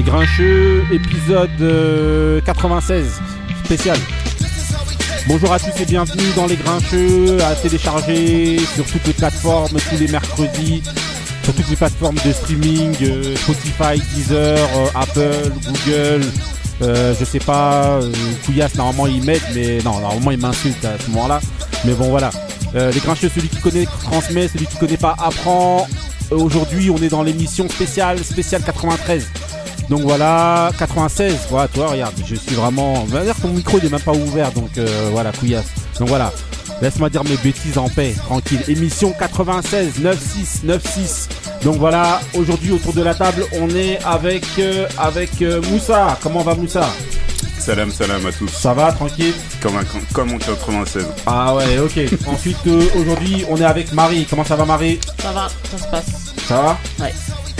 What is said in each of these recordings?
Les Grincheux, épisode 96, euh, spécial. Bonjour à tous et bienvenue dans Les Grincheux, à télécharger sur toutes les plateformes tous les mercredis, sur toutes les plateformes de streaming, euh, Spotify, Deezer, euh, Apple, Google. je sais pas, Couillasse normalement il m'aide, mais non, normalement il m'insulte à ce moment-là. Mais bon voilà. les Grincheux, celui qui connaît transmet, celui qui connaît pas apprend. Aujourd'hui, on est dans l'émission spéciale, spéciale 93. Donc voilà, 96, voilà, toi, regarde, je suis vraiment. On va dire que ton micro il est même pas ouvert, donc euh, voilà, couillasse. Donc voilà, laisse-moi dire mes bêtises en paix, tranquille. Émission 96, 96, 96. Donc voilà, aujourd'hui autour de la table, on est avec, euh, avec euh, Moussa. Comment va Moussa? Salam, salam à tous. Ça va, tranquille? Comme, comme en 96. Ah ouais, ok. Ensuite, aujourd'hui, on est avec Marie. Comment ça va, Marie? Ça va, ça se passe. Ça va Ouais.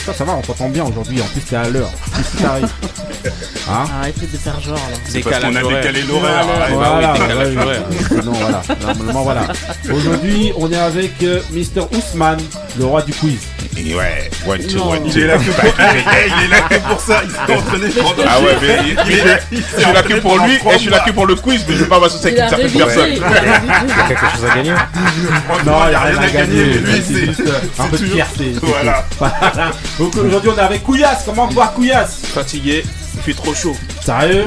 Ça, ça va, on t'entend bien aujourd'hui. En plus, t'es à l'heure. Qu'est-ce qui t'arrive Hein Arrêtez de faire genre là. C'est parce qu'on a décalé l'horaire. Voilà, non, voilà. Normalement, voilà. Aujourd'hui, on est avec euh, Mr. Ousmane, le roi du quiz. Ouais, one, two, Non. one, Il two. est là que pour, il est là que pour ça. Il s'est entraîné pendant. Ah ouais, mais il- il est- je suis là que pour lui et je suis là que pour le quiz, mais je vais pas m'associer Il avec a une certaine personne. il a révisé. quelque chose à gagner Non, il n'y a rien à gagner. mais lui, c'est juste un peu de fierté. Voilà. Donc aujourd'hui, on est avec Couillasse. Comment va Couillasse? Fatigué, il fait trop chaud. Sérieux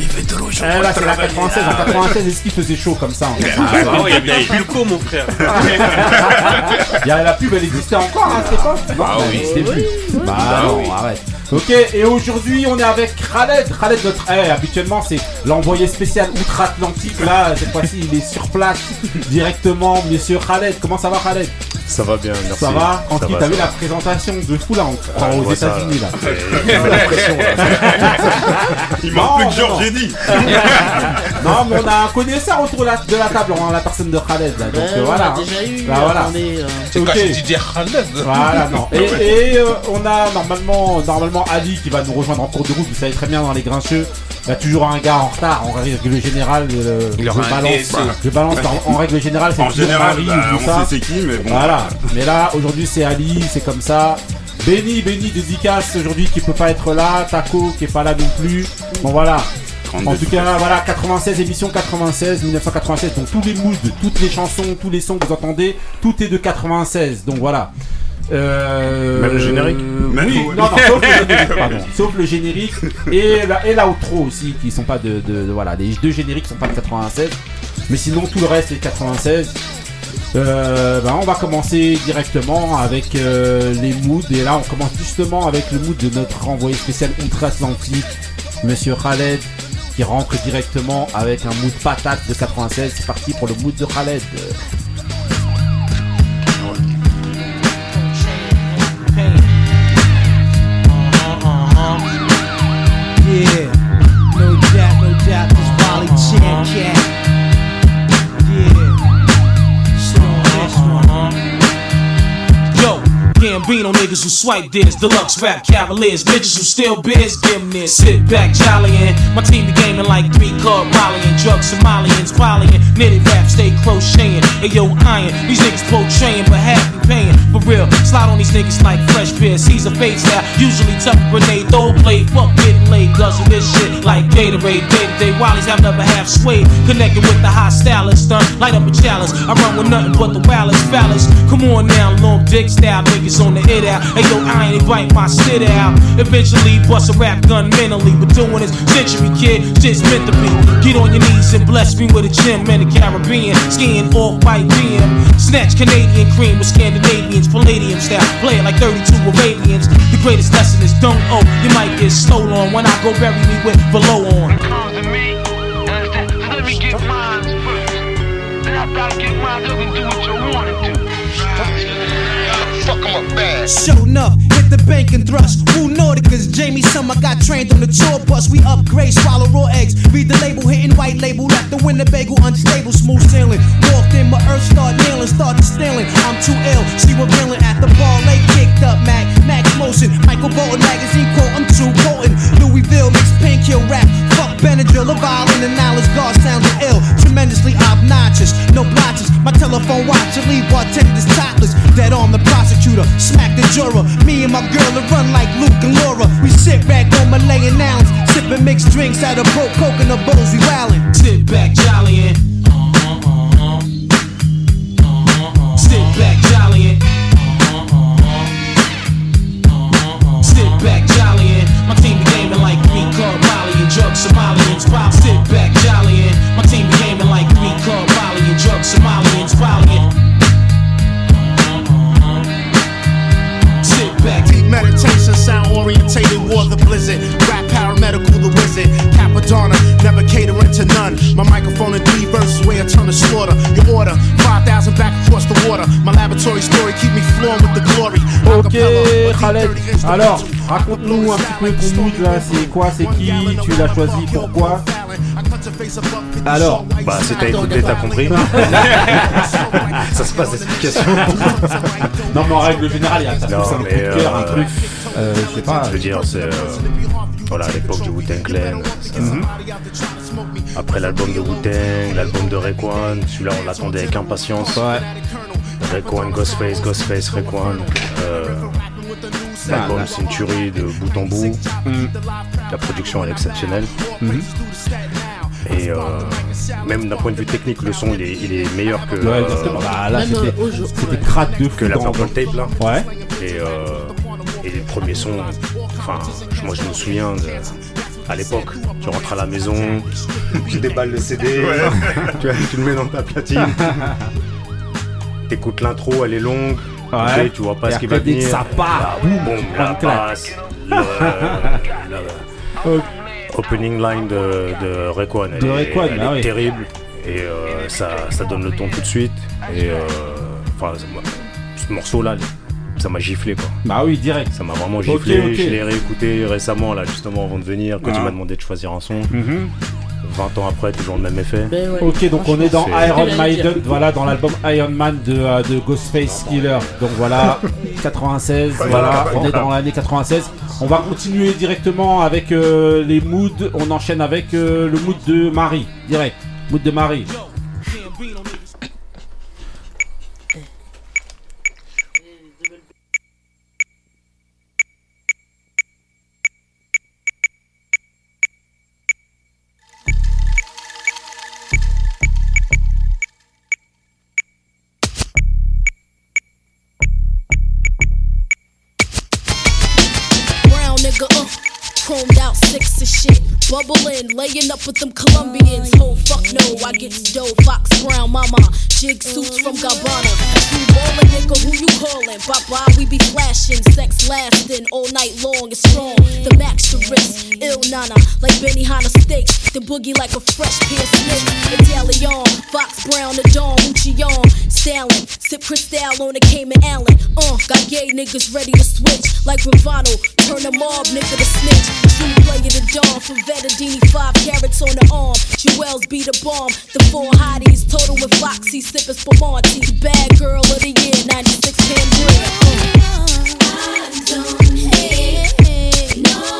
Il fait trop chaud. Eh, Là, c'est la 96. En 96, est-ce qu'il faisait chaud comme ça en fait Ah ouais, il y a plus le co, mon frère. Il y a la pub, elle existait encore à cette époque Non, Ah elle oui. n'existait plus. Bah, Bah non, oui. arrête. Ok, et aujourd'hui on est avec Khaled. Khaled, notre. Eh, habituellement c'est l'envoyé spécial outre-Atlantique. Là, cette fois-ci il est sur place directement. Monsieur Khaled, comment ça va Khaled? Ça va bien, merci. Ça va? Tranquille, t'as vu la présentation de fou là, on croit aux. États-Unis là. Il Non, manque plus que non, Georges non. Eddy. Non, mais on a un connaisseur autour de la, de la table, on a la personne de Khaled là. Donc euh, on voilà. a déjà eu. Bah, voilà. Euh, C'est quoi, Ok. c'est DJ Khaled? Voilà, non. Et, et, euh, on a normalement, normalement Ali qui va nous rejoindre en cours de route. Vous savez très bien dans les grincheux, il y a toujours un gars en retard. En règle générale, euh, Il je balance, essai. je balance en, en règle générale, c'est En général, Marie bah, ou on tout ça. sait c'est qui, mais bon. Voilà. Mais là, aujourd'hui, c'est Ali, c'est comme ça. Benny, Benny dédicace aujourd'hui qui peut pas être là. Taco qui est pas là non plus. Bon voilà. En tout cas, voilà, 96, émission 96, 1996. Donc tous les moods, toutes les chansons, tous les sons que vous entendez, tout est de 96. Donc voilà. Euh, Même le générique Même Oui, le- non, non, sauf le générique, pardon. Sauf le générique et la, et l'outro aussi, qui sont pas de, de- de- Voilà, les deux génériques sont pas de 96. Mais sinon, tout le reste est 96. Euh, ben, on va commencer directement avec euh, les moods. Et là, on commence justement avec le mood de notre envoyé spécial outre-Atlantique, Monsieur Khaled, qui rentre directement avec un mood patate de 96. C'est parti pour le mood de Khaled. Gambino niggas who swipe this, deluxe rap cavaliers, bitches who still biz, give this. Sit back, jollying. My team be gaming like three card Mollying, drug Somalians, polying, knitted rap, stay crocheting. Hey yo, iron, these niggas portraying, but happy slide on these niggas like fresh beer, Caesar face out. Usually tough grenade, throw play, fuck getting laid, guzzle this shit like Gatorade. Day to day, Wallies have never half swayed, connected with the high stylist, stunt, light up a chalice. I run with nothing but the wildest phallus. Come on now, long dick style niggas on the hit out. Hey yo, I ain't bite my shit out. Eventually bust a rap gun mentally, but doing this century kid, shit's meant to be. Get on your knees and bless me with a gym in the Caribbean, skiing off white BM. Snatch Canadian cream with Scandinavians, Palladium style, play it like 32 Arabians. The greatest lesson is don't owe. You might get stole on when I go bury me with below on. get mine, you can do what you want to do. Fuck him up bad. Show enough, hit the bank and thrust. Who Nauticas, Jamie Summer got trained on the tour bus. We upgrade, swallow raw eggs. Read the label, hitting white label. Left the Winnebago unstable, smooth sailing. Walked in, my earth start nailing, started stealing. I'm too ill, she revealing at the ball. They kicked up, Mac, Max motion. Michael Bolton magazine quote, I'm too potent. Louisville mix pink kill rap. Fuck Benadryl, a violin and knowledge guard sounding ill. Tremendously obnoxious, no blotches. My telephone watch, leave bartenders topless. Dead on the prosecutor, smack the juror. Me and my girl will run like Luke and Laura. We sit back on Malayan nouns, sipping mixed drinks out of broke coconut bowls. We wildin'. Sit back, jollying. Sit back, jollying. Sit back, jollying. My team be gaming like green card Molly and drug Somalians. Wild. Orientated, war the blizzard. Rap paramedical, the wizard. Capadonna, never catering to none. My microphone in three verses, way I turn to slaughter. Your order, 5,000 back across the water. My laboratory story keep me flowing with the glory. Ok, Acapella, Khaled. Alors, raconte-nous un petit peu ton mood là. C'est quoi C'est qui Tu l'as choisi Pourquoi Alors, Bah, si t'as écouté, t'as compris. ça se passe d'explication. non mais en règle générale, il y a ça Non, un coup de cœur, un euh, truc. Euh, je sais pas. Je veux dire, c'est. euh, voilà, à l'époque du Wu-Tang Clan. ça- Mhm. Après l'album de Wu-Tang, l'album de Rayquan, celui-là on l'attendait avec impatience. Ouais. Rayquan, Ghostface, Ghostface, Rayquan. Euh, l'album c'est une tuerie de bout en bout. Mhm. La production elle est exceptionnelle. Mhm. Et euh, même d'un point de vue technique, le son il est, il est meilleur que, Ouais, euh, exactement. Bah là, c'était euh, c'était crade de fou. que la dans- Purple Tape là. Ouais. Et, euh, et les premiers sons, enfin, moi je me souviens de, à l'époque, tu rentres à la maison, tu déballes le CD, tu, tu le mets dans ta platine, t'écoutes l'intro, elle est longue, Ouais. tu vois pas Et ce qui va venir. ça part, Là, boum, boum, prends la le- Ok. opening line de, de elle, elle ah est oui. terrible et euh, ça, ça donne le ton tout de suite. Et euh, enfin, ce morceau-là, ça m'a giflé quoi. Bah oui, direct. Ça m'a vraiment giflé. Je l'ai réécouté récemment, là, justement, avant de venir, quand Ah. il m'a demandé de choisir un son. Mhm. 20 ans après, toujours le même effet. Ben ouais, Ok, donc on est dans c'est- Iron. Maiden, voilà, dans l'album Iron Man de, euh, de Ghostface Killer. Donc voilà, 96, voilà, on est dans l'année 96. On va continuer directement avec euh, les moods. On enchaîne avec euh, le mood de Marie, direct. Mood de Marie. Bubbling, laying up with them Colombians. No, I get dough, Fox Brown, mama. Jig suits from Gabbana. You ballin', nigga, who you callin'? Bye bye, we be flashing. Sex lasting all night long, it's strong. The max to wrist, ill nana. Like Benny Hanna steaks. The boogie like a fresh pair of snakes. Italian, Fox Brown, the Dawn, Lucian. Stalin, sip Cristal on the Cayman Allen. Uh, got gay niggas ready to switch. Like Ravano, turn the mob nigga to snitch. True player the Dawn from Vettadini, five carats on the arm. Jewels be the bomb. The four hotties, total with Foxy, sipping Spumante. Bad girl of the year, 96 Cambria. Uh. Many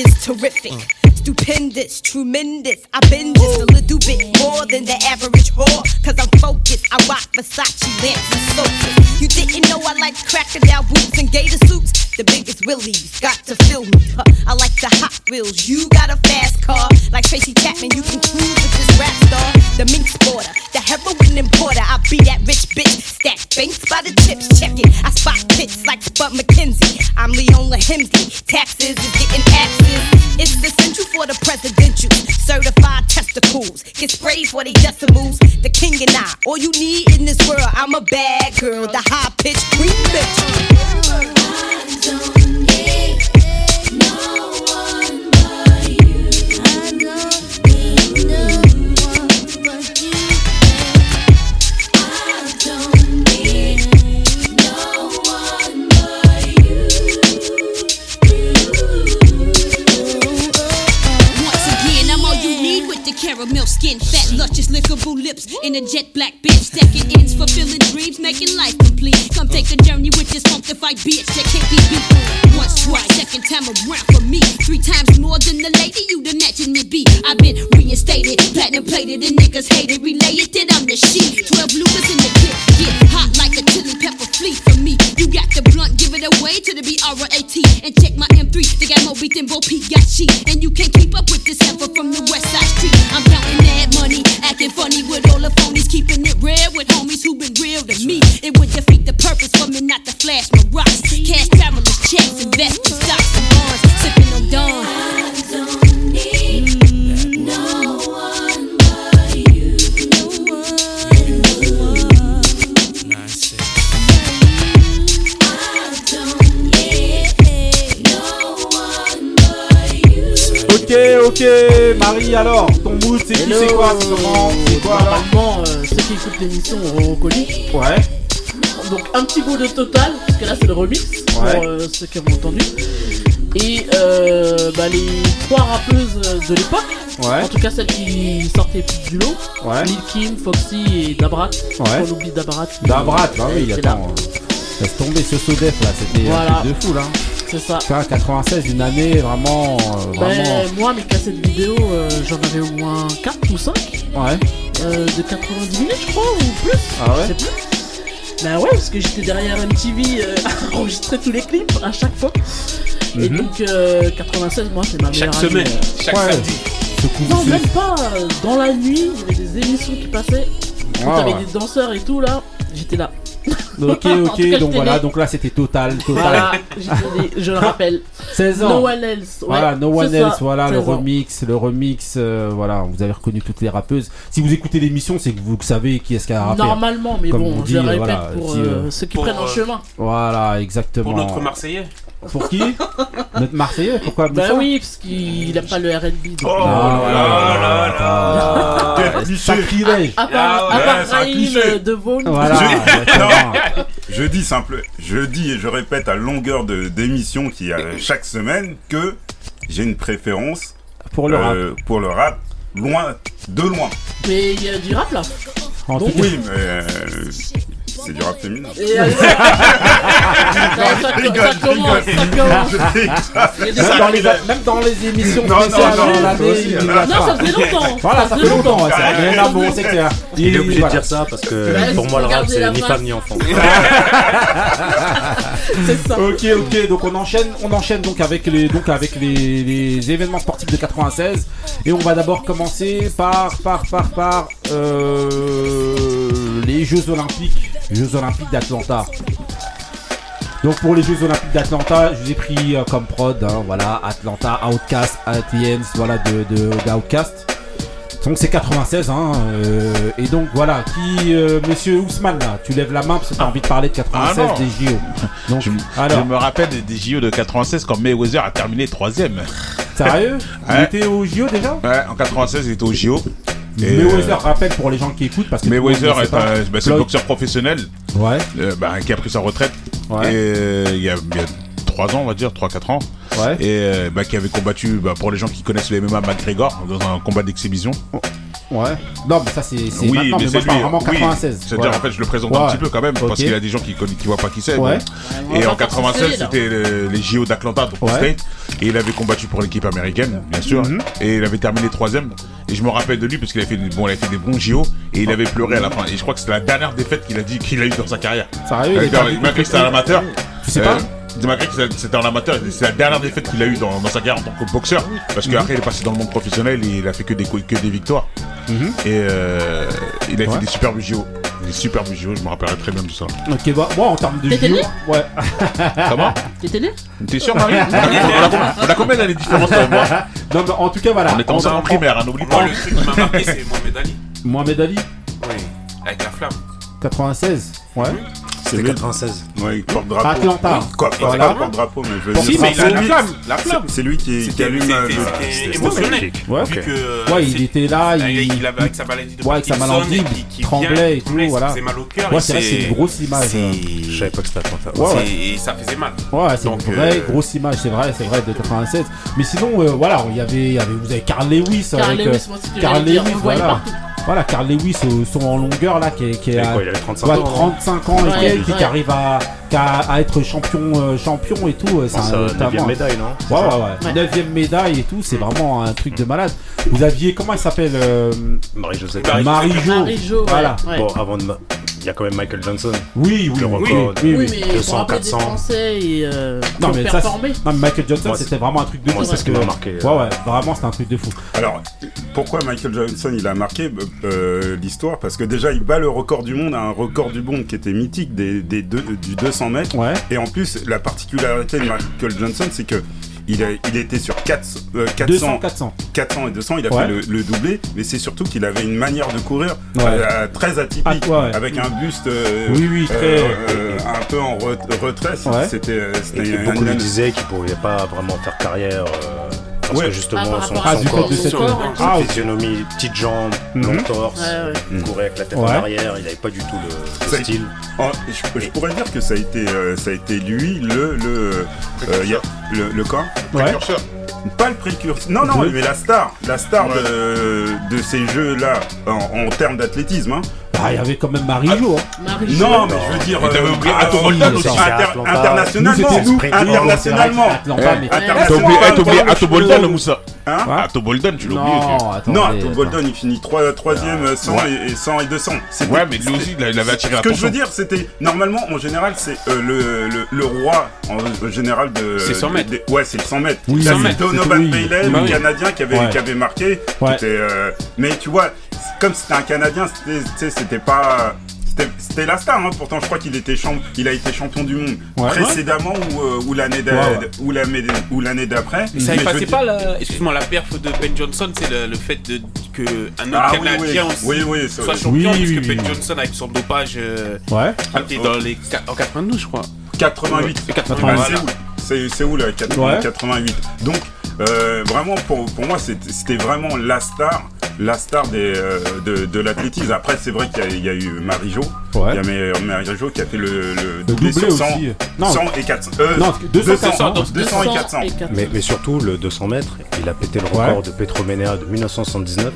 is terrific. Stupendous, tremendous. I've been just a little bit more than the average whore. Cause I'm focused. I rock Versace lamps and sofas. You didn't know I like crocodile boots and gator suits? The biggest willies got to feel me. Huh, I like the Hot Wheels. You got a fast car. Like Tracy Chapman, you can cruise with this rap star. The mink sporter, the heroin importer. I be that rich bitch. Stack banks by the chips. Check it. I spot pits like Spud McKenzie. I'm Leon Hemsley. Taxes is getting axes. It's essential for the presidential. Certified testicles. Get sprayed for they decimals. The king and I. All you need in this world, I'm a bad girl. The high pitched green bitch. Once again, caramel skin, fat, luscious, despicable lips in a jet black bitch. Stacking ends, fulfilling dreams, making life complete. Come take a journey with this funkified bitch that can't be beat. Once, twice, second time around for me. Three times more than the lady you done imagine me be. I've been reinstated, platinum plated, and niggas hated. Related that I'm the shit. 12 Lucas in the clip. Get hot like a chili pepper flea for me. You got the blunt, give it away to the B-R-A-T. And check my M3, they got more beat than Bo Peep got sheet. And you can't keep up with this heifer from the West Side Street. I'm counting that money, acting funny with all the phonies, keeping it real with homies who been real to me. It would defeat the purpose for me not to flash my rocks. Cash travelers, checks, investment stocks and bonds, sipping on Dawn. Ok, ok, Marie, alors, ton mood, c'est qui, c'est quoi, c'est comment, c'est quoi alors Normalement, euh, ceux qui écoutent l'émission auront reconnu. Ouais. Donc un petit bout de total, parce que là c'est le remix pour euh, ceux qui ont entendu. Et euh, bah, les trois rappeuses de l'époque, Ouais. en tout cas celles qui sortaient du lot, Ouais. Lil Kim, Foxy et Dabrat. Ouais. On oublie Dabrat. Dabrat, bah oui, attends. Laisse tomber ce Sodef là, c'était Voilà. un truc de fou là. C'est ça. Tu vois, 96, une année vraiment. euh, vraiment... Ben, moi, mes cassettes vidéo, euh, j'en avais au moins 4 ou 5 Ouais. euh, de 90 minutes, je crois, ou plus. Ah ouais? Je sais plus. Bah ouais, parce que j'étais derrière MTV euh, à enregistrer tous les clips à chaque fois. Et Mhm. donc, euh, 96, moi, c'est ma meilleure Chaque année, semaine, chaque Ouais. samedi. Non, même pas. Dans la nuit, il y avait des émissions qui passaient. Quand Ouais, t'avais ouais. des danseurs et tout, là, j'étais là. Ok, ok, donc voilà, donc là c'était total, total. Je le rappelle. 16 ans. No one else. Ouais, voilà, No One Else, ça, voilà, le 16 ans. remix, le remix, euh, voilà, vous avez reconnu toutes les rappeuses. Si vous écoutez l'émission, c'est que vous savez qui est-ce qui a rappé. Normalement, mais Comme bon, on je le répète voilà, pour si, euh, euh, ceux qui pour, prennent en chemin. Voilà, exactement. Pour notre Marseillais. Pour qui Notre Marseillais Pourquoi Bah oui, parce qu'il aime pas le RB. donc, Oh euh, Ah, là voilà, Quel attends. cliché. Sacrilège. À part, Ah à ouais, part c'est un Raïm cliché. euh, de Vaughan. Voilà, exactement. Je dis simple, je dis et je répète à longueur de d'émission qu'il y a chaque semaine que j'ai une préférence Pour le rap. euh, pour le rap, loin, de loin. Mais il y a du rap là. En tout donc- cas, Oui, mais euh, c'est du rap féminin. Il y même dans, les, même dans les émissions Non, non, spéciales non, aussi, il hein. nous lâche Non, ça faisait longtemps. Voilà, ça fait longtemps, là, bon, c'est clair. Il est obligé de dire ça parce que Ouais, pour moi le rap c'est ni femme ni enfant. C'est ça. Ok, ok, donc on enchaîne, on enchaîne donc avec les, donc avec les, les événements sportifs de 96 et on va d'abord commencer par, par, par, par euh, les Jeux Olympiques, Jeux Olympiques d'Atlanta. Donc pour les Jeux Olympiques d'Atlanta, je vous ai pris euh, comme prod, hein, voilà, Atlanta, Outcast, ATMs, voilà, de, de, d'Outcast. Donc c'est 96, hein, euh, et donc voilà, qui, euh, monsieur Ousmane, là, tu lèves la main parce que t'as envie de parler de 96 Ah des JO. Donc, Je, alors, je me rappelle des, des JO de 96 quand Mayweather a terminé troisième. Sérieux? Il Ouais. était au JO déjà? Ouais, en 96, il était au JO. Mayweather, rappelle pour les gens qui écoutent parce que. Mayweather est un, bah, c'est un boxeur professionnel Ouais, euh, bah, qui a pris sa retraite Ouais. et, euh, il y a, y a 3 ans, on va dire, 3-4 ans. ouais. Et euh, bah, qui avait combattu, bah, pour les gens qui connaissent le MMA, McGregor, dans un combat d'exhibition. Ouais. Non, mais ça, c'est Oui, maintenant, mais, mais moi, c'est je parle lui. vraiment Oui, 96. C'est-à-dire, en fait, je le présente Ouais. un petit peu quand même, parce qu'il y a des gens qui ne voient pas qui c'est. Ouais. bon. Et en va pas 96, s'enfiler, là. c'était le- les JO d'Atlanta, donc. State. Et il avait combattu pour l'équipe américaine, bien sûr. Mhm. Et il avait terminé troisième. Et je me rappelle de lui, parce qu'il a fait, des- bon, il a fait des bons JO. Et il avait pleuré à la fin. Et je crois que c'était la dernière défaite qu'il a dit qu'il a eu dans sa carrière. Sérieux, il était il m'a cru que c'était un amateur. Tu sais pas Il m'a cru que c'était- un amateur. C'est la dernière défaite qu'il a eu dans, dans sa carrière en tant que boxeur. Parce Mhm. qu'après, il est passé dans le monde professionnel et il a fait que des, que des victoires. Mhm. Et euh, il a Ouais. fait des superbes JO. Des superbes JO, je me rappellerai très bien de ça. Ok, bah, moi en termes de T'étais JO. né Ouais. Comment T'étais né T'es sûr, Marie on, a, combien- on a combien d'années de différence, toi moi Non, mais en tout cas, voilà. On ensemble en primaire, hein, n'oublie Moi, pas. le truc qui m'a marqué, c'est Mohamed Ali. Mohamed Ali, Oui, avec la flamme. 96. Ouais. C'était 96. Ouais, porte-drapeau. À Atlanta. Oui, Quoi, pas Voilà. pas porte-drapeau, mais je veux Porte- dire. Si, mais il a c'est la lui- flamme, la flamme. c'est- C'est lui qui, qui allume euh, le- émotionnel. Ouais. Vu que, Ouais, c'est- il était là, il, il, il avait avec sa maladie de Ouais, avec sa maladie, qui, qui tremblait et tout, voilà. faisait mal au cœur. Ouais, c'est vrai, c'est une grosse image, c'est- hein. Je savais pas que c'était Atlanta. Ouais, c'est- ouais. Et ça faisait mal. Ouais, c'est une vraie euh, grosse image, c'est vrai, c'est vrai, de 96. Mais sinon, euh, voilà, il y avait, vous avez Carl Lewis Carl avec. Lewis, euh, moi, c'est Carl Lewis, voilà. Voilà, Carl Lewis au son en longueur là, qui est, qui est Il à- avait quoi, il avait 35 ouais, ans, non 35 ans et Ouais, quelques, ouais. qui arrive à, Yeah. Qu'à- à être champion, euh, champion et tout. euh, C'est C'est sa un médaille, non C'est Ouais, ça ouais, ouais. Neuvième médaille et tout, c'est vraiment un truc de malade. Vous aviez, comment il s'appelle euh, Marie-Josée. Marie-Jo. Marie-Jo, ouais, Voilà. ouais. Bon, avant de. ma- Il y a quand même Michael Johnson. Oui, oui, Le oui, record. oui, Oui, oui. mais pour 200, rappeler des 400. Français et euh, Non, mais ça, c'est- non, mais Michael Johnson, Moi, c'était vraiment un truc de moi, fou. c'est ce qui m'a marqué, Ouais, ouais, vraiment, c'était un truc de fou. Alors, pourquoi Michael Johnson il a marqué euh, l'histoire? Parce que déjà, il bat le record du monde, un record du monde qui était mythique des, des deux- du 200 mètres. Ouais. Et en plus, la particularité de Michael Johnson, c'est que il, a, il était sur 4, euh, 400, 200, 400. 400 et 200, il a Ouais. fait le, le doublé, mais c'est surtout qu'il avait une manière de courir Ouais. euh, très atypique, Ah, ouais, avec un buste euh, Oui, oui, très- euh, un peu en re- retrait. Ouais. C'était euh, beaucoup lui disaient qu'il pouvait pas vraiment faire carrière. Parce Ouais. que justement, Ah, son, Ah, du fait corps, de son cette- corps, Ah, physionomie, petites jambes, Mhm. long torse, Ouais, ouais. courait avec la tête Ouais. en arrière, il avait pas du tout le, style. Oh, je, je pourrais dire que ça a été, euh, ça a été lui le le euh, y a- le, le quoi Ouais. Précurseur. Pas le précurseur. Non non, mais la star, la star de, de ces jeux là en, en termes d'athlétisme. Hein. Ah, il y avait quand même Marie-Jo. hein. Marie-Jo. Non, mais je veux dire. Euh, oublié ah, Atto oui, Boldon aussi. internationalement. Nous. Ah, internationalement. T'as le Moussa. Hein Ah, Atto Boldon, tu l'as oublié. Non, Atto. Boldon, il finit 3 troisième 100 et, et 100 et 200. C'était- Ouais, mais lui aussi, il avait attiré Ce que je veux dire, c'était normalement, en général, c'est euh, le, le, le roi en général de. C'est 100 mètres. ouais, c'est le 100 mètres. Oui, Là, 100 c'est Donovan. Bailey, Oui. le Canadien qui avait, Ouais. qui avait marqué. qui Ouais. était, euh, mais tu vois, comme c'était un Canadien, c'était- pas. c'était- la star, hein. pourtant je crois qu'il était champ... il a été champion du monde Ouais. précédemment ou, euh, ou l'année d'a- Ouais, ouais. ou l'année ou l'année d'après. Mais ça Mais je passait veux pas la. Excuse-moi, la perf de Ben Johnson, c'est le, le fait de, que un autre Ah Canadien oui. aussi Oui, soit oui. champion, Oui, puisque oui, Ben oui. Johnson avec son dopage euh, Ouais. était dans les en 92, je crois. 88. C'est 88, Bah, voilà. c'est où C'est c'est où là 80, Ouais. 88. Donc euh, vraiment pour, pour moi c'était vraiment la star, la star des, euh, de, de l'athlétisme. Après c'est vrai qu'il y y, a eu Marie-Jo, Ouais. il y a Marie-Jo qui a fait le, le Le doublé sur 100, aussi. Non. 100 et 400. Euh, Non, 200, 200, 400. 200 et 400. Mais, mais surtout, le 200 mètres, il a pété le record Ouais. de Petroménéa de 1979,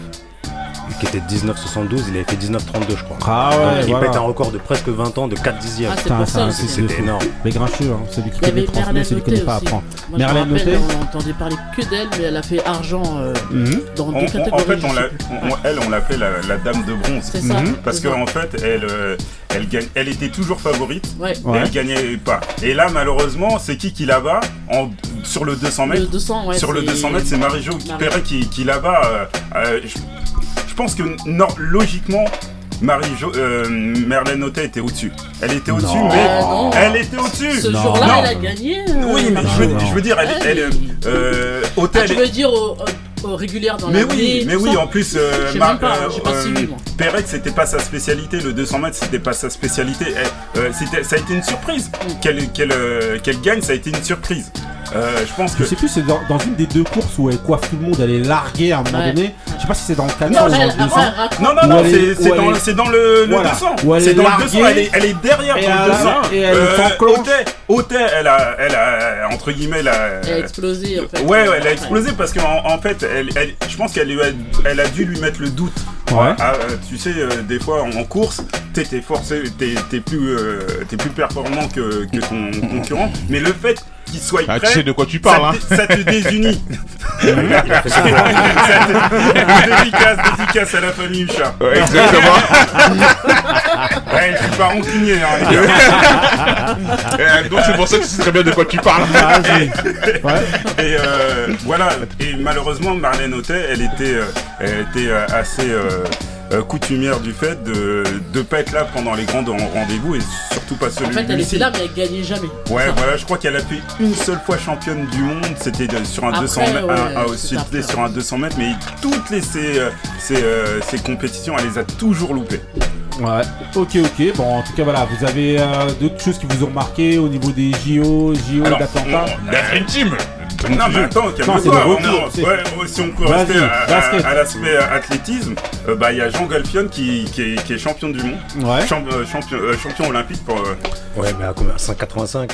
qui était de 1972, il avait fait 1932, je crois. Ah ouais, Donc, il voilà. pète un record de presque 20 ans de 4 dixièmes. Ah, c'est pour ça C'était énorme. Les grincheux, hein, celui qui connaît transmet, celui qui connaît pas apprend. Moi, je me Merlin rappelle, Noté on entendait parler que d'elle, mais elle a fait argent euh, Mhm. dans On- deux on- catégories. en fait, on l'a- elle, on l'appelait la, la dame de bronze. C'est ça. Mhm. Parce qu'en fait, elle, euh, elle, gagne, elle était toujours favorite, Ouais. mais Ouais. elle gagnait pas. Et là, malheureusement, c'est qui qui la bat en, sur le 200 mètres? Le 200, ouais. Sur le c'est- 200 mètres, c'est Marie-Jo Perret qui, qui là-bas. euh, euh, je, pense que non, logiquement, Marie-Jo, euh, Merlène Notet était au-dessus. Elle était au-dessus, Non. mais Euh, non. elle était au-dessus. Ce Non. jour-là, Non. elle a gagné. euh, Oui, mais je veux, Non. je veux dire, elle, elle, mais- euh, Ah, hôtel. tu veux dire au, au- au régulière dans mais l'année, oui, tout mais oui, ça en plus, euh, Mar- pas, euh, pas euh, suivi. Perret, c'était pas sa spécialité, le 200 mètres, c'était pas sa spécialité. Elle, euh, c'était- ça a été une surprise. Mm. Euh, qu'elle gagne, ça a été une surprise. Euh, je pense que. Je sais plus, c'est dans, dans une des deux courses où elle coiffe tout le monde, elle est larguée à un moment Ouais. donné. Je sais pas si c'est dans le 400 Non, ou dans le 200. après, elle raconte- Non, non, non, c'est dans, est- le, le Voilà. 200. Où elle C'est est dans le larguée. 200, elle est, elle est derrière Et dans le a- 200. et elle Autet, elle a, elle a, entre guillemets, la... Elle a explosé en fait. Ouais, ouais, elle a explosé parce qu'en en fait, elle, elle- je pense qu'elle lui a, elle a dû lui mettre le doute. Ouais. Ah, euh, tu sais, euh, des fois en, course, t'es t'es forcé, t'es t'es plus, euh, t'es plus performant que, que ton concurrent, mais le fait qu'il soit Ah, prêt, tu sais de quoi tu parles, ça, hein. te, ça te désunit. Ça te- dédicace, dédicace à la famille chat. Ouais, exactement. Ouais, je suis pas rancunier, hein. Euh, Donc c'est pour ça que tu sais très bien de quoi tu parles. Ah, Ouais. Et euh, voilà. Et malheureusement, Marlène Autet, elle était, euh, elle était euh, assez euh, coutumière du fait de ne pas être là pendant les grands rendez-vous et surtout pas celui En fait, elle était là, mais elle gagnait jamais. Ouais, voilà, je crois qu'elle a fait une seule fois championne du monde. C'était sur un après, 200 mètres, sur un 200 mètres, mais toutes les, ces, euh, ces, euh, ces compétitions, elle les a toujours loupées. Ouais, ok, ok. Bon, en tout cas, voilà, vous avez euh, d'autres choses qui vous ont marqué au niveau des JO, JO d'Atlanta L'Afrique Team non, mais attends, calme-toi. Si on peut rester à, l'aspect euh, athlétisme, euh, bah, il y a Jean Galpion qui, qui, est, champion du monde. Ouais. Euh, champion, champion, olympique pour. Ouais, mais à combien? 5,85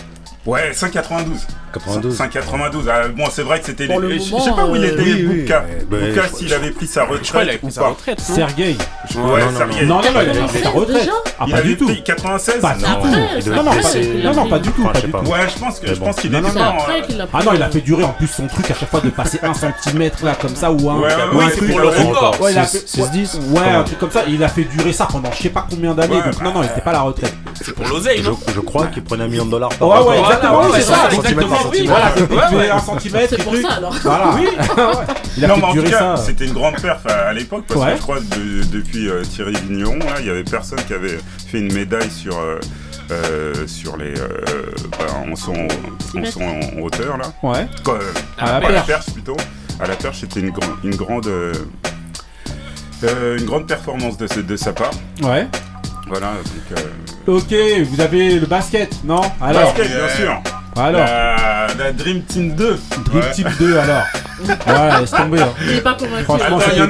Ouais, 592. 92. 592. Ah, bon, c'est vrai que c'était. Les... Le je sais pas où il était, oui, Bouka. Oui, Bouka, eh ben, s'il avait pris sa retraite. Je crois qu'il avait pris sa retraite. Hein. Sergueil. Ouais, Sergueil. Non, non, non, il avait pris sa retraite. Ah, pas du tout. 96 Pas du tout. Non, non, pas du tout. Ouais, je pense qu'il pense est mort. Euh. Ah non, il a fait durer en plus son truc à chaque fois de passer 1 cm là, comme ça, ou un. Ouais, ouais, c'est pour le record. Ouais, 10 Ouais, un truc comme ça. Il a fait durer ça pendant je sais pas combien d'années. Donc, non, non, il était pas à la retraite. C'est pour l'oseille, Je crois qu'il prenait un million de dollars par an exactement, oui, c'est ça. Exactement, oui. Voilà, un centimètre. C'est pour ça alors. Voilà. Il a non, mais en tout cas, c'était une grande perf à l'époque parce que je crois depuis euh, Thierry Vigneron, il y avait personne qui avait fait une médaille sur. Euh, euh, sur les bah, en son en, son, hauteur là ouais à, la, perche. plutôt à la perche c'était une, grande une grande une grande performance de, de sa part ouais voilà donc Ok, vous avez le basket, non? Alors, basket, bien sûr. Alors la, la, Dream Team 2. Dream ouais. Team 2 alors. ouais, laisse tomber. Hein. Il est pas convaincu. Franchement, il y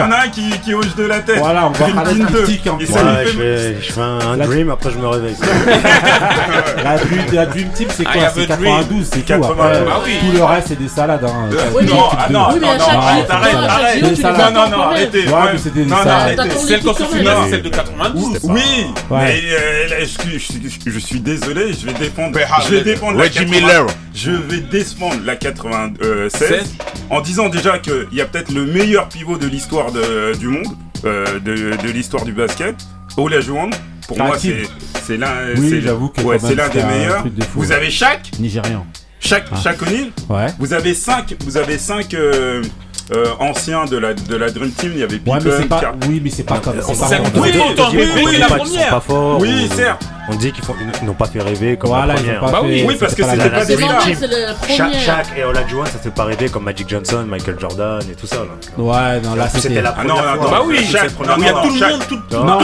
en a un qui, qui hoche de la tête. Voilà, on va parler de critique en plus. je, fais, un la... dream, après je me réveille. la, la, Dream Team, c'est ah, quoi C'est 92, c'est tout. Hein. Bah tout le reste, c'est des salades. Hein. Non, non, non, arrête, arrête. Non, non, non, arrêtez. Non, non, arrêtez. Celle qu'on se c'est celle de 92. Oui, mais euh, je suis désolé, je vais dépendre. Je bah, vais dépendre. Je vais descendre la 96 en disant déjà qu'il y a peut-être le meilleur pivot de l'histoire du monde, euh, de, l'histoire du basket, Olajuwon. Pour moi, c'est l'un des meilleurs. Vous hein. avez chaque? Nigérian. Chaque? ah. Shaq O'Neal? Ouais. Vous avez 5 vous avez cinq, euh, euh, anciens de la, de la Dream Team, il y avait Pippen, ouais, mais pas, Car... Oui, mais c'est pas comme ça. Oui, oui, oui, la première. Oui, certes on disait qu'ils n'ont pas fait rêver comme voilà, la première. Ils bah fait, oui, parce que c'était pas des Shaq, Shaq et Olajuwon, ça fait pas rêver comme Magic Johnson, Michael Jordan et tout ça. Là. Ouais, non, là c'était la première. Ah non, fois, bah oui, Shaq, il y a tout le monde, tout. Non,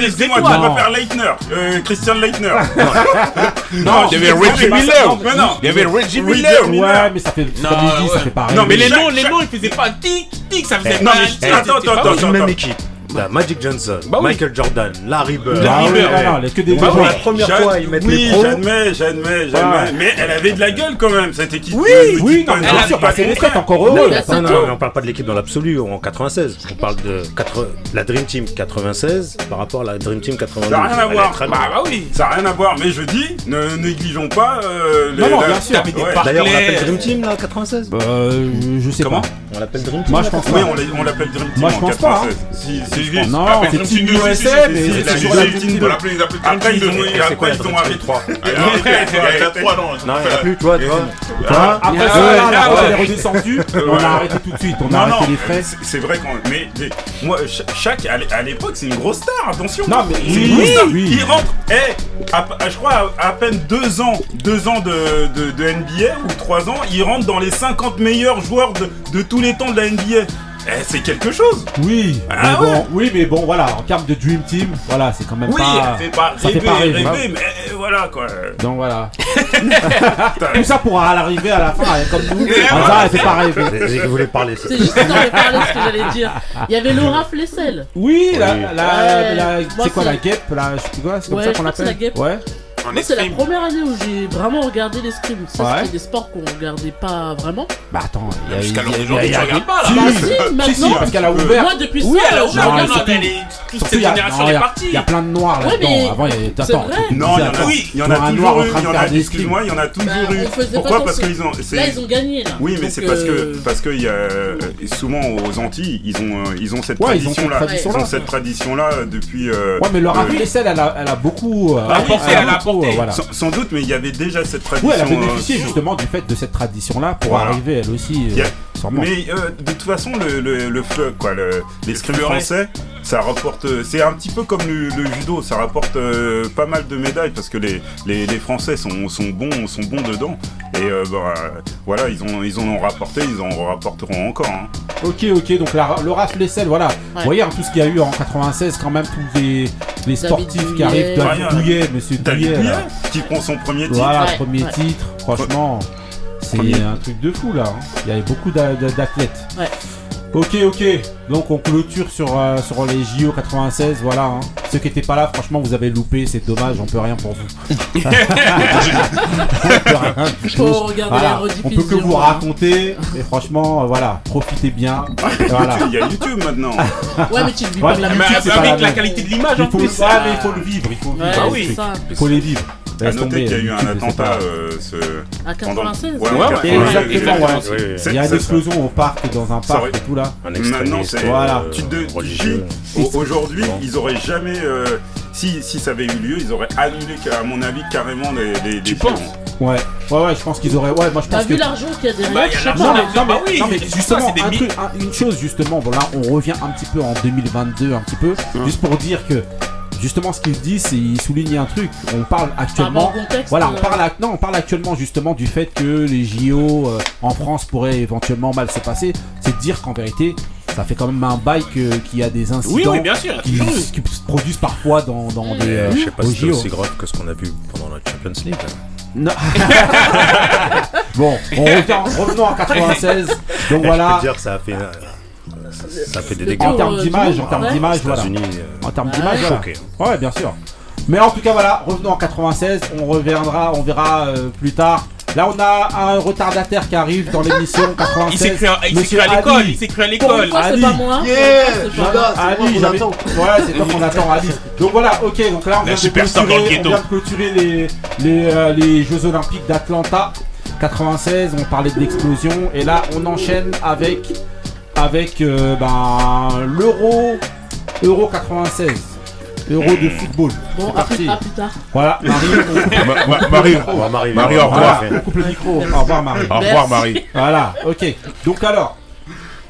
laissez-moi, tu vas pas faire Leitner, euh, Christian Leitner. Non, il y avait Reggie Miller. Il y avait Reggie Miller. Ouais, mais ça fait ça fait pareil. Non, mais les noms, les noms, ils faisaient pas tic tic, ça faisait eh, pas. Attends, attends, attends, même équipe. T'as Magic Johnson. Bah Michael Jordan, Larry Bird. Larry ah Bird. Ah, non, que des bah pour la première fois, ils mettent oui, les pros. J'admets, j'admets, ah. j'admets. Mais elle avait de la gueule quand même, cette équipe. Oui, oui, non, bien sûr, pas les stats, encore heureux. Non, bah, non, on parle pas de l'équipe dans l'absolu, en 96. On parle de la Dream Team 96 par rapport à la Dream Team 92. Ça n'a rien à voir. Bah, bah oui, ça n'a rien à voir. Mais je dis, ne négligeons pas euh, les. Non, non, bien sûr. D'ailleurs, on l'appelle Dream Team là, 96 Bah, euh, je sais pas. On l'appelle Dream Team. Moi, je pense pas. Oui, on l'appelle Dream Team. Moi, je pense pas. Hein. Si Gris. Non, c'est Team USA, mais c'est la Team de la Après, ils ont arrêté 3. Il y a 3 non. Non, il n'y a plus, toi, tu vois. Après ça, est redescendu, on a arrêté tout de suite, on a arrêté les frais. C'est vrai qu'on. Mais moi, chaque. À l'époque, c'est une grosse star, attention. Non, mais oui, Il rentre. Je crois à peine 2 ans, 2 ans de NBA ou 3 ans, il rentre dans les 50 meilleurs joueurs de tous les temps de la NBA. Eh, c'est quelque chose. Oui. Ah mais bon, oui, mais bon, voilà, en termes de Dream Team, voilà, c'est quand même oui, pas. Oui, pas ça fait pas rêver, hein. mais voilà quoi. Donc voilà. Tout ça pour l'arrivée à la fin, hein, comme nous. Ah, voilà, c'est pas rêver. C'est voulais parler. C'est juste dont ce que j'allais dire. Il y avait Laura Flessel. Oui, la, c'est quoi la guêpe, la, c'est quoi, comme ça qu'on l'appelle. Ouais. C'est la première année où j'ai vraiment regardé les scrims. Ça, Ouais. des sports qu'on regardait pas vraiment. Bah attends, il y a Jusqu'à tu regardes pas, là. Si, maintenant. parce qu'elle a ouvert. Oui, elle a ouvert, Non, toute cette plein de noirs là. Non, il y en a, toujours eu. Pourquoi Parce qu'ils ont, Là, ils gagné. Là. Oui, mais c'est parce que souvent aux Antilles, ils ont cette tradition là. Ils ont cette tradition là depuis. Ouais, mais leur elle a, beaucoup. Euh, sans, doute, mais il y avait déjà cette tradition. Oui, elle a bénéficié euh, justement du fait de cette tradition-là pour arriver elle aussi. Euh. Mais euh, de toute façon, le, le, le quoi, le, les français ça rapporte. euh, C'est un petit peu comme le, le judo, ça rapporte euh, pas mal de médailles parce que les, les, les Français sont, sont bons, sont bons dedans. Et euh, bah, voilà, ils ont, ils en ont rapporté, ils en rapporteront encore. hein. Ok, ok, donc la, le RAF Lessel, voilà. Vous voyez, hein, tout ce qu'il y a eu en 96, quand même, tous les, les sportifs qui arrivent. David Ouais, Douillet, monsieur David Douillet. Douillet, là. qui prend son premier titre. Voilà, Ouais, premier ouais. titre, franchement, c'est Premier. un truc de fou là. hein. Il y avait beaucoup d'a- d'a- d'athlètes. Ouais. Ok, ok. Donc on clôture sur, euh, sur les JO 96, voilà. hein. Ceux qui étaient pas là, franchement, vous avez loupé, c'est dommage, on peut rien pour vous. on peut rien du Faut tout. regarder Voilà. la On peut que vous hein. raconter, et franchement, euh, voilà, profitez bien. voilà. Il y a YouTube maintenant. Ouais, mais tu le vis Ouais, pas de la mais YouTube, pas la avec la qualité de l'image Il en faut, plus. ça- mais il faut le vivre, il faut vivre. Ouais, Ah oui. ça. Il faut les vivre. À noter qu'il y a eu un attentat. euh, ce... À 96 Ouais, Ouais, ouais, Exactement. Il y a une explosion au parc, dans un parc et tout là. Un Maintenant, extrémiste c'est- Voilà. euh, Tu te- tu dis, aujourd'hui, ils auraient jamais. euh, si, si ça avait eu lieu, ils auraient annulé, à mon avis, carrément les. les Tu les penses. Ouais, ouais, ouais, je pense qu'ils auraient. Ouais, moi je T'as pense vu que. l'argent qu'il y a derrière Bah, y a je sais l'argent, pas. Non, là. mais, non, mais, Bah oui, non, mais justement, ça, des un truc- un- une chose justement, bon là on revient un petit peu en 2022, un petit peu, juste pour dire que justement ce qu'il dit, c'est il souligne un truc. On parle actuellement, contexte, voilà, on euh, parle, ac- non, on parle actuellement justement du fait que les JO euh, en France pourraient éventuellement mal se passer. C'est de dire qu'en vérité, ça fait quand même un bail que- qu'il y a des incidents Oui, oui, bien sûr. qui, qui se produisent parfois dans, dans des euh, Je sais pas aux si c'est JO. aussi grave que ce qu'on a vu pendant la Champions League. Non. bon, on revient, revenons en 96. Donc Je voilà. peux dire que ça a fait, euh, ça, ça fait des dégâts. En termes d'image, en termes ouais. d'image, voilà. Euh, En termes Ouais. d'image, voilà. choqué. Ouais, bien sûr. Mais en tout cas, voilà, revenons en 96. On reviendra, on verra euh, plus tard. Là, on a un retardataire qui arrive dans l'émission 96. Il s'est cru à- il s'est Monsieur cru à l'école, Ali. il s'est cru à l'école. c'est Ali. pas moi. Yeah, Ali, c'est toi qu'on attend, Ali. Donc voilà, ok, donc là on vient, de superstar dans le clôturer, on ghetto. vient de clôturer les, les, euh, les Jeux Olympiques d'Atlanta 96, on parlait de l'explosion, et là on enchaîne avec, avec euh, ben, l'Euro Euro 96, Euro de football. Bon, à plus, à plus tard. Voilà, Marie, on coupe, Ma- ma- Marie, Au revoir, Marie. Marie, au voilà, revoir. on coupe le micro. Au revoir Marie. Au revoir, Marie. Voilà, ok. Donc alors,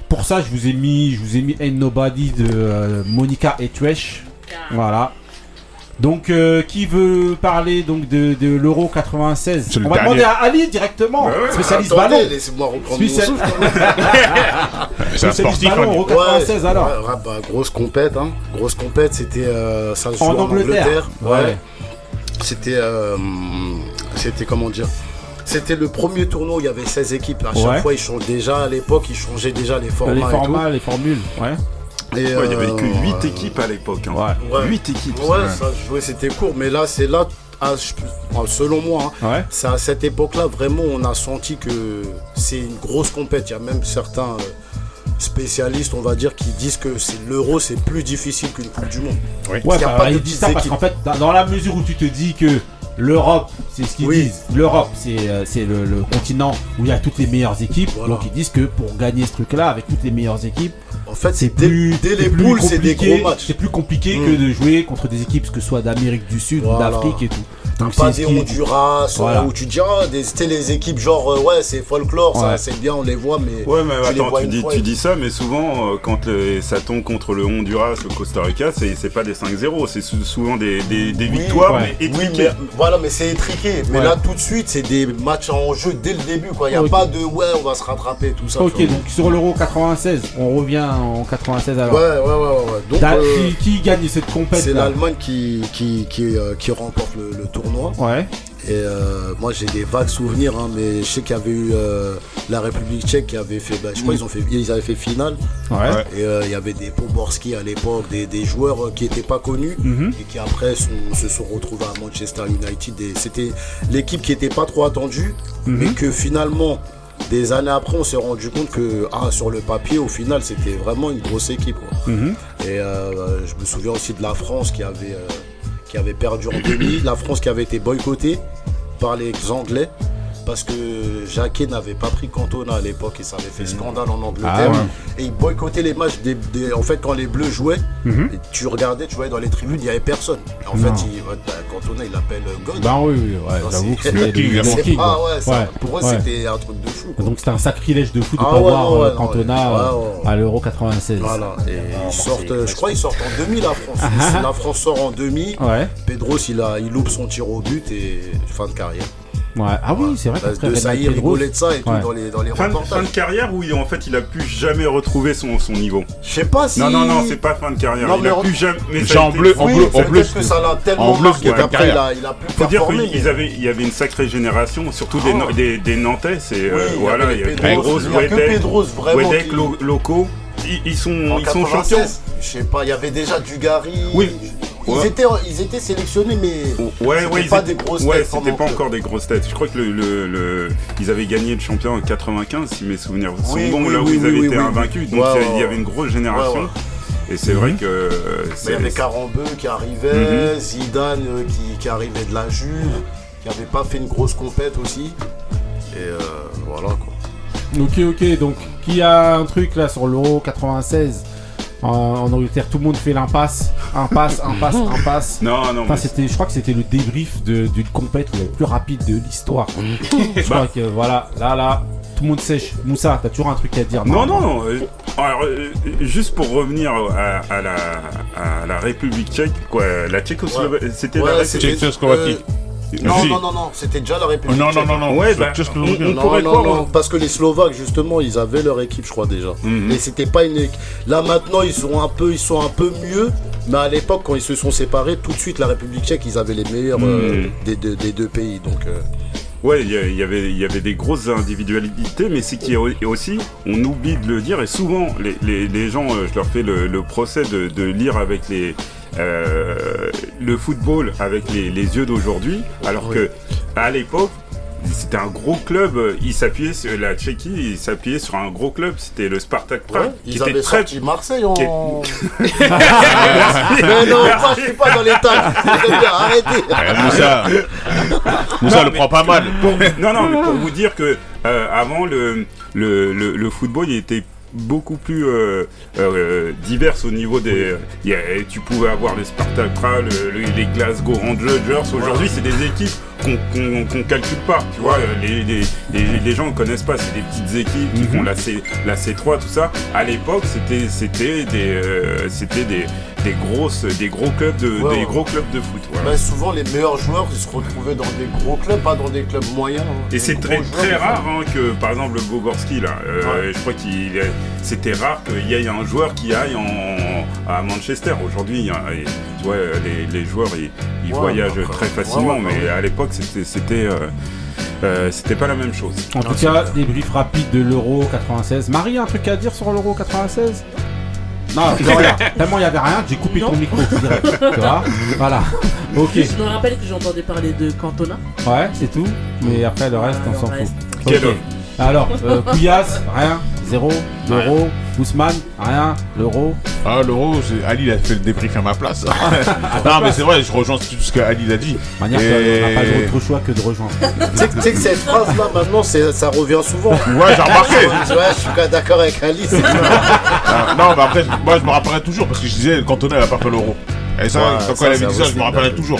pour ça, je vous ai mis, je vous ai mis Ain't Nobody de euh, Monica et Trash. Voilà. Donc, euh, qui veut parler donc de, de l'Euro 96 C'est le On va dernier. demander à Ali directement, Ouais, spécialiste Attendez, ballon. laissez-moi reprendre mon Spécial- souffle. C'est un Spécialiste sportif. ballon, hein. Euro 96 alors. ouais, bah, grosse compète, hein. Grosse compète, c'était euh, ça se joue En en, Angleterre. Ouais. Ouais. C'était euh, c'était comment dire C'était le premier tournoi où il y avait 16 équipes. À chaque Ouais. fois, ils changent déjà à l'époque, ils changeaient déjà les formats. les et formats, les formules, ouais. Et, Ouais, il y avait euh, que 8 équipes à l'époque. hein. Ouais. Ouais. 8 équipes. Ouais, ça jouait, c'était court, mais là, c'est là, à- selon moi, hein, Ouais. c'est à cette époque-là, vraiment, on a senti que c'est une grosse compète. Il y a même certains euh, spécialistes, on va dire, qui disent que c'est l'euro, c'est plus difficile qu'une Coupe du Monde. Ouais, y a bah, pas de dit ça parce qu'en fait, dans, la mesure où tu te dis que l'Europe, c'est ce qu'ils Oui. disent, l'Europe, c'est euh, c'est le, le continent où il y a toutes les meilleures équipes. Voilà. Donc ils disent que pour gagner ce truc-là, avec toutes les meilleures équipes, En fait, c'est dès, plus dès les plus poules, c'est des compliqué- gros matchs. C'est plus compliqué Mm. que de jouer contre des équipes, que ce soit d'Amérique du Sud ou d'Afrique et tout. Donc pas c'est des Honduras Voilà. où tu dis ah c'était les équipes genre euh, ouais c'est folklore ça c'est bien on les voit mais Ouais, mais tu les attends, vois tu une dis, fois tu et- dis ça, mais souvent, euh, quand le- ça tombe contre le Honduras, le Costa Rica, c'est c'est pas des 5-0, c'est sou- souvent des, des- des Oui, victoires, ouais. mais Oui, étriquées. mais voilà, mais c'est étriqué. Mais Ouais. là, tout de suite, c'est des matchs en jeu dès le début. Il n'y a pas de ouais, on va se rattraper, tout ça. Ok, donc sur l'Euro 96, on revient en 96 alors. Ouais, ouais, ouais, ouais. Donc, Da- euh, qui, qui gagne cette compète c'est l'Allemagne qui, qui, qui, euh, qui remporte le, le tournoi. Ouais. Et euh, moi, j'ai des vagues souvenirs, hein, mais je sais qu'il y avait eu euh, la République tchèque qui avait fait. bah, je crois ont fait, ils avaient fait finale. Ouais. Et euh, il y avait des Poborski à l'époque, des, des joueurs qui n'étaient pas connus Mhm. et qui après sont- se sont retrouvés à Manchester United. Et c'était l'équipe qui n'était pas trop attendue, Mhm. mais que finalement, des années après, on s'est rendu compte que ah, sur le papier, au final, c'était vraiment une grosse équipe. quoi. Mhm. Et euh, je me souviens aussi de la France qui avait, euh, qui avait perdu en demi, la France qui avait été boycottée par les Anglais. Parce que Jacquet n'avait pas pris Cantona à l'époque et ça avait fait scandale en Ah Angleterre. ouais. Et il boycottait les matchs. Des, des- en fait, quand les Bleus jouaient, Mhm. tu regardais, tu voyais dans les tribunes, il n'y avait personne. Et en Non. fait, il, ouais, bah, Cantona, il l'appelle euh, God. Bah oui, oui, ouais, j'avoue que c'est- pas- ouais, ça- Pour eux, ouais. c'était un truc de fou. quoi. Donc c'était un sacrilège de fou de Ah pas ouais, voir ouais, euh, Cantona ouais, euh, ouais, ouais. à l'Euro 96. Voilà, et ils sortent, euh, je crois qu'ils sortent en demi la France. la France sort en demi. Ouais. Pedros il, a, il loupe son tir au but et fin de carrière. Ouais. Ah oui, c'est vrai de Renan ça, il rigolait de ça et tout Ouais. dans les, dans les Fin de, reportages. fin de carrière où il- en fait il a plus jamais retrouvé son, son niveau. Je sais pas si. Non, non, non, c'est pas fin de carrière. Non, il mais a en- plus jamais. mais en bleu, en bleu, en bleu. que ça l'a tellement en bleu, marqué c'était qu'après il a, il a plus Faut dire performé. qu'il mais- avait, il y avait une sacrée génération, surtout des, Ah. no- des, des Nantais. C'est euh, Oui, il y voilà, avait il y a Pedros, Pedros, vraiment, Wedek, locaux. Ils, sont, ils sont 96, champions. Je sais pas, il y avait déjà Dugarry. Oui. Ils, étaient, ils étaient sélectionnés, mais Ouais, c'était ouais, ils pas étaient- des grosses ouais, têtes. c'était pas encore des grosses têtes. Je crois que le, le- le- ils avaient gagné le champion en 95, si mes souvenirs sont Oui, bons, oui, là où oui, ils avaient oui, été oui. invaincus. Donc Ouais, il y avait une grosse génération. Ouais, ouais. Et c'est vrai que euh, il y avait Carambeu qui arrivait, Zidane euh, qui, qui arrivait de la Juve, qui avait pas fait une grosse compète aussi. Et euh, voilà quoi. Ok, ok. Donc, qui a un truc là sur l'Euro 96 en, en Angleterre Tout le monde fait l'impasse. Impasse, impasse, impasse. Non, non, Enfin, mais c'était, je crois que c'était le débrief de- d'une compète le plus rapide de l'histoire. je crois que voilà, là, là, tout le monde sèche. Moussa, t'as toujours un truc à dire Non, non, non. euh, alors, euh, juste pour revenir à, à la, à la République tchèque, quoi, la Tchécoslovaquie, c'était Ouais, la République c'était- Tchécoslovaquie. Non, Si. non, non, non, c'était déjà la République. Non, non, tchèque. non, non. Ouais, c'est bah, Tchécoslovaquie. on- on Non, pourrait non, croire, non, hein. parce que les Slovaques justement, ils avaient leur équipe, je crois déjà. Mhm. Et c'était pas une. Là maintenant, ils sont un peu, ils sont un peu mieux. Mais à l'époque, quand ils se sont séparés, tout de suite, la République Tchèque, ils avaient les meilleurs euh, Mhm. des, deux, des deux pays. Donc, euh, Ouais, il y, il y avait, il y avait des grosses individualités, mais c'est qu'il y a au- aussi, on oublie de le dire, et souvent, les, les- les gens, euh, je leur fais le, le procès de, de lire avec les, euh, le football avec les, les yeux d'aujourd'hui, alors que à l'époque, c'était un gros club, euh, il s'appuyait sur la Tchéquie, il s'appuyait sur un gros club, c'était le Spartak Prague, ouais, qui ils était avaient très sorti Marseille en. mais non, moi, je suis pas dans les Arrêtez. Eh, Moussa, Moussa Non, le prend pas mal. pour- non, non, mais pour vous dire que euh, avant le, le, le, le football, il était beaucoup plus euh, euh, divers au niveau des. il y a- tu pouvais avoir les Prague, le- le- les Glasgow Rangers. Aujourd'hui, c'est des équipes qu'on qu'on calcule pas. Tu vois, les, les, les, les gens ne connaissent pas. C'est des petites équipes qui font la, C, la C3, tout ça. À l'époque, c'était c'était des euh, c'était des, des grosses des gros clubs de Ouais, des ouais. gros clubs de foot. voilà. Ben, souvent, les meilleurs joueurs, ils se retrouvaient dans des gros clubs, pas dans des clubs moyens. hein. Et c'est très, joueurs, très rare hein, que, par exemple, le Gogorski, là, euh, je crois qu'il est- c'était rare qu'il y ait un joueur qui aille en, à Manchester. Aujourd'hui, tu vois, les, les joueurs, ils, ils Ouais, voyagent bah, très facilement, ouais, mais à l'époque, c'était c'était euh, euh, c'était pas la même chose. En tout cas, débrief rapide de l'Euro 96. Marie, un truc à dire sur l'Euro 96 Non, regarde, tellement il n'y avait rien, j'ai coupé ton micro. direct, tu vois Voilà. Ok. Je me rappelle que j'entendais parler de Cantona. Ouais, c'est tout. Mais après, le reste, on s'en fout. Ok. Alors, euh, Couillasse, rien. Zéro. L'euro. Ousmane, rien. L'euro. Ah, l'euro, c'est- Ali il a fait le débrief à ma place. non, mais c'est vrai, je rejoins tout ce qu'Ali a dit. De manière Et- qu'on n'a pas d'autre choix que de rejoindre. Tu sais que- tu sais que cette phrase-là, maintenant, c'est- ça revient souvent. Ouais, j'ai remarqué. Ouais, je suis d'accord avec Alice. Ah, non, mais après, moi je me rappellerai toujours parce que je disais Cantona il a pas fait l'euro. Et ça, Ouais, quand ça, elle avait ça dit ça, je me rappellerai toujours.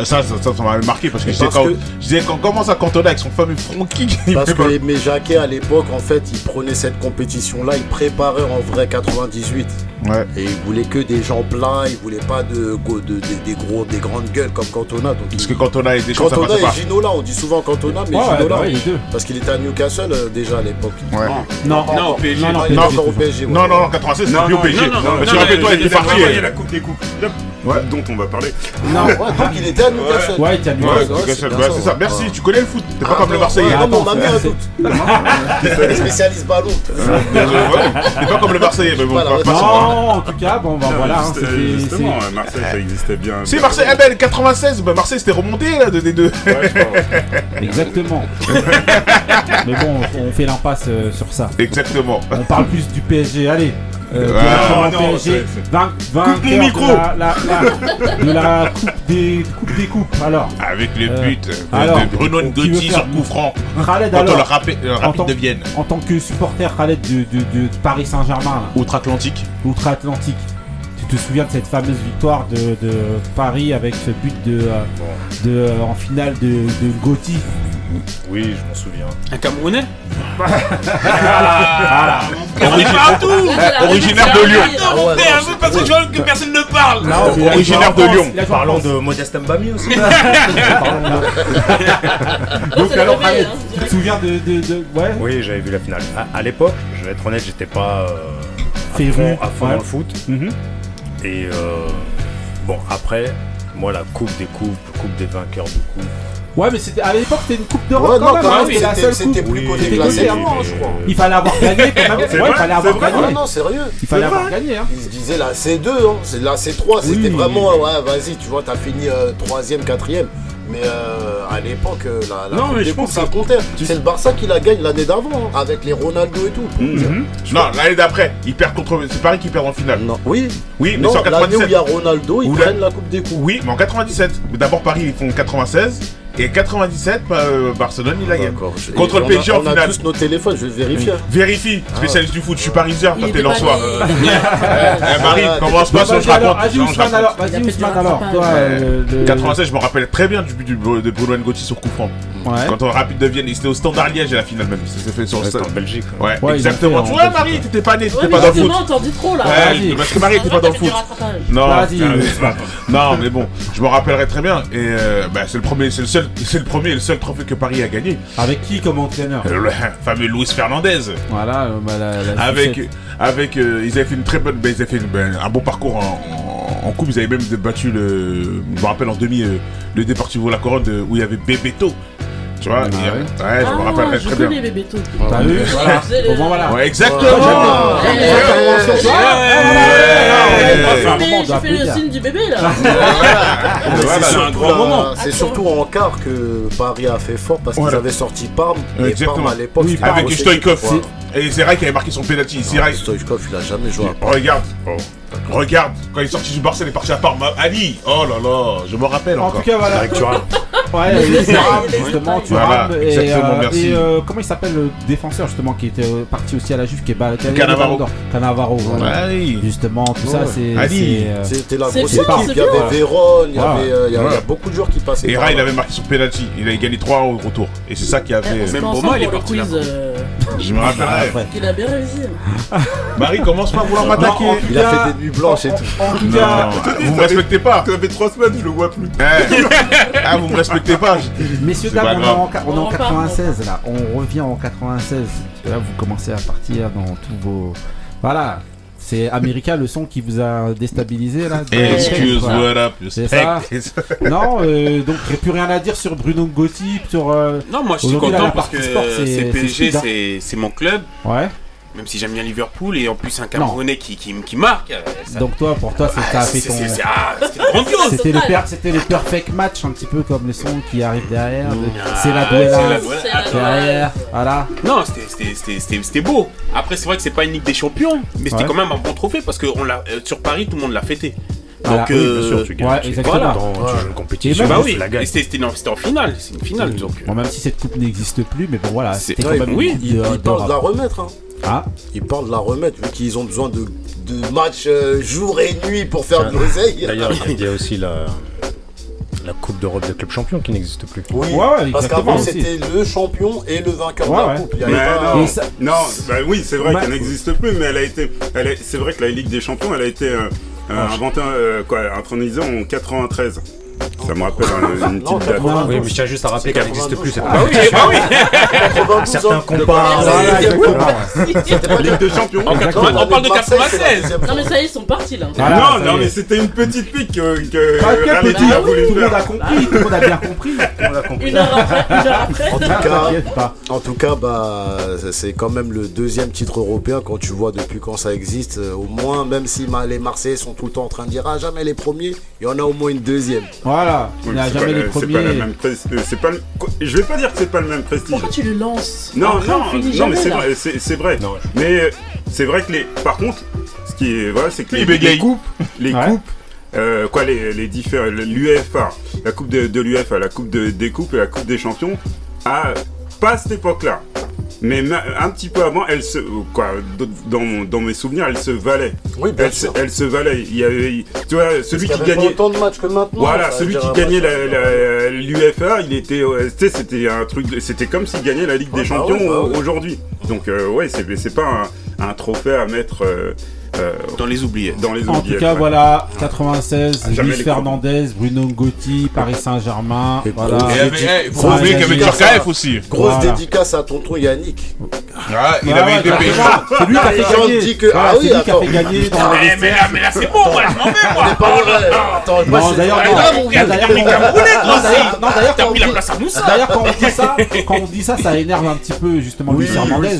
Et ça, ça, ça, ça m'avait marqué parce que je disais, quand, que- je disais quand comment ça Cantona avec son fameux front kick Parce que mais Jacquet, à l'époque, en fait, il prenait cette compétition-là, il préparait en vrai 98. Ouais. Et il voulait que des gens pleins, il voulait pas de, des- des gros, des grandes gueules comme Cantona. Donc Parce il- que Cantona et ça Cantona et pas. Ginola, on dit souvent Cantona, mais Ouais, Ginola. bah ouais, les deux. Parce qu'il était à Newcastle euh, déjà à l'époque. Ouais. Non, Non, encore. au PSG. Non, non. Non, non, non, 96, c'était plus au PSG. non, non, non, non, rappelle-toi, il il était parti. Il y a euh, la Coupe des Coupes clubs Ouais. dont on va parler. Non. Ouais, donc il était à Newcastle. Ouais, il. Ouais, Ouais, Newcastle, c'est bien ouais, ça, c'est ça. Merci, Ouais. tu connais le foot? T'es pas Ah, comme le non, Marseillais. ouais, hein. Non, ma mère c'est- doute. Spécialiste ballon. T'es pas comme le Marseillais, mais bon, non. Non, en tout cas, bon, bah Non, voilà. hein, justement, Marseille, ça existait bien. C'est Marseille, eh ben 96, bah Marseille c'était remonté là de des deux. Ouais, je crois. Exactement. Mais bon, on fait l'impasse euh, sur ça. Exactement. On parle plus du PSG. Allez, euh, Ah, non, PSG, vain- vainqueur de la, la- la- de la coupe des, coupe des coupes. Alors, Avec le Euh, but de- alors, de Bruno sur coup franc. Khaled, alors, le Rapid, le en Rapid tant- de Vienne. en tant que supporter Khaled de, de- de Paris Saint-Germain, Outre-Atlantique. outre-Atlantique, te souviens de cette fameuse victoire de, de Paris avec ce but de, euh, de, euh, en finale de, de Gotti Oui, je m'en souviens. Un Camerounais Voilà. Originaire originaire de Lyon. Attends, frère, parce que je vois que personne ne parle. Non, Originaire de Lyon. Parlons de Modeste Mbami aussi. Donc alors réveil, hein, tu te souviens de, de, de- ouais Oui, j'avais vu la finale. À, à l'époque, je vais être honnête, j'étais pas euh, à fond, à fond ouais. dans le foot. Mhm. Et euh, bon, après, moi, la coupe des coupes, coupe des vainqueurs de coupe. Ouais, mais c'était à l'époque c'était une coupe d'Europe Ouais, quand non, même. quand hein, même, c'était la seule coupe. c'était plus avant, avant, je crois. Il fallait avoir gagné quand même. C'est Ouais, vrai, il fallait avoir vrai. gagné. Non, non, sérieux. Il fallait avoir gagné. Hein. Ils se disaient la C2, hein. c'est la C3, c'était Oui. vraiment, ouais, vas-y, tu vois, t'as fini euh, troisième, quatrième. Mais euh, à l'époque, euh, la, la Non, mais je pense ça comptait. C'est le Barça qui la gagne l'année d'avant, hein, avec les Ronaldo et tout. Mhm. Non, l'année d'après, il perd contre. C'est Paris qui perd en finale. Non, oui, Oui, mais c'est en l'année où 97. il y a Ronaldo, ils la- prennent la Coupe des Coupes. Oui, mais en 97. Mais D'abord, Paris, ils font 96. Et 97, euh, Barcelone, il la gagne. D'accord. je- Contre le on a- PSG en On a finale. tous nos téléphones, je vais vérifier. Vérifie, spécialiste du foot, je suis parisien, était t'es pas Lensois. né. Eh, Marie, Ah, commence pas, sinon je raconte. Vas-y Ousmane alors. A Vas-y Ousmane alors. rattrapage. Toi, euh, le- 96, je me rappelle très bien du but du- de Bruno Ngotti sur coup franc. Quand on rapide de Vienne, c'était au Standard Liège à la finale même. Ça s'est fait sur le en Belgique. Ouais, Ouais, exactement. Tu vois. Marie, t'étais pas né, t'étais pas dans le foot. justement, t'en dis trop là. Vas-y. Ouais, parce que Marie était pas dans le foot. Non, euh, non, mais bon, je me rappellerai très bien. Et euh, bah, c'est le premier, c'est le seul, c'est le premier et le seul trophée que Paris a gagné. Avec qui comme entraîneur Le fameux Luis Fernandez. Voilà, euh, bah, la, la Avec, sucette. avec, euh, ils avaient fait une très bonne, ben, ils avaient fait ben, un bon parcours en, en- en coupe. Ils avaient même battu le, je me rappelle en demi euh, le Deportivo La Corogne euh, où il y avait Bebeto. Tu vois, Ah et, ouais. ouais, je me Ah, rappellerai très bien. bébé tout. T'as vu Voilà. Ouais, exactement. Ah, Ouais. Ouais. Ah, Mais J'ai fait le signe du bébé là. Mais Voilà, c'est un surtout, grand la- moment. c'est surtout en quart que Paris a fait fort parce qu'ils Voilà. avaient sorti Parme. Et Exactement. Parme à l'époque, Oui, c'était Parme. une Avec grosse Stoïkov. Et c'est vrai qu'il avait marqué son penalty. C'est vrai. Stoïchkov, il a jamais joué à Parme. Regarde. Regarde, quand il est sorti du Barça, il est parti à Parme. Ali, oh là là, je me rappelle En encore. tout cas, voilà. Avec Thuram. Ouais, justement. Thuram. Voilà, et, exactement, euh, merci. Et euh, comment il s'appelle le défenseur, justement, qui était euh, parti aussi à la Juve, qui est. Ballon d'Or. Cannavaro, voilà. Oui. Justement, tout ça, c'est. Ali. euh, C'était la grosse équipe. Il y avait. Véron, il y Ouais. avait, euh, il y a- il y a Ouais. beaucoup de joueurs qui passaient. Et Ray, il avait marqué son penalty. Il avait gagné 3 au retour. Et c'est ça qui a Eh, On fait. se Même Boma, il est parti Je me rappellerai. après. qu'il a bien réussi. Marie, commence pas à vouloir m'attaquer. Il a fait des nuits blanches et tout. Non, vous me respectez pas. Ça fait 3 semaines, je le vois plus. Eh. Ah, vous me respectez pas. messieurs, dames, on est en, ca- on est On en en parle, 96 là. On revient en 96. Parce que là, vous commencez à partir dans tous vos. Voilà. C'est America le son qui vous a déstabilisé là. Excuse, Voilà. what up, you C'est ça. spec. Non, euh, donc j'ai plus rien à dire sur Bruno Gotti, sur. euh, Non, moi je suis là, content la parce que sport, c'est- PSG, c'est c'est mon club. Ouais. Même si j'aime bien Liverpool et en plus un Camerounais qui, qui, qui marque. euh, ça- Donc toi, pour toi, c'est- ça a fait c'est- ton. c'est- c'est- ah, C'était grandiose. C'était le, per- c'était le perfect match, un petit peu comme le son qui arrive derrière. le- Ah, C'est la c'est la duella duella. C'est la derrière. Voilà. Non, c'était- c'était- beau. Après, c'est vrai que c'est pas une Ligue des Champions, mais c'était Ouais. quand même un bon trophée parce que on l'a, euh, sur Paris, tout le monde l'a fêté. Voilà. Donc, Oui, euh, Bien sûr, tu gagnes. ouais, tu- exactement. Voilà. Tu joues une compétition, bah oui, c'était en finale, c'est une finale. Donc, euh, Bon, même si cette coupe n'existe plus, mais bon, voilà, C'est- c'était quand même oui, Ils, de- ils parlent de la remettre. Hein. Ah, Ils parlent de la remettre vu qu'ils ont besoin de, de matchs euh, jour et nuit pour faire de l'oseille. D'ailleurs, il y a aussi la, la Coupe d'Europe des clubs champions qui n'existe plus. Oui, Ouais, ouais, parce qu'avant c'était le champion et le vainqueur Ouais, de la ouais. coupe. Il y avait Mais pas- non, Et ça- non, bah oui, c'est vrai Bah- qu'elle n'existe plus, mais elle a été, elle est- c'est vrai que la Ligue des Champions, elle a été euh, euh, inventée, euh, quoi, intronisée en 93. Ça me rappelle une petite date. 92. Oui, mais je tiens juste à rappeler qu'elle n'existe plus. C'est bah pas oui, bah oui. 92 Certains Ligue de Champions. En 80 on parle de Marseille, c'est la 96. deuxième Non mais ça y est, ils sont partis là. Non, non, mais c'était une petite pique que, Ah, a voulu Tout le monde a compris, tout le monde a bien compris. Une heure après, une heure après. En tout cas, T'inquiète pas. En tout cas, bah, c'est quand même le deuxième titre européen quand tu vois depuis quand ça existe. euh, au moins, même si les Marseillais sont tout le temps en train de dire ah jamais les premiers, il y en a au moins une deuxième. Voilà, il Oui, c'est jamais pas les la- C'est pas la même pres- c'est pas le- Je vais pas dire que c'est pas le même prestige. Pourquoi tu le lances Non, Après, non, non, jamais, mais c'est vrai, vrai. Non, Mais euh, c'est vrai que les. Par contre, qui est, voilà, c'est que les, les coupes, les Ouais. coupes, euh, quoi, les, les différents, l'UEFA, la coupe de, de l'UEFA, la coupe de- des coupes et la coupe des champions, à pas à cette époque-là. Mais ma- un petit peu avant, elle se, quoi, dans, mon- dans mes souvenirs, elle se valait. Oui, bien elle, se, sûr. elle se valait. Il y avait, tu vois, celui qui avait gagnait. pas autant de matchs que maintenant. Voilà, celui qui gagnait l'UFA, il était, euh, tu sais, c'était un truc, c'était comme s'il gagnait la Ligue des bah Champions bah aujourd'hui. Donc euh, ouais, c'est c'est pas un, un trophée à mettre euh, Dans les dans les En tout cas, ouais. voilà, 96, Ah, jamais Luis Fernandez, Bruno Ngotti, Paris Saint-Germain. Et Voilà. Et il y avait- eh, y avait dédicace Djurkaeff aussi. Grosse Voilà. dédicace à tonton Yannick. Ah, il avait ouais, été payé. C'est lui qui a Les fait gagner. disent que- Voilà, ah oui, lui qui a fait gagner dans le Eh, mais là, mais là, c'est bon, moi, je m'en vais, moi. C'est pas vrai. Attends, Non, d'ailleurs, Ah, non. d'ailleurs, T'as pris on la dit- place à Moussa. D'ailleurs, quand on dit ça, quand on dit ça, ça énerve un petit peu justement Luis Fernandez,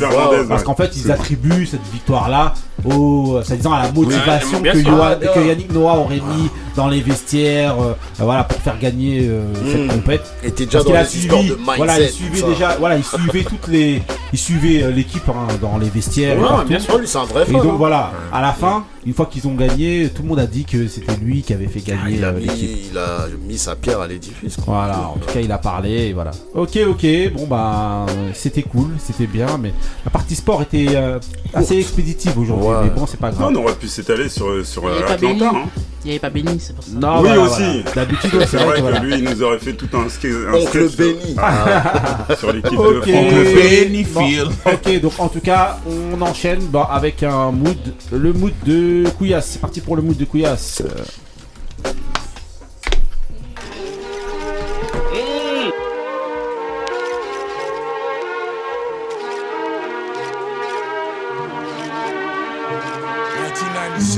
parce qu'en fait, ils attribuent cette victoire-là au, disant à la motivation que, sûr. Yoa- Ah, que Yannick Noah aurait mis dans les vestiaires, euh, voilà, pour faire gagner euh, cette Mm. compète. Et t'es déjà Parce dans les suivi, de mindset. voilà, il suivait déjà, voilà, il suivait toutes les, il suivait euh, l'équipe hein, dans les vestiaires. et Ouais, bien sûr, lui, c'est un vrai Et fan. donc hein. voilà, à la fin, une fois qu'ils ont gagné, tout le monde a dit que c'était lui qui avait fait Ah, gagner il, a mis, l'équipe. il a mis sa pierre à l'édifice. Voilà, en tout cas il a parlé, et voilà. Ok, ok, bon bah c'était cool, c'était bien, mais la partie sport était euh, assez expéditive aujourd'hui, Mais bon c'est pas Non, grave. on aurait pu s'étaler sur, sur Il y euh, avait pas Atlanta. Béni. hein. Il n'y avait pas Béni, c'est pour ça. Non, Oui, voilà, aussi. voilà. D'habitude, C'est vrai que voilà. lui, il nous aurait fait tout un, sk- un Oncle sketch Benny. Ah, sur l'équipe de Ok. France. Oncle Benny Phil. ok, donc en tout cas, on enchaîne bah, avec un mood, le mood de Couillasse. C'est parti pour le mood de Couillasse.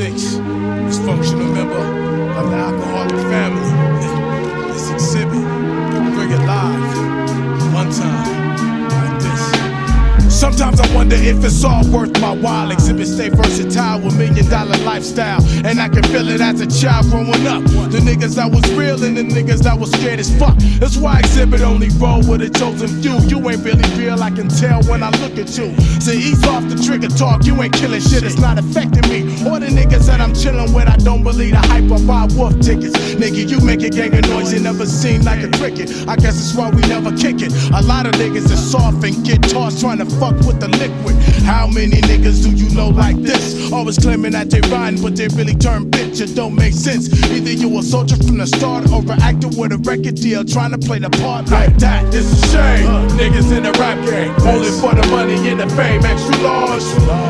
six functional. Sometimes I wonder if it's all worth my while. Exhibit stay versatile with million dollar lifestyle. And I can feel it as a child growing up. The niggas that was real and the niggas that was scared as fuck. That's why exhibit only roll with a chosen few. You ain't really real, I can tell when I look at you. So ease off the trigger talk, you ain't killing shit, it's not affecting me. Or the niggas that I'm chilling with, I don't believe the hype or buy wolf tickets. Nigga, you make a gang of noise, you never seen like a cricket. I guess that's why we never kick it. A lot of niggas is soft and get tossed trying to fuck with the liquid. How many niggas do you know like this? Always claiming that they rhyme, but they really turn bitch. It don't make sense. Either you a soldier from the start or an actor with a record deal trying to play the part like that. It's a shame. Niggas in the rap game, only for the money and the fame. Extra large.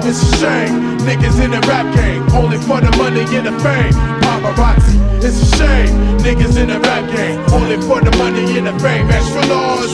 It's a shame. Niggas in the rap game, only for the money and the fame. Paparazzi. It's a shame. Niggas in the rap game, only for the money and the fame. Extra large.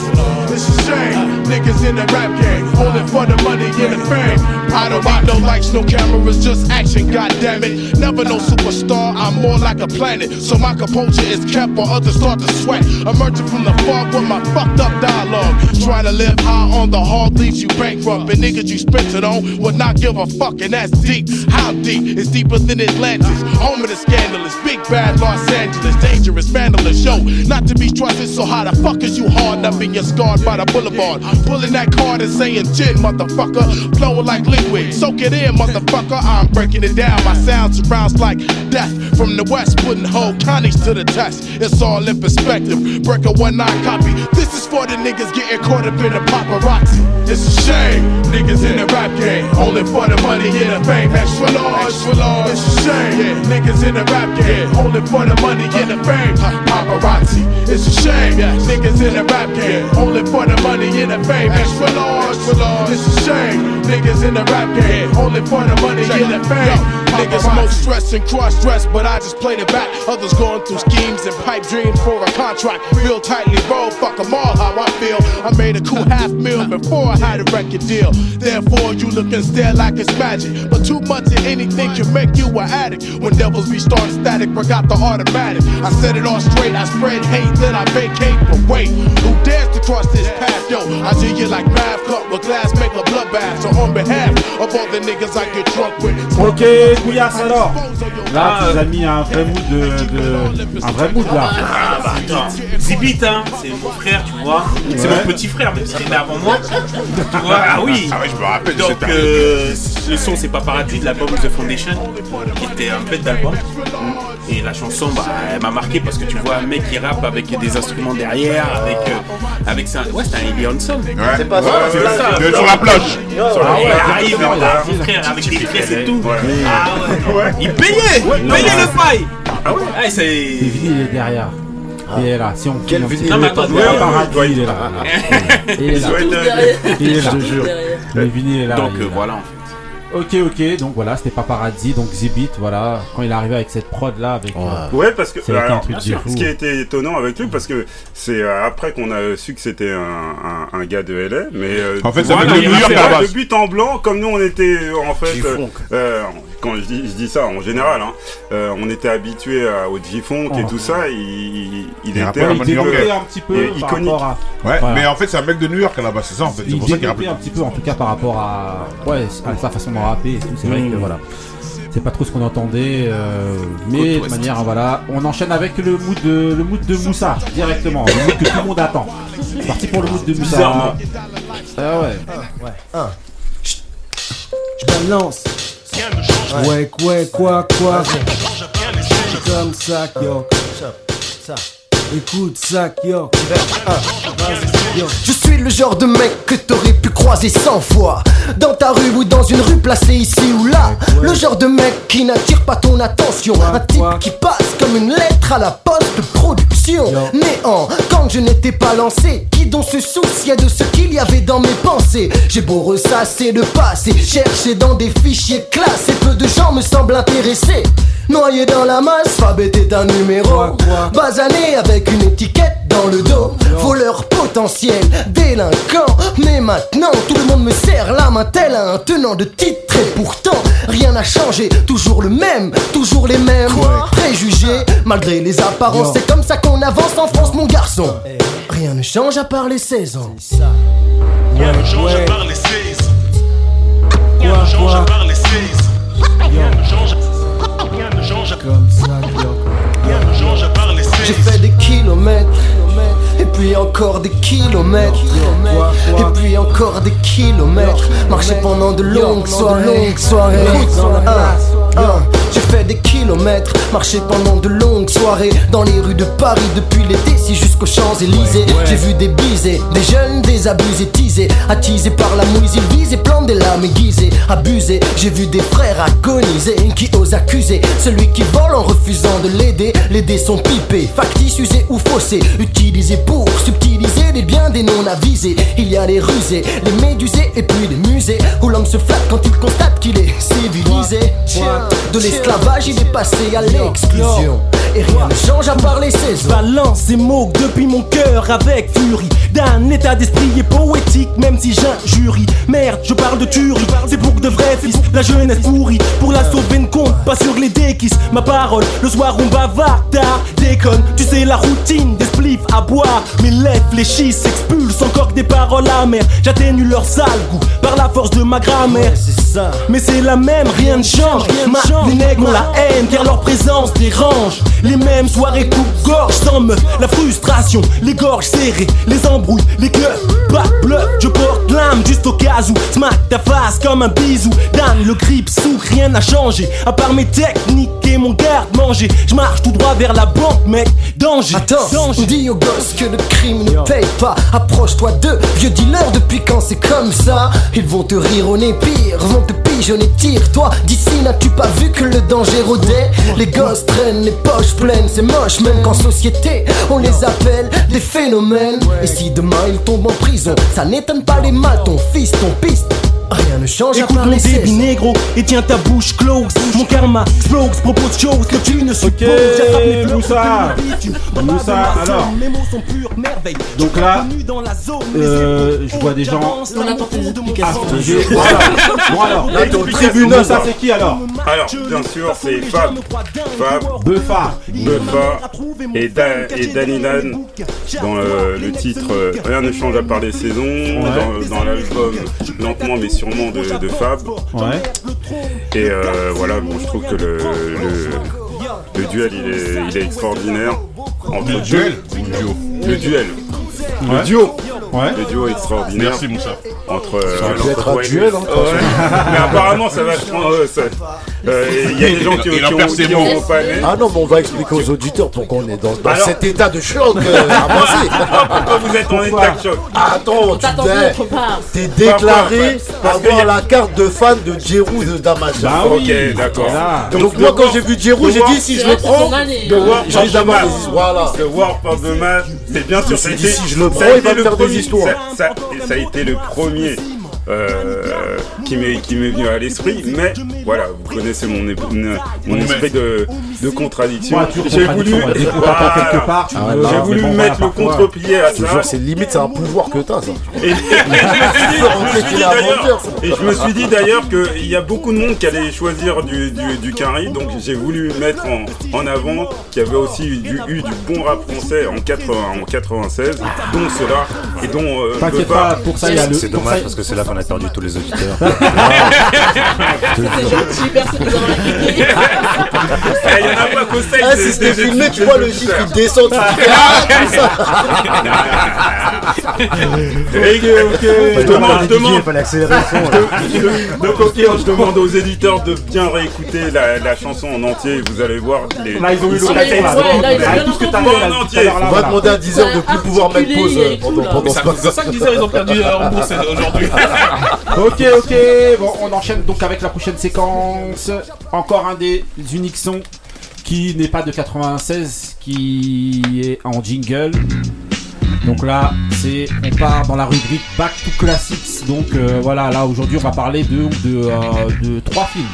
It's a shame. Niggas in the rap game, only for the money and the fame. I don't need no lights, no cameras, just action. God damn it. Never no superstar. I'm more like a planet. So my composure is kept while others start to sweat. Emerging from the fog with my fucked up dialogue. Trying to live high on the hard leaves you bankrupt. And niggas you spent it on would not give a fuck. And that's deep. How deep? It's deeper than Atlantis. Home of the scandalous. Big bad Los Angeles. Dangerous, vandalous. Yo, not to be trusted. So how the fuck is you hard up and you're scarred by the boulevard? Pulling that card and saying gin, motherfucker. Flowing like liquid. Soak it in, motherfucker. I'm breaking it down. My sound surrounds like death from the west. Putting whole counties to the test. It's all in perspective. Break a one copy. This is for the niggas getting caught up in the paparazzi. It's a shame. Niggas in the rap game. Only for the money and the fame. Extra large. Extra large. It's a shame. Yeah. Niggas in the rap game. Only for the money and the fame. Paparazzi. It's a shame. Niggas in the rap game. Only for the money and the fame. Extra large. It's a shame. Niggas in the rap game. Only for the money and the fame. Niggas most stress and cross dress, but I just played it back. Others going through schemes and pipe dreams for a contract. Real tightly rolled, fuck 'em all how I feel. I made a cool half meal before I had a record deal. Therefore, you look and stare like it's magic. But too much of anything can make you an addict. When devils be starting static, out the automatic. I set it all straight, I spread hate, then I vacate. But wait, who dares to cross this path? Yo, I do you like math cup with glass, make a bloodbath. So on behalf of all the niggas I get drunk with. Ok, Couillasse alors Là, Ah, tu nous as mis un vrai mood de, de- un vrai mood là. Ah bah attends, Zibit hein, c'est mon frère, tu vois. C'est mon petit frère, même s'il est né avant moi. Tu vois, ah oui. Ah ouais, je me rappelle de Donc période. euh, le son c'est Paparazzi de l'album The Foundation, qui était un bête d'album. Et la chanson, bah, elle m'a marqué parce que tu vois un mec qui rappe avec des instruments derrière, avec, euh, avec. Ouais, c'est un Hanson. C'est pas ça, Ouais, c'est c'est ça. ça. De- sur la plage. Sur la Ah ouais, il ah, arrive, mon frère, avec des pièces et tout. Ouais. Ah ouais. Il payait, il payait le faille. Ah ouais. Ah, c'est. Le vinyle il est derrière. Il est là. Si on Quel vinyle Non, mais attends, Ouais, ouais, paradis, il est là. Il est là. Ouais. Il est là. Tout derrière. Le vinyle est là. Donc il est là. voilà en fait. Ok, ok, donc voilà, c'était Paparazzi, donc Zibit, voilà, quand il est arrivé avec cette prod là, avec. euh, Ouais, parce que Ça a été un alors, truc de fou. ce qui a été étonnant avec lui, parce que c'est euh, après qu'on a su que c'était un, un, un gars de LA, mais euh, En fait, ça voilà, New York pas. De but en blanc, comme nous on était en fait, quand je dis, je dis ça en général, hein, euh, on était habitué au G-Funk et Oh. tout ça, il, il, était un petit New peu- un petit peu iconique. rapport à. Ouais, Voilà. mais en fait, c'est un mec de New York base, c'est ça en fait. C'est Il pour ça qu'il rappelle. un petit peu, en tout cas par rapport à, ouais, à sa façon de rapper et tout. C'est vrai que voilà, c'est pas trop ce qu'on entendait, euh, mais de manière voilà, on enchaîne avec le mood de le mood de Moussa directement, le mood que tout le monde attend. C'est parti pour le mood de Moussa. Bizarrement. Ah ouais. Je balance. Ouais, ouais, quoi, quoi. Comme ça, yo. Écoute ça, yo. Je suis le genre de mec que t'aurais pu croiser 100 fois. Dans ta rue ou dans une rue placée ici ou là. Le genre de mec qui n'attire pas ton attention. Un type qui passe comme une lettre à la poste de production Néant, quand je n'étais pas lancé Qui donc se souciait de ce qu'il y avait dans mes pensées? J'ai beau ressasser le passé Chercher dans des fichiers classés. Peu de gens me semblent intéressés Noyé dans la masse, Fab était un numéro. Basané avec une étiquette dans le dos. Voleur potentiel, délinquant. Mais maintenant tout le monde me serre la main tel un tenant de titre. Et pourtant rien n'a changé. Toujours le même, toujours les mêmes. Préjugés Malgré les apparences. C'est comme ça qu'on avance en France mon garçon. Rien ne change à part les 16 ans Rien ne change à part les 16. Rien ne change à part les 16. Rien ne change Rien ne change Comme ça, yo. Rien ne change à part les 16. J'ai fait des kilomètres Et puis encore des kilomètres Et puis encore des kilomètres Marcher pendant de longues soirées Longues soirées Un, un. J'ai fait des kilomètres Marcher pendant de longues soirées. Dans les rues de Paris depuis l'été Si jusqu'aux Champs-Élysées. J'ai vu des bisés Des jeunes désabusés teasés. Attisés par la mouise Ils visent et plantent des lames aiguisées. Abusés J'ai vu des frères agoniser Qui osent accuser Celui qui vole en refusant de l'aider. Les dés sont pipés Factices, usés ou faussés. Utilisés pour subtiliser les biens des non-avisés. Il y a les rusés, les médusés et puis les musées. Où l'homme se flatte quand il constate qu'il est civilisé. De l'esclavage il est passé à l'exclusion. Et rien ne change à part les saisons. Balance ces mots depuis mon cœur avec furie. D'un état d'esprit et poétique même si j'injurie. Merde je parle de tuerie. C'est pour de vrais fils La jeunesse pourrie. Pour la sauver ne compte pas sur les déquisses Ma parole le soir on bavarde. Tard Déconne. Tu sais la routine des spliffs à boire. Mes lèvres fléchissent s'expulsent encore que des paroles amères. J'atténue leur sale goût par la force de ma grammaire. Mais c'est la même rien ne change. Ma, Les nègres ont la haine car leur présence dérange. Les mêmes soirées coupe-gorge sans meuf La frustration, les gorges serrées Les embrouilles, les cœurs, pas bluff Je porte l'âme juste au cas où Smack ta face comme un bisou. Dan le grip sous, rien n'a changé. À part mes techniques et mon garde-manger. Je marche tout droit vers la banque mec Danger, Attends, danger. dis aux gosses que le crime ne paye pas. Approche-toi d'eux, vieux dealer depuis quand c'est comme ça? Ils vont te rire au nez pire, vont te pigeonner, tire-toi D'ici n'as-tu pas vu que le danger rôdait. Les gosses traînent les poches pleines, c'est moche. Même qu'en société, on les appelle des phénomènes. Et si demain ils tombent en prison, ça n'étonne pas les mal Ton fils, ton piste, rien ne change à Écoute part mon débit 16 négro et tiens ta bouche close. Mon karma explose, propose chose que tu ne supposes. J'attrape mes fleurs Moussa. Moussa, alors. Mes mots sont pure merveille Donc là, Connu dans la zone, euh, je vois des gens. On explications. affligés. Voilà. Bon alors, Là, t'es tribunal, tribunal, ça c'est qui alors Alors, bien sûr, c'est Fab. Fab, Buffa. Buffa et, Da- et Danny Dan dans le, le titre euh, Rien ne change à part les saisons, dans, dans l'album Lentement mais sûrement de, de Fab. Ouais. Et euh, voilà, bon, je trouve que le, le, le duel il est, il est extraordinaire. Entre Le duel ou le duo Le duel. Ouais. Le duo. Ouais. Le duo extraordinaire. Merci, Moussa. Entre. Ça euh, être un duel, hein, ouais. Mais apparemment, ça va euh, ça- euh, Il y a des gens qui, ont, perd ses qui ont mots. pas aimé. Ah non, mais on va expliquer aux auditeurs pourquoi on est dans, dans Alors- cet état de choc euh, avancé. Pourquoi vous êtes en état de choc Attends, tu t'es- déclaré avoir la carte de fan de Djerou de Damasha. Bah Ok, oui. d'accord. Là. Donc, moi quand j'ai vu le j'ai dit si je le prends, les voilà. Le War of the Match, c'est bien sûr. si je le prends, il va me le faire des premier- histoires. Ça a été le premier euh, qui m'est qui m'est venu à l'esprit, mais voilà, vous connaissez mon, mon esprit de, de contradiction. J'ai voulu, Ah, j'ai voulu bon, mettre voilà, le contre-pied à ça. c'est limite, c'est un pouvoir que t'as ça. Et, et- et je me suis dit, d'ailleurs, et je me suis dit d'ailleurs qu'il y a beaucoup de monde qui allait choisir du, du, du donc j'ai voulu mettre en, en avant qu'il y avait aussi eu du, eu du bon rap français en, 80, en 96, dont cela, et dont euh, T'inquiète pas- pas, pour ça, il y a le. C'est dommage parce que c'est là qu'on a perdu tous les auditeurs. C'est gentil, personne piqué. Eh, Il y en a pas qu'au States, Ah, c'est- si c'était filmé, tu vois le chiffre, il descend, ah, Je demande, donc ok, je demande aux éditeurs de bien réécouter la, chanson en entier, vous allez voir les... Là, ils ont eu l'occasion tout ce que t'as à là, On va demander à 10 heures de plus pouvoir mettre pause euh, pendant, ce C'est ça que disait, ils ont perdu euh, en bourse aujourd'hui. Ok, ok, bon, on enchaîne donc avec la prochaine séquence. Encore un des uniques sons qui n'est pas de 96, qui est en jingle. Donc là, c'est on part dans la rubrique Back to Classics. Donc euh, voilà, là aujourd'hui, on va parler de, euh, de trois films.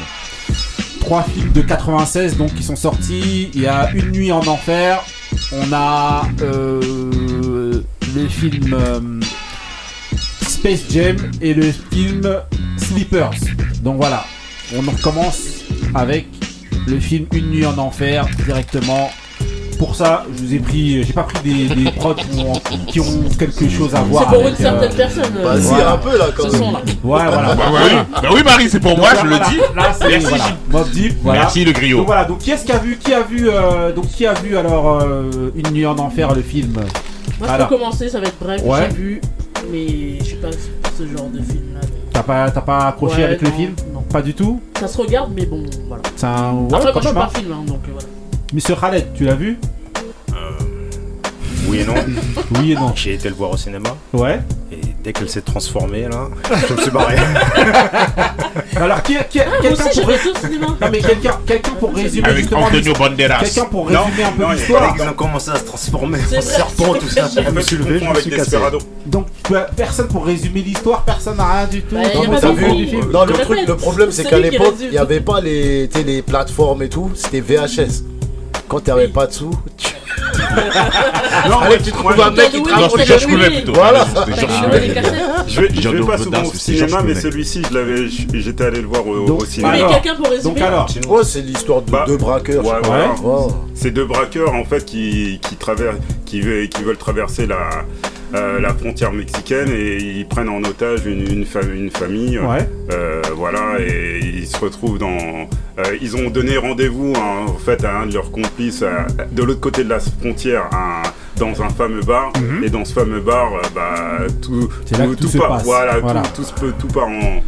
Trois films de 96 donc qui sont sortis. Il y a Une nuit en enfer. On a euh, le film euh, Space Jam et le film Sleepers. Donc voilà, on recommence avec le film Une nuit en enfer directement. Pour ça, je vous ai pris, j'ai pas pris des, des prods qui ont, qui ont quelque chose à voir. C'est pour avec, une certaine euh, personne. euh, Bah, si, Voilà. un peu là quand même. là. Ouais, voilà. Bah oui, bah oui Marie, c'est pour Donc moi, là, je le dis. Là, Merci. voilà, Mob Deep, voilà. Merci le griot. Donc voilà, donc qui est-ce qui a vu, qui a vu, euh, donc qui a vu alors euh, Une nuit en enfer le film? Moi, Alors. je peux commencer, ça va être bref. Ouais. J'ai vu, mais je sais pas ce genre de film là. T'as pas, t'as pas accroché Ouais, avec le film non. Pas du tout. Ça se regarde, mais bon, voilà. C'est un ouais, Après, quand pas film, hein, donc euh, voilà. Monsieur Khaled, tu l'as vu Oui et non. Oui et non. J'ai été le voir au cinéma. Ouais. Et dès qu'elle s'est transformée, là, je me suis barré. Alors qui, qui Ah, quelqu'un pour ré-. Non mais quelqu'un, quelqu'un pour résumer Avec justement Antonio l'histoire- Banderas. Quelqu'un pour Non, résumer un peu l'histoire. Ils ont commencé à se transformer C'est en serpent, tout ça. Je me suis levé, je me avec suis cassé. Donc personne pour résumer l'histoire, personne n'a rien du tout. Bah, Non, le truc, le problème, c'est qu'à l'époque, il n'y avait pas les, les plateformes et tout, c'était VHS. Quand tu n'avais pas de sous, tu... Non, Allez, moi, tu trouves un mec qui travaille. Clooney, George oui, Clooney plutôt. Voilà. Je vais, je vais pas souvent au cinéma, mais celui-ci, je l'avais, j'étais allé le voir au, Donc, au cinéma. Mais Alors, quelqu'un pour résumer. Donc alors, Ouais, c'est l'histoire de Bah, deux braqueurs. Ouais, deux braqueurs en fait qui, qui traversent, qui, ve- qui veulent traverser la, euh, la frontière mexicaine et ils prennent en otage une, une, une famille. ouais. Euh, voilà, et ils se retrouvent dans. euh, ils ont donné rendez-vous hein, en fait à un de leurs complices à- de l'autre côté de la frontière, à- dans un fameux bar. Mhm. Et dans ce fameux bar, bah, tout, tout se part, passe. voilà, Voilà. Tout, tout, se peut- tout part en,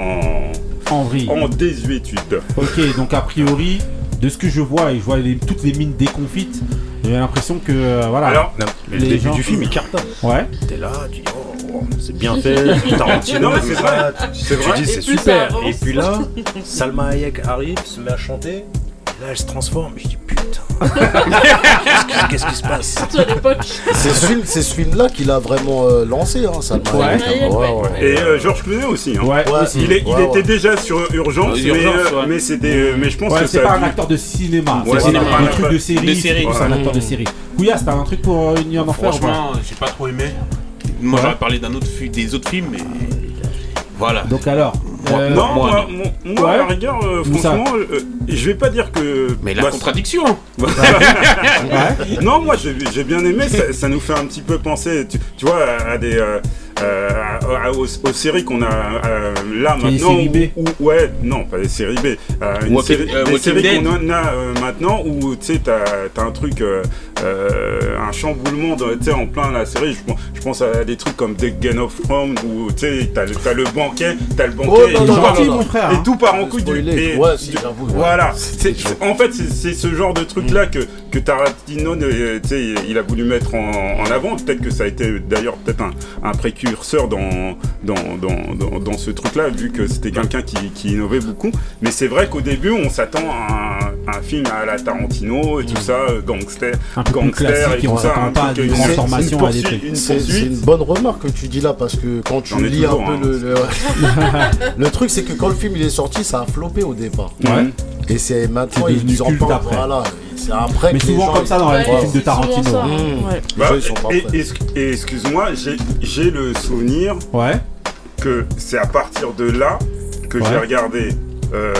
en, En vrille. en désuétude. Ok, donc a priori, de ce que je vois et je vois les- toutes les mines déconfites, j'ai l'impression que euh, voilà. Alors, Non, mais Les le début gens- du film, il cartonne. ouais. T'es là, tu dis, oh, oh, c'est bien fait. Tarantino, c'est vrai. C'est tu vrai. dis, c'est super. Et puis là, Salma Hayek arrive, se met à chanter. Et là, elle se transforme. Je dis. Qu'est-ce qui- se passe Surtout à l'époque. C'est ce film-là qui l'a vraiment euh, lancé, hein, ça. Ouais. Et euh, Georges Clooney aussi. Hein. Ouais, Ouais. aussi. Il, est, il Ouais, était déjà sur Urgence, Euh, mais, Urgence, mais c'était, mais je pense Ouais, que c'est pas a un acteur de cinéma, c'est un, truc de série. c'est un acteur de série. Couillasse, t'as un truc pour Une nuit en enfer Franchement, j'ai pas trop aimé. Moi, j'aurais parlé d'un autre des autres films, mais voilà. Donc alors, euh, non, moi, à la rigueur, euh, franchement, euh, je vais pas dire que. Mais la Bah, contradiction. non, moi j'ai bien aimé, ça, ça nous fait un petit peu penser, tu, tu vois, à, à des, à- à- aux, aux séries qu'on a euh, là Les maintenant. séries B. où- où- ouais, non, pas les séries B. euh, une Walking- série- euh, Walking séries qu'on a euh, maintenant où tu sais, t'as as un truc, euh, euh, un chamboulement en plein la série. Je, pense- je pense à des trucs comme The Game of Thrones où tu sais, t'as le, t'as le banquet, t'as le banquet Oh, et, non, tout non, part- non, non. et hein. tout part en couille. du- et- Ouais, si, du- j'avoue, ouais. Voilà. En fait, c'est c'est ce genre de truc là que, que Tarantino, euh, il a voulu mettre en, en avant. Peut-être que ça a été d'ailleurs peut-être un, un précurseur dans, dans, dans, dans, dans ce truc là, vu que c'était quelqu'un qui, qui innovait beaucoup. Mais c'est vrai qu'au début, on s'attend à un, un film à la Tarantino et tout ça, gangster, Un peu gangster classique et on tout ça. un pas truc, une- transformations, une à des. Une C'est une bonne remarque que tu dis là parce que quand tu lis un peu hein. le, le, le truc c'est que quand le film il est sorti ça a floppé au départ. Ouais. Et c'est maintenant ils ils en parlent. Voilà. C'est après Mais que les souvent gens, comme ça dans les films de. Tarantino. Mmh. Ouais. Bah, et, excuse-moi, j'ai- j'ai le souvenir Ouais. que c'est à partir de là que j'ai regardé euh,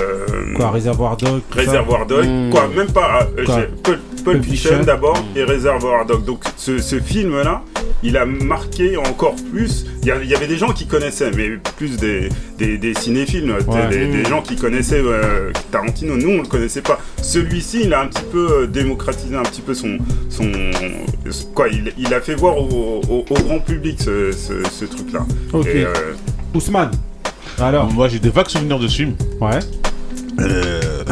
Quoi, Réservoir Dog. Réservoir Dog, Mm. quoi, même pas. euh, Quoi Pulp, Fiction d'abord et Réservoir Dog. Donc ce, ce film-là, il a marqué encore plus. Il y, avait des gens qui connaissaient, mais plus des, des, des cinéphiles, Ouais. des, des gens qui connaissaient euh, Tarantino. Nous, on le connaissait pas. Celui-ci, il a un petit peu euh, démocratisé un petit peu son. son quoi, il, il a fait voir au, au- au grand public ce, ce- ce truc-là. Ok. Et, euh, Ousmane. Alors. Moi, j'ai des vagues souvenirs de ce film. Ouais. Euh,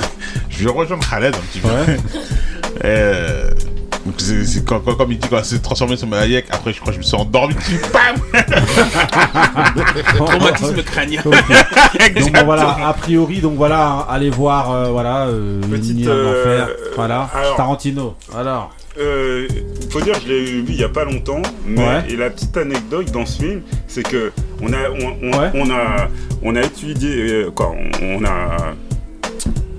je vais rejoindre Khaled un petit peu. Ouais. Euh, donc c'est- c'est quand, quand- comme il dit, quand elle s'est transformée sur Mayek, après je crois que je me suis endormi dessus. Bam Traumatisme crânien. Donc bon, voilà, a priori, donc voilà, allez voir, euh, voilà, euh, Petite, euh, enfer, voilà, alors- Tarantino. Alors, Euh, faut dire, je l'ai vu il y a pas longtemps, mais Ouais. et la petite anecdote dans ce film, c'est que on a, on, on- Ouais. on a, on a étudié, euh, quoi, on, on a,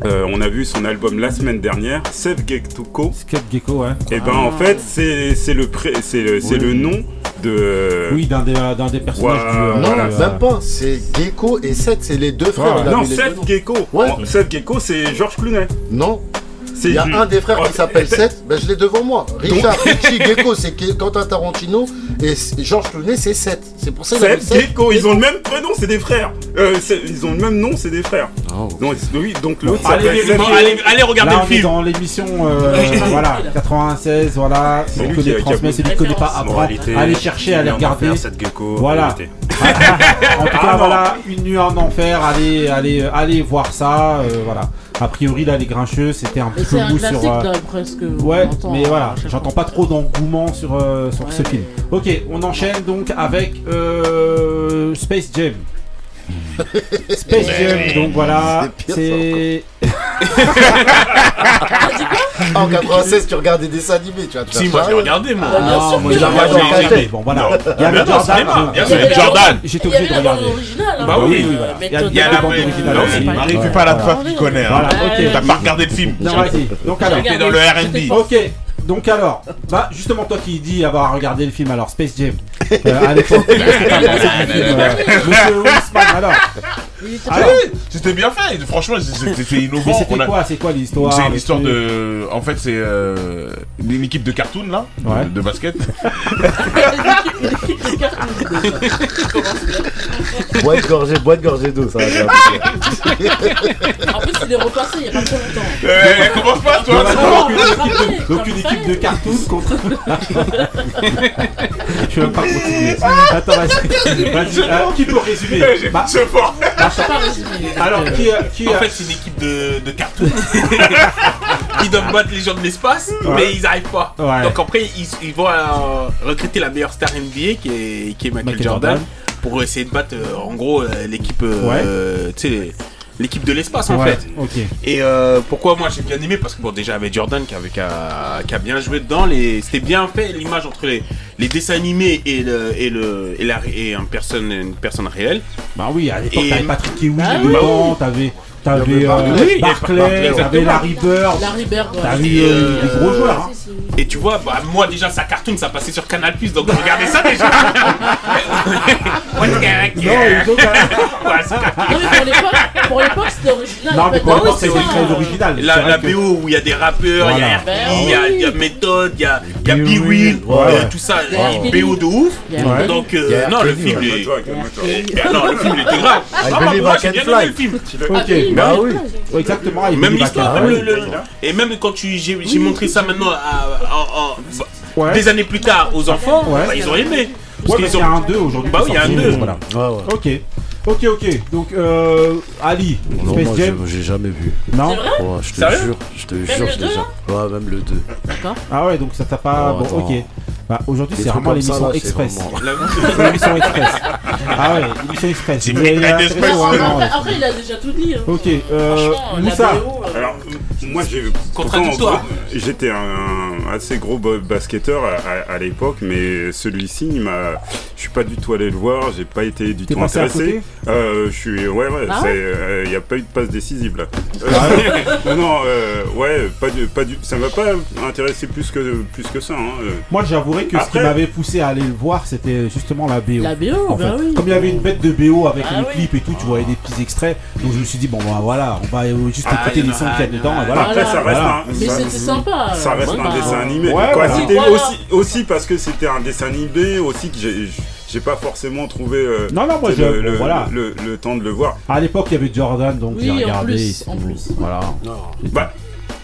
euh, on a vu son album la semaine dernière, Save Gektuko. Skate Gecko, ouais. Et ben en fait, c'est c'est le pré, le, Oui. le nom de. Oui, d'un des, d'un des personnages du. euh, Non, euh, même pas. C'est Gecko et Seth, c'est les deux frères. Non, Seth. Gecko. Ouais. Oh, Seth Gecko, c'est Georges Clooney. Non. Il y a un des frères Oh, qui s'appelle Seth, ben je l'ai devant moi. Richard, Richie, Gecko, c'est Quentin Tarantino et Georges Clooney, c'est Seth. C'est pour ça qu'il appelle Seth Gecko, ils ont le même prénom, c'est des frères. Euh, ils ont le même nom, c'est des frères. Donc, oui, donc l'autre Allez, allez, allez regarder Là, le on est film. dans l'émission, euh, voilà, 96, voilà, connaît qui a transmet, celui qui connaît pas apprend, Moralité, allez chercher, allez regarder. enfer, cette gecko, Voilà. en tout cas, Ah, non. voilà, une nuit en enfer, allez, allez, allez voir ça, euh, voilà. A priori, là, les grincheux, c'était un petit peu mou sur. euh, presque. Ouais, mais hein, voilà, j'entends pas trop d'engouement sur, euh, sur ce film. Ok, on enchaîne donc avec euh, Space Jam. Space Jam, donc voilà, C'est en 96, tu regardais des dessins animés, tu vois. tu Si, moi regardé, moi. Ah, bien sûr moi regardé Bon voilà, il y avait Jordan. Jordan. J'étais Il y avait obligé de regarder. Bah oui, Il y a- t'as la bande originale la qui connaît. Hein. ok. T'as pas regardé le film. Non, vas-y. Donc alors. Dans le R&B. Ok, donc alors, bah justement toi qui dis avoir regardé le film alors Space Jam euh, à l'époque, qu'est-ce que t'as pensé du film euh, Monsieur alors Alors, Ouais, C'était bien fait. Franchement, c'était c'était innovant. mais On c'était a- quoi C'est quoi l'histoire C'est le une histoire truc de. En fait, c'est euh, une équipe de cartoon là, Ouais. de basket. Une équipe de cartoon, déjà. Boîte gorgée, boîte gorgée d'eau, ça va bien. En plus, il est repassé il y a pas trop longtemps. Euh, commence pas, toi. Donc, Non, une on va équipe de- équipe cartoon contre. Je même pas continuer. Attends, vas-y. Vas-y, euh, qui peut résumer Bah, fort. Sais pas résumer. Alors, qui, a- qui En a- fait, c'est une équipe de, de cartoon qui doivent battre les gens de l'espace, mais ils arrivent pas. Ouais. Donc après, ils, ils vont euh, recruter la meilleure star NBA qui est, qui est Michael, Michael Jordan, Jordan. pour essayer de battre euh, en gros euh, l'équipe, euh, tu sais, l'équipe de l'espace en Ouais, fait. Ok. Et euh, pourquoi moi j'ai bien aimé? Parce que bon déjà avec Jordan qui, avait, qui, a, qui a bien joué dedans, les, c'était bien fait l'image entre les, les dessins animés et, le, et, le, et, la, et un personne, une personne réelle. Bah oui, à l'époque, Et- t'avais Patrick Ewing Bah dedans, t'avais. T'avais avait euh, Barclay. T'avais. Larry Bird, Larry Bird, ouais. t'avais euh, euh, des gros joueurs. hein. Et tu vois, bah, moi déjà, ça cartoon, ça passait sur Canal Plus, donc regardez ça déjà. Pour l'époque, c'était original. Non, mais pour Ah l'époque, c'était c'est très original. La, la que- BO où il y a des rappeurs, il y a Voilà. RP, il y a, il y a Méthode, il y a, il y a B-Will, euh, tout ça. BO de ouf. Donc, euh, a non, le film, est. Calme-toi. Eh, Non, le film, il était grave. Ah, moi, j'ai bien aimé le film. Ok. Bah oui. Ouais, Exactement. Même l'histoire, même le, et même quand tu, j'ai, j'ai montré ça maintenant à- en- en- bah, Ouais. des années plus tard aux enfants, Ouais. bah, ils ont aimé. Parce Ouais, qu'ils parce qu'il y a un 2 aujourd'hui. Bah oui, il y a un sorti, 2. Voilà. Ouais, ouais. Ok. Ok, ok. Donc, euh, Ali, Non, Space moi, Jam. j'ai- j'ai jamais vu. Non vrai Ouais, je te Sérieux jure, je te Même jure, le je l'ai deux, jamais. Ouais, même le 2. D'accord. Ah ouais, donc ça t'a pas. Non, bon, attends. ok. Bah, aujourd'hui, c'est vraiment l'émission express. vraiment- L'émission express. Ah ouais, l'émission express. Après, après, il a déjà tout dit. hein. Ok, euh, Moussa. Euh, Alors, moi, j'ai. Contradictoire. pourtant, J'étais un, un assez gros basketteur à, à- à l'époque, mais celui-ci, il m'a. Je suis pas du tout allé le voir, j'ai pas été du tout intéressé. Euh, je suis. Ouais, ouais, Ah il n'y a pas eu de passe décisive là. Euh, Ah non, non, euh, ouais, pas du, pas du. Ça m'a pas intéressé plus que, plus que ça. Hein. euh. Moi, que ce qui m'avait poussé à aller le voir, c'était justement la BO. La BO, en bah fait. oui. Comme il y avait une bête de BO avec Ah les oui. clips et tout, tu voyais des petits extraits. Donc je me suis dit, bon, bah voilà, on va euh, juste Ah, écouter les sons qu'il y a dedans. et voilà. Après, ça reste Voilà. un. Mais ça- c'était sympa. Ça reste un dessin animé. Ouais, Quoi, voilà. c'était Voilà. aussi, aussi parce que c'était un dessin animé aussi que j'ai, j'ai pas forcément trouvé euh, Non, non, moi, le, je- le- bon, voilà. le- le temps de le voir. À l'époque, il y avait Jordan, donc Oui, j'ai en regardé. plus, en plus. Voilà, Bah,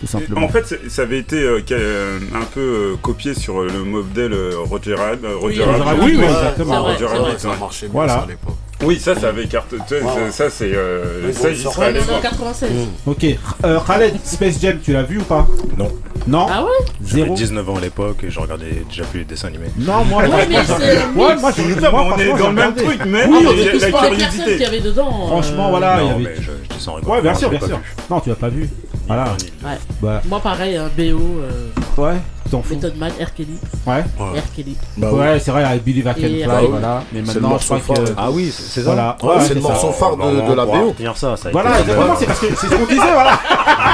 tout simplement. en fait, ça avait été euh, euh, un peu euh, copié sur le modèle euh, Roger Rabbit. euh, Roger Oui, Rabbit. Oui, oui, exactement. Roger c'est Rabbit. Ça marchait bien Voilà. ça, à l'époque. Oui, ça, ça avait carte. tu sais, Ouais, ouais. Ça, c'est. euh, Oui, ça, bon, j'y ça serais allé Ouais, mais en voir. 96. Ok, euh, Khaled, Space Jam, tu l'as vu ou pas? Non. Non? Ah ouais? J'avais Zéro 19 ans à l'époque et je regardais déjà plus les dessins animés. Non, moi, Ouais, mais ouais, moi, j'ai mais on est dans le même truc, mais oui, mais la, plus la curiosité. qu'il y avait dedans. Franchement, euh, voilà, il y non, avait. mais je, je dis sans rigoler. Ouais, bien Non, sûr, bien sûr. vu. Non, tu l'as pas vu. Voilà. Ouais. Bah, Moi, pareil, un BO. euh, ouais, t'en fous. Method Man, R. Kelly. Ouais. R. Kelly. Bah. Ouais, c'est vrai, I Believe I Can Fly, voilà. Mais maintenant, je crois que. Ah oui, c'est ça. Voilà, Ouais, ouais, c'est le morceau phare de, la BO. ça, ça Voilà, exactement, c'est parce que c'est ce qu'on disait, voilà.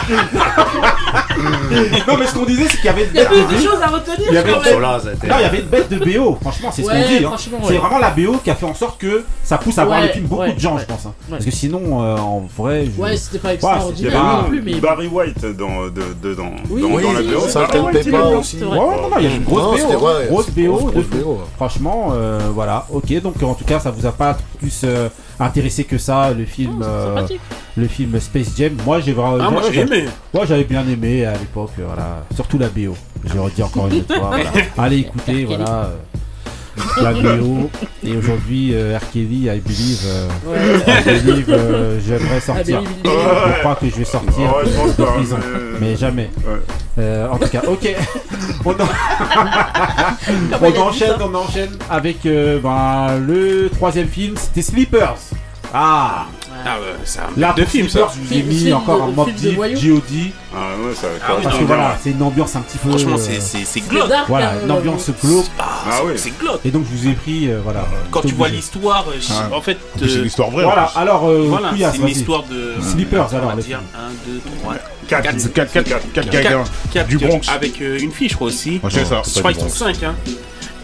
non, mais ce qu'on disait, c'est qu'il y avait Il y des BO. choses à retenir Il y avait Non, il y avait une bête de BO, franchement, c'est ce qu'on Ouais, dit. hein. C'est ouais. vraiment la BO qui a fait en sorte que ça pousse à voir Ouais, le film beaucoup ouais, de gens, ouais. je pense. hein. Ouais. Parce que sinon, euh, en vrai. Ouais, c'était pas Ouais, extraordinaire non plus, avait mais. Barry White dans, dedans, la BO. Ça, pas. Aussi. Ouais, non, non, il y a une grosse Non, BO. hein. Grosse BO. grosse, de grosse fou. BO, ouais. Franchement, euh, voilà, ok. Donc en tout cas, ça vous a pas plus euh, intéressé que ça, le film, euh, le film Space Jam. Moi, j'ai vraiment. Ah, moi j'ai aimé. Moi, j'avais bien aimé à l'époque, voilà. Surtout la BO. J'ai redit encore une fois. voilà. Allez écouter, voilà. Euh, la BO. Et aujourd'hui, euh, I Believe. euh, Ouais. I Believe, euh, j'aimerais sortir. Je crois que je vais sortir Ouais, je pense de pas, prison. mais- Mais jamais. Ouais. Euh, en tout cas, ok. On, en- enchaîne, on enchaîne avec euh, ben, le troisième film, c'était Sleepers. Ah, Ah ouais, c'est un là de pour film ça. Sleepers, je vous ai Film- mis film encore de- un Mob film de Deep, voyous. G.O.D. Ah ouais, ça Ah oui, Parce que non, voilà, c'est une ambiance un petit peu. Franchement, euh, c'est- c'est c'est C'est glauque. dark, Voilà, hein, une ambiance euh, glauque. Ah, Ah c'est- ouais. c'est glauque. Et donc je vous ai pris, euh, voilà. Quand tu vois l'histoire, euh, j- Ah. en fait, En plus, c'est euh, une histoire vraie. Voilà, alors, euh, voilà, Couillasse, c'est une vas-y. histoire de. Sleepers, on alors, va les dire 1, 2, 3, Quatre. 4, C'est quatre- quatre- quatre gamins. Du Bronx. Avec euh, une fille, je crois aussi. Ouais, c'est ça. Je crois qu'ils sont 5. Hein.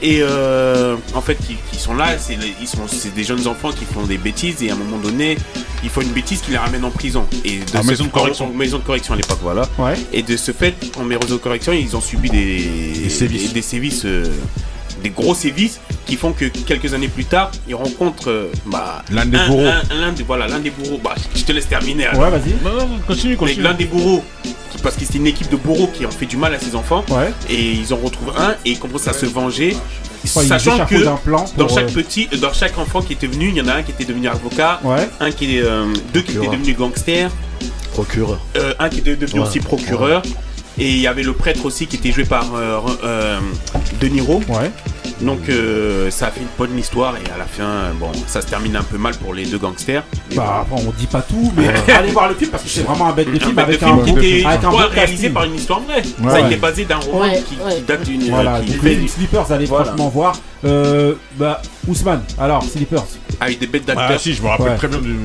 Et euh, en fait, qui, qui sont là, c'est ils sont, c'est des jeunes enfants qui font des bêtises et à un moment donné, ils font une bêtise qui les ramène en prison. Et de En ce- maison de correction. Maison de correction à l'époque, voilà. Ouais. Et de ce fait, en maison de correction, ils ont subi des, Des sévices. des, des sévices, euh, des gros sévices qui font que quelques années plus tard, ils rencontrent euh, bah, L'un des un- bourreaux. un- l'un des, voilà, l'un des bourreaux. Bah, je te laisse terminer. alors. Ouais, vas-y. Continue, continue. l'un des bourreaux, qui- parce que c'est une équipe de bourreaux qui ont fait du mal à ses enfants, Ouais. et ils en retrouvent un et ils commencent à se venger, Ouais, sachant que plan dans chaque euh, petit, dans chaque enfant qui était venu, il y en a un qui était devenu avocat, Ouais. un qui est, euh, deux qui étaient Procureur. devenus gangsters, Procureur. euh, un qui était devenu Ouais, aussi procureur. Et il y avait le prêtre aussi qui était joué par euh, euh, De Niro. Ouais. Donc euh, ça a fait une bonne histoire et à la fin, euh, bon, ça se termine un peu mal pour les deux gangsters. Bah, bon, on dit pas tout, mais allez voir le film parce que c'est vraiment un bête de film, avec, film qui était avec un bon réalisé par une histoire vraie. Ça a ouais. été basé d'un roman qui, date d'une. Voilà, qui donc les Sleepers, allez franchement voir. Euh, bah, Ousmane, alors Sleepers. Avec des bêtes d'acteurs. Ah, ah si, je me rappelle très bien du.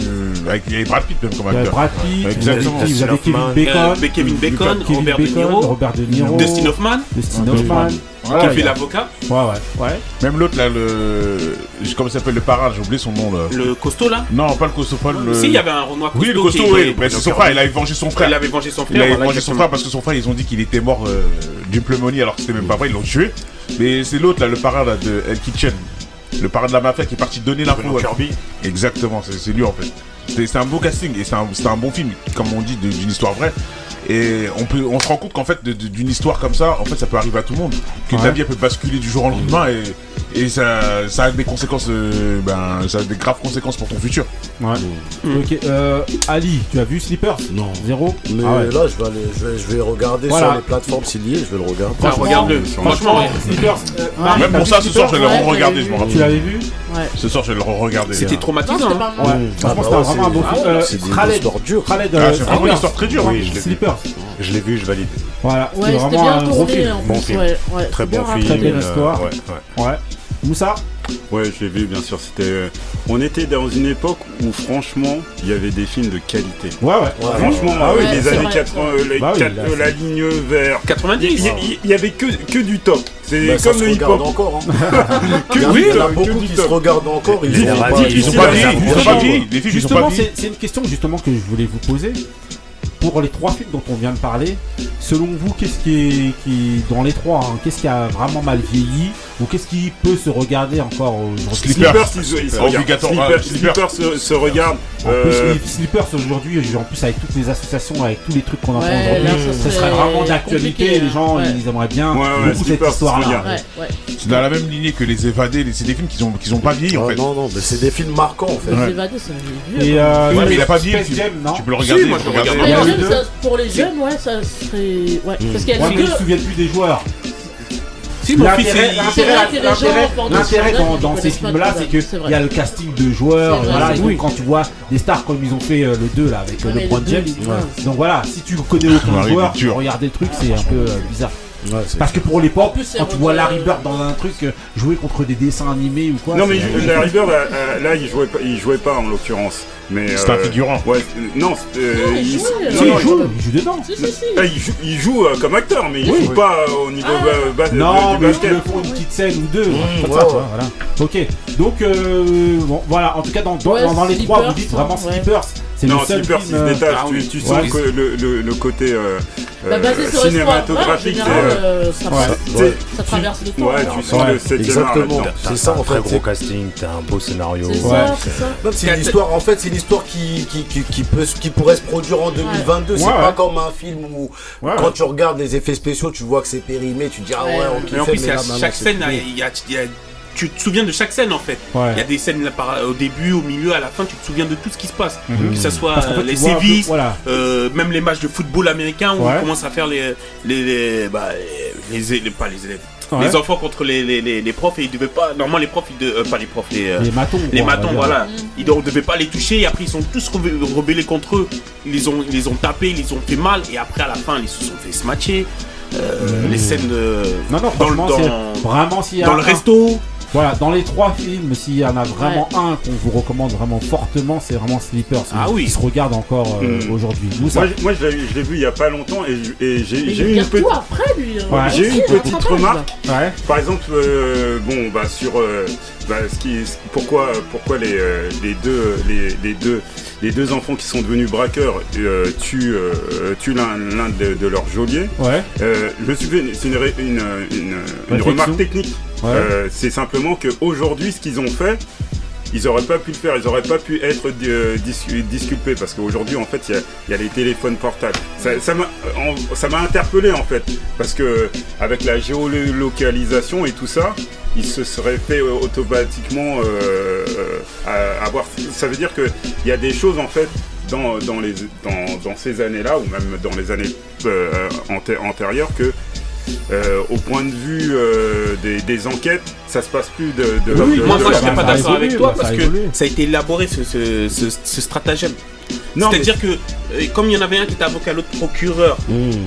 Avec, il y avait Brad Pitt même comme acteur. Brad Pitt, exactement. Vous avez Kevin Bacon, Kevin Bacon, euh, Robert De Niro, Robert De Niro, Dustin Hoffman. Dustin Hoffman. Voilà, qui a fait l'avocat Ouais, ouais. ouais. Même l'autre là, le. Comment s'appelle le parrain J'ai oublié son nom là. Le costaud là Non, pas le costaud, pas. Si, il y avait un Renoir costaud. Oui, le costaud, oui. Mais c'est son frère, il avait vengé son frère. Il avait vengé son frère. Il vengé son frère parce que son frère, ils ont dit qu'il était mort euh, d'une pneumonie alors que c'était même pas vrai, ils l'ont tué. Mais c'est l'autre là, le parrain de El Kitchen. Le parrain de la mafia qui est parti donner l'info. à Kirby. Exactement, c'est lui en fait. C'est un beau casting et c'est un, un, bon film, comme on dit, d'une histoire vraie. Et on, peut, on se rend compte qu'en fait, d'une histoire comme ça, en fait, ça peut arriver à tout le monde. Que ouais. vie, elle peut basculer du jour au lendemain et et ça, ça a des conséquences, euh, ben, ça a des graves conséquences pour ton futur. Ouais. Mmh. Ok, euh, Ali, tu as vu Slippers Non. Zéro Mais ah ouais. là, je vais, aller, je vais, je vais regarder voilà. sur les plateformes s'il y est, je vais le regarder. Franchement, Franchement regarde-le. Franchement, Slippers. Euh, ouais, même pour ça, ce soir, je vais le re-regarder. je tu l'avais vu Ouais. Ce soir, je vais le re-regarder. C'était traumatisant. Hein. Ouais. Franchement, ah c'était bah vraiment un beau film. C'est une histoire euh, dure. Ah, c'est vraiment une euh, histoire très dure. Slippers. Hein. Je l'ai vu, je valide. Voilà, c'était vraiment un gros film. Bon film. Très bon film. Euh, très belle histoire. Ouais. Ouais. Moussa Ouais, je l'ai vu, bien sûr. C'était, euh, on était dans une époque où, franchement, il y avait des films de qualité. Ouais, ouais. franchement, ah euh, les années 80, euh, la ligne verte. 90 Il y, avait que, que du top. C'est bah, comme le hip-hop. encore. Hein. Oui, il y en a beaucoup qui se regardent encore. Ils n'ont pas dit. Justement, c'est une question justement que je voulais vous poser pour les trois films dont on vient de parler, selon vous, qu'est-ce qui est dans les trois, hein, qu'est-ce qui a vraiment mal vieilli ou qu'est-ce qui peut se regarder encore aujourd'hui Slippers, se, regarde. En plus, Slippers aujourd'hui, en plus avec toutes les associations, avec tous les trucs qu'on entend ouais, aujourd'hui, ce serait vraiment d'actualité. Les gens, hein. ils aimeraient bien beaucoup cette histoire-là. C'est dans la même lignée que les Évadés. C'est des films qui ont, pas vieilli en ah, fait. Non, non, mais c'est des films marquants en fait. Les Évadés, c'est un vieux. Euh, mais il a pas vieilli. Tu peux le regarder pour les jeunes, ouais, ça serait. Ouais, mmh. parce qu'il y a ouais, je me souviens plus des joueurs. L'intérêt dans, ces films-là, c'est qu'il y a le casting de joueurs. Voilà, oui. quand tu vois des stars comme ils ont fait euh, le 2 là avec euh, le LeBron James. Donc voilà, si tu connais aucun joueur, regarder le truc, c'est un peu euh, bizarre. Parce que pour l'époque, quand tu vois Larry Bird dans un truc euh, jouer contre des dessins animés ou quoi. Non, mais il, Larry Bird, euh, euh, là, il jouait pas, il jouait pas en l'occurrence. Mais c'est un figurant. Ouais, non, il, joue, il, joue, dedans. Il, joue, comme acteur, mais il joue pas au niveau ah. bas, non, du mais basket. Ils une petite scène ou deux. Mmh, hein, voilà. Ok, donc bon, voilà. En tout cas, dans, dans, les trois, vous dites vraiment Slippers. C'est non, Super 6 d'étage, tu, sens le, côté euh, euh, cinématographique. Euh, ça, traverse le temps. Ouais, tu sens le Exactement, c'est ça en fait. T'as un gros casting, t'as un beau scénario. C'est une histoire, en fait, c'est une histoire qui pourrait se produire en 2022. C'est pas comme un film où quand tu regardes les effets spéciaux, tu vois que c'est périmé, tu te dis ah ouais, ok. Mais en plus, chaque scène, il y a tu te souviens de chaque scène en fait. Il y a des scènes au début, au milieu, à la fin, tu te souviens de tout ce qui se passe. Que ce soit euh, les sévices, euh, même les matchs de football américain où ouais. on commence à faire bah, les. les, pas les élèves. Les enfants contre les, les, les, profs et ils devaient pas normalement les profs ils de, euh, pas les profs les, euh, les matons les matons voilà mhm. ils ne devaient pas les toucher et après ils sont tous rebellés contre eux ils les ont ils ont tapés ils les ont fait mal et après à la fin ils se sont fait smatcher les scènes non, non, vraiment, dans le resto voilà, dans les trois films, s'il y en a vraiment un qu'on vous recommande vraiment fortement, c'est vraiment Sleepers. Ah oui. Qui se regarde encore euh, hmm. aujourd'hui. Moi, moi, je l'ai vu il y a pas longtemps et, j'ai eu une petite. J'ai une petite remarque. Par exemple, euh, bon, bah sur euh, bah, pourquoi, pourquoi les, les deux, les, les, deux, les deux enfants qui sont devenus braqueurs tuent, tuent l'un de, de leurs geôliers. Ouais. le sujet, c'est une remarque technique. Euh, c'est simplement que aujourd'hui, ce qu'ils ont fait, ils n'auraient pas pu le faire, ils n'auraient pas pu être euh, disculpés parce qu'aujourd'hui en fait il y, a, les téléphones portables. Euh, ça m'a interpellé en fait parce que avec la géolocalisation et tout ça, ils se seraient fait automatiquement avoir. Ça veut dire que il y a des choses en fait dans ces années-là ou même dans les années antérieures que euh, au point de vue euh, des, des enquêtes, ça se passe plus de. de, Oui, de- moi, de- moi, je serais pas d'accord avec toi parce que ça a été élaboré ce, ce, ce- ce stratagème. C'est-à-dire que, euh, comme il y en avait un qui était avocat, l'autre procureur,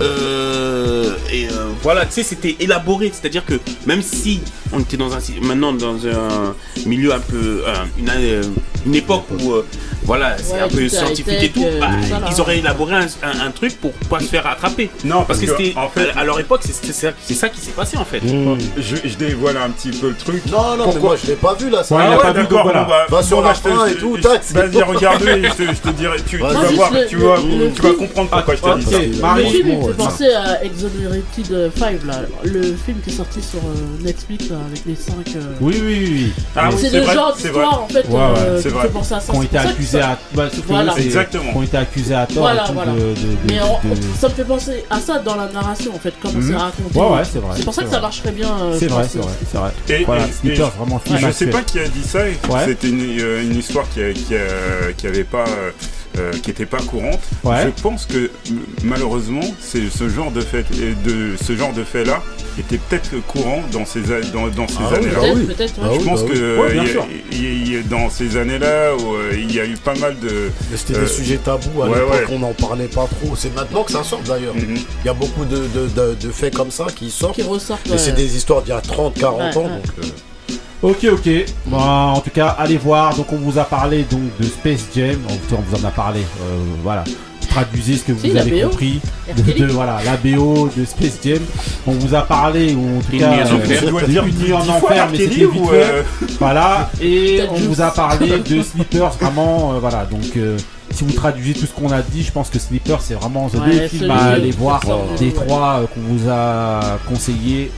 euh, et euh, voilà, tu sais, c'était élaboré. C'est-à-dire que même si on était dans un, maintenant dans un milieu un peu, euh, une, euh, une époque où, euh, voilà, c'est Ouais, un peu scientifique et tout, euh, bah, ils auraient élaboré un, un- un truc pour pas se faire attraper. Non, parce que, parce que, c'était, en fait- à leur époque, c'est, c'est ça- qui s'est passé en fait. Je, je dévoile un petit peu le truc. Non, non, mais moi je l'ai pas vu là. ça. Ouais, il a pas vu, donc voilà. Va sur la et te- tout, tac. Vas-y, regarde je te, dirai. Tu, vas voir, tu vas, le- le tu vas comprendre pourquoi je te dis ça. Le film il me bon, fait penser à Exonerated 5 là, le film qui est sorti sur euh, Netflix là, avec les 5. Oui, oui, oui, oui. Ah c'est le vrai, genre d'histoire en fait Ouais, ouais, euh, c'est qui vrai. fait penser à ça. Été accusés à, bah, Voilà. Exactement. qui ont été accusés à tort Voilà, voilà. Mais ça me fait penser à ça dans la narration en fait, comment Mhm. c'est raconté. Ouais, ouais, c'est vrai, C'est pour ça que ça marcherait bien. euh, C'est je vrai, c'est vrai, c'est vrai. Et, Voilà, vraiment je, film je sais pas qui a dit ça. C'était une, euh, histoire qui avait pas, euh, qui était pas courante. Ouais. Je pense que malheureusement, c'est ce genre de fait, de ce genre de fait là était peut-être courant dans ces a- dans, dans ces Ah oui, années-là. oui. Peut-être, Je pense bah que euh, Ouais, y y y dans ces années-là, euh, il y a eu pas mal de. C'était euh, des sujets tabous à ouais, l'époque, ouais. on n'en parlait pas trop. C'est maintenant que ça sort d'ailleurs. Mhm. Il y a beaucoup de, de- de- de faits comme ça qui sortent. Qui ressortent. Mais c'est des histoires d'il y a 30, 40 Ouais, ans. ouais. Donc, euh, Ok, ok. Bon, en tout cas, allez voir. Donc, on vous a parlé donc de Space Jam. En tout cas, on vous en a parlé. euh, voilà. Traduisez ce que vous Si, avez compris de, voilà la BO de Space Jam. On vous a parlé ou en tout cas dire Une en enfer, mais c'était vite fait. euh, Voilà. Et on vous a parlé de Sleepers. Vraiment, euh, voilà. Donc, euh, si vous traduisez tout ce qu'on a dit, je pense que Sleepers c'est vraiment the Ouais, celui à aller voir des trois euh, qu'on vous a conseillé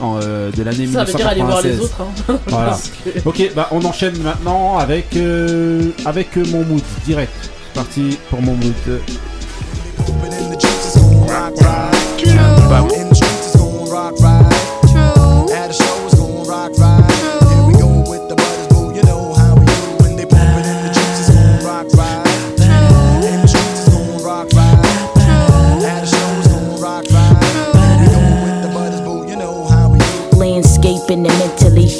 en, euh, de l'année Ça veut dire aller voir les 1996. autres. Hein. Voilà. Que- Ok, bah on enchaîne maintenant avec euh, avec euh, mon mood direct. Parti pour mon mood.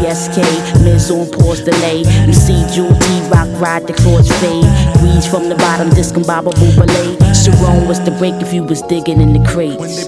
PSK, Miz on pause delay. MC Jewel T Rock ride the chords fade. Breeze from the bottom, discombobable belay. Sharon was the break if you was digging in the crates.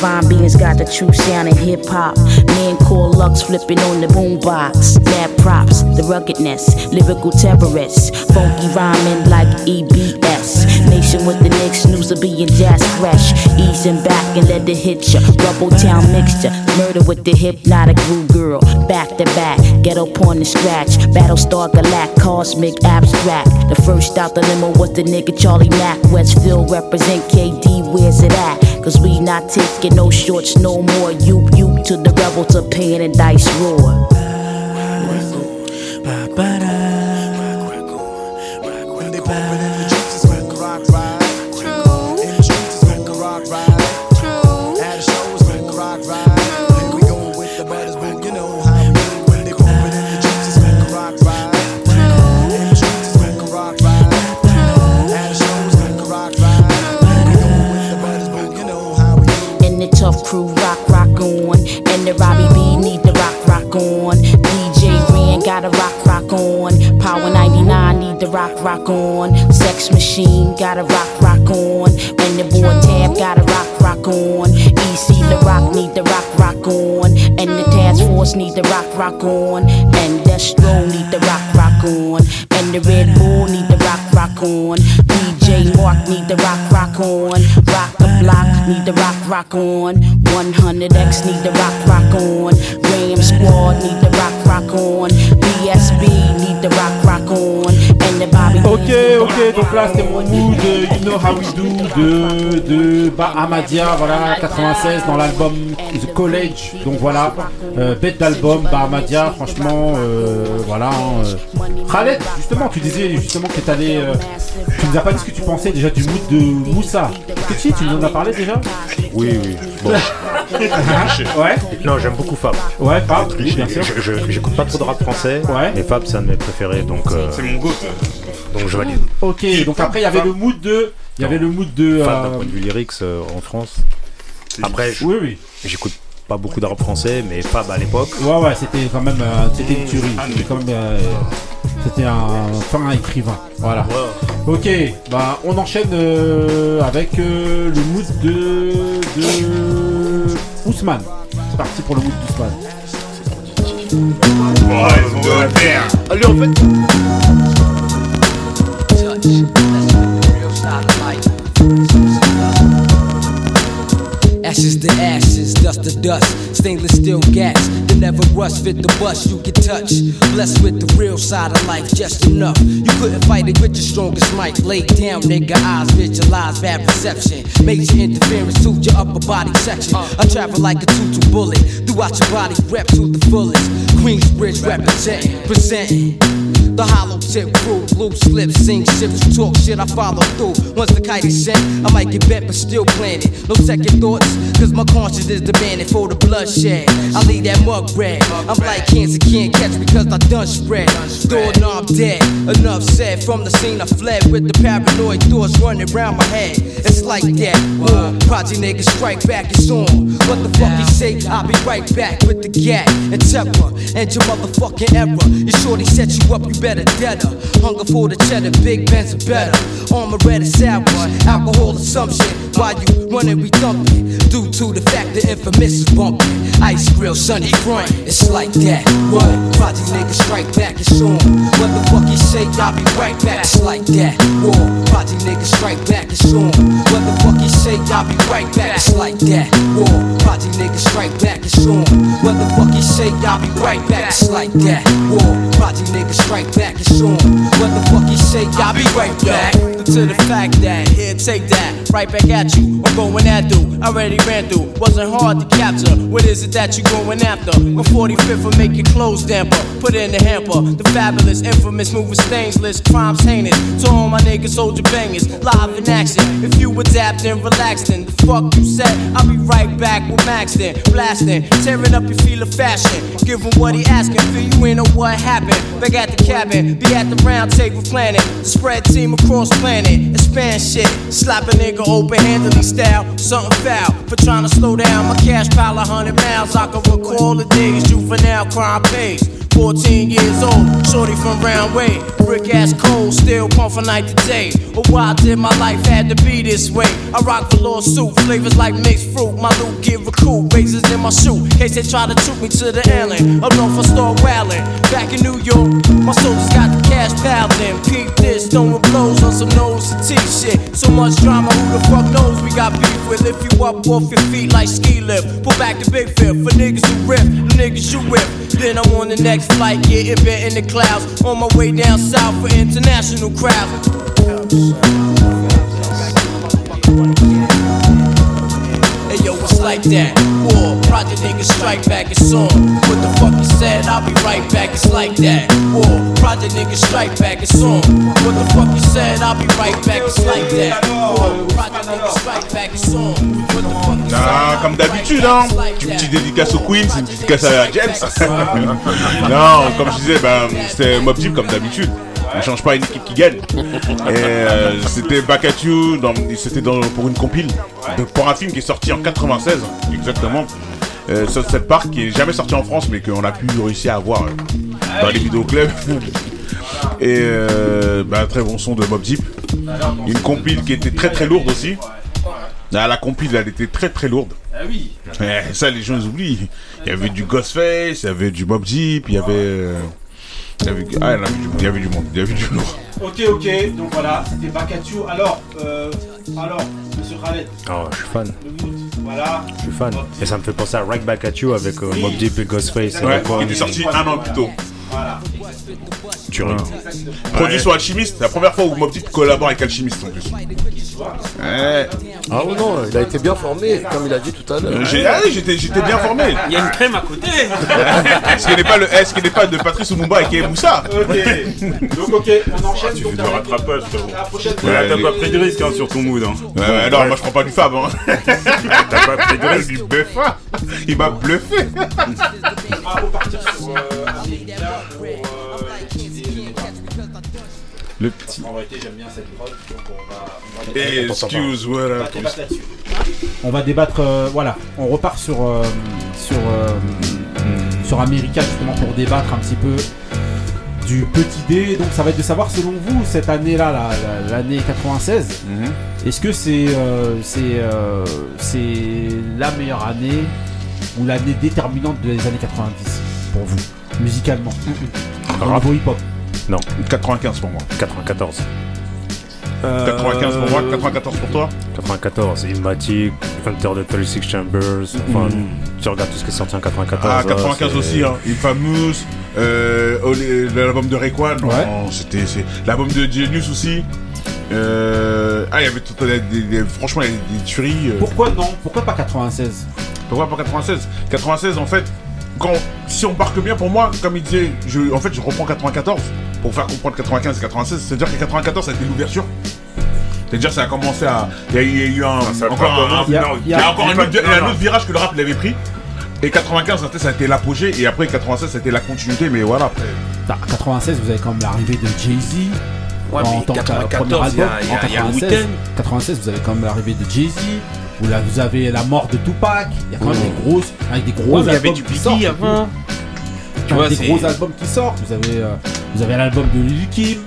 Divine beings got the true sound in hip hop. Man called Lux flipping on the boombox. Mad props, the ruggedness, lyrical terrorists. Funky rhyming like EBS. Nation with the Knicks, news of being jazz fresh. Easing back and let it hit ya. Rubble town mixture, murder with the hypnotic groove girl. Back to back, ghetto porn and scratch. Battlestar Galact, cosmic abstract. The first out the limo was the nigga Charlie Mack. Westfield represent KD, where's it at? Cause we not taking no shorts no more. You, you to the rebel to pain and dice roar. Tough crew rock, rock on. And the Robbie B need the rock, rock on. DJ Ren got a rock, rock on. Power 99 need the rock, rock on. Sex Machine got a rock, rock on. And the boy Tab got a rock, rock on. EC the rock need the rock, rock on. And the task force need the rock, rock on. And Destro need the rock, rock on. And the Red Bull need the rock, rock on. DJ Mark need the rock rock on. Need the rock rock on. 100X need the rock rock on. Graham Squad need the rock rock on. BSB need the rock rock on. Ok, ok, donc là c'était mon mood de You Know How We Do de, de bah, Ahmadiyya, voilà, 96 dans l'album The College. Donc voilà, euh, bête d'album, bah Ahmadiyya, franchement, euh, voilà. hein, euh. Khaled, justement, tu disais justement que tu allé. euh, tu nous as pas dit ce que tu pensais déjà du mood de Moussa. Petit, tu nous en as parlé déjà? Oui, oui. Bon. Ouais. Non, j'aime beaucoup Fab. Ouais, Fab, oui, bien sûr. J'écoute pas trop de rap français. Ouais. Et Fab, c'est un de mes préférés, donc. euh, C'est mon goût. Donc je valide. Ok, donc après il y avait le mood de. Il y avait le mood de. Fab, euh, d'un point de vue lyrics euh, en France. Après, je- Oui, oui. j'écoute pas beaucoup de rap français, mais Fab à l'époque. Ouais, ouais, c'était quand même euh, c'était une tuerie. C'était quand même, euh, c'était un fin écrivain. Voilà. Ok, bah on enchaîne euh, avec euh, le mood de, de Ousmane. C'est parti pour le mood d'Ousmane. Allez, en fait. Ashes to ashes, dust to dust, stainless steel gas that never rust. Fit the bus you can touch. Blessed with the real side of life, just enough. You couldn't fight it with your strongest might. Lay down, nigga, eyes visualize bad perception. Major interference to your upper body section. I travel like a two-two bullet throughout your body, rep to the fullest. Queensbridge represent, presenting. The hollow tip crew, loose lips, sing ships, talk shit, I follow through. Once the kite is sent, I might get bent, but still planted. No second thoughts, cause my conscience is demanding for the bloodshed. I leave that mug red. I'm like cancer, can't catch cause I done spread. Doorknob dead, enough said. From the scene, I fled with the paranoid thoughts running around my head. It's like that. War, project niggas strike back, it's on. What the fuck you say? I'll be right back with the gat and temper and your motherfucking error. You shorty set you up, you better dead her. Hunger for the cheddar, big Benz are better. Armor red is sour, alcohol assumption. While you running, we thumping. Due to the fact the infamous is bumping. Ice grill, sunny front, it's like that. What? Project niggas strike back, it's on. What the fuck you say? I'll be right back, it's like that. War. Project niggas strike back, it's on. What the fuck you say? I'll be right back, it's like that. War. Project niggas strike back, it's on. What the fuck you say? I'll be right back, it's like that. War. Project niggas strike back, on. What the fuck you say? I'll be right back. To the fact that, here, take that, right back at you. I'm going at through, already ran through, wasn't hard to capture. What is it that you're going after? My 45th will make your clothes damper, put it in the hamper. The fabulous, infamous, moving stainless, crimes heinous. To all my niggas, soldier bangers, live in action. If you adapt and relax, then the fuck you said, I'll be right back with Max then, blasting, tearing up your feel of fashion. Give him what he asking, fill you in on what happened. Back at the cabin, be at the round table planning. Spread team across planet, expand shit. Slap a nigga open handedly style, something foul. For trying to slow down my cash pile a hundred miles. I can recall the days juvenile crime pays. 14 years old, shorty from round way. Brick ass cold, still pump from night to day. But why did my life had to be this way? I rock the lawsuit, flavors like mixed fruit. My loot get recoup, razors in my shoe. Case they try to shoot me to the island. Up north, I start wailing. Back in New York, my got the cash in. Peep this, throwing blows on some nose to T shit. So much drama, who the fuck knows we got beef with? Lift you up off your feet like ski lift. Pull back the big fifth for niggas who rip, niggas you whip. Then I'm on the next flight, getting bent in the clouds. On my way down south for international crowds. Hey yo, it's like that. War, project niggas strike back, it's on. What the fuck you said? I'll be right back, it's like that. War, project niggas strike back, it's on. What the fuck you said? I'll be right back, it's like that. War, project niggas strike back, it's on. What the fuck you comme d'habitude, hein. Une petite dédicace au Queens, une dédicace à James. non, comme je disais, ben, c'était Mob Deep comme d'habitude. On ne change pas une équipe qui gagne. Et euh, c'était Back at You, dans- c'était dans- pour une compile, de- pour un film qui est sorti en 96, exactement. Euh, Sunset Park, qui est jamais sorti en France, mais qu'on a pu réussir à voir euh, dans les vidéoclubs. Et euh, bah, très bon son de Mob Deep. Une compile qui était très très lourde aussi. Ah, la compile, elle était très très lourde. Ah oui. Eh, ça, les gens oublient. Il y avait du Ghostface, il y avait du Mob Deep, il y avait. Il y avait, ah, il y avait du, il y avait du monde, il y avait du lourd. Ok, ok, donc voilà, c'était Bakatu. Alors, euh, alors, monsieur Khaled, Oh, je suis fan. voilà. Je suis fan. Et ça me fait penser à Right Back at You avec euh, Mob Deep et Ghostface. Ouais, qui était sorti un an plus tôt. Voilà. Tuerie. Produit sur Alchimiste, c'est la première fois où Mob Deep collabore avec Alchimiste en plus. Ouais. Ah ouais, non, il a été bien formé, comme il a dit tout à l'heure. Euh, j'ai- ah oui, j'étais, j'étais bien formé. Il y a une crème à côté. Est-ce qu'il n'est pas le, est-ce qu'il n'est pas de Patrice Lumumba et qui est Moussa Ok. Donc, ok, on enchaîne. Tu donc, fais du avec- rattrapage, frérot. La prochaine Ouais, Ouais, T'as pas pris de risque hein, sur ton mood. Hein. Ouais, ouais, non, moi je prends pas du Fab. Hein. T'as pas pris de Il risque. buffa. Il m'a bluffé. On va repartir sur euh, le petit. En vérité, j'aime bien cette prod, donc on va. on va débattre- Excuse, on va voilà. débattre là-dessus. On va débattre, euh, voilà, on repart sur, euh, sur, euh, sur America justement pour débattre un petit peu du petit dé. Donc ça va être de savoir selon vous cette année-là, la- la- l'année 96, est-ce que c'est euh, c'est euh, c'est la meilleure année ou l'année déterminante des années 90 pour vous, musicalement Au Rap. niveau hip-hop Non. 95 pour moi. 94. 95 pour moi, 94 pour toi 94, Ilmatic, Hunter the 36 Chambers, enfin, tu regardes tout ce qui est sorti en 94. Ah, hein, 95 c'est- aussi, hein. Infamous, euh, l'album de Rayquan, non, Ouais. c'était c'est- l'album de Genius aussi. Euh, ah, il y avait tout, des, des- des- franchement, il y a des tueries. euh. Pourquoi non? Pourquoi pas 96 Pourquoi pas 96 96, en fait, quand, si on marque bien pour moi, comme il disait, je, en fait, je reprends 94 pour faire comprendre 95 et 96. C'est-à-dire que 94, ça a été l'ouverture. C'est-à-dire ça a commencé à. Il y a, il y a eu un. ça encore un, commencé, il y a, non, il y a encore il y un a autre, pas- il y a un non, autre virage que le rap l'avait pris. Et 95, ça a été l'apogée. Et après 96, c'était la continuité. Mais voilà, après. Bah, 96, vous avez quand même l'arrivée de Jay-Z. Ouais, en mais tant que 94, premier il y a- album. il y a- En il y a 96, Wu-Tang. 96, vous avez quand même l'arrivée de Jay-Z. Vous, là, vous avez la mort de Tupac. Il y a quand même des grosses, avec des gros mais il y avait albums du Biggie avant. Tu vois, des gros albums qui sortent. Vous avez, euh, vous avez l'album de Lil Kim.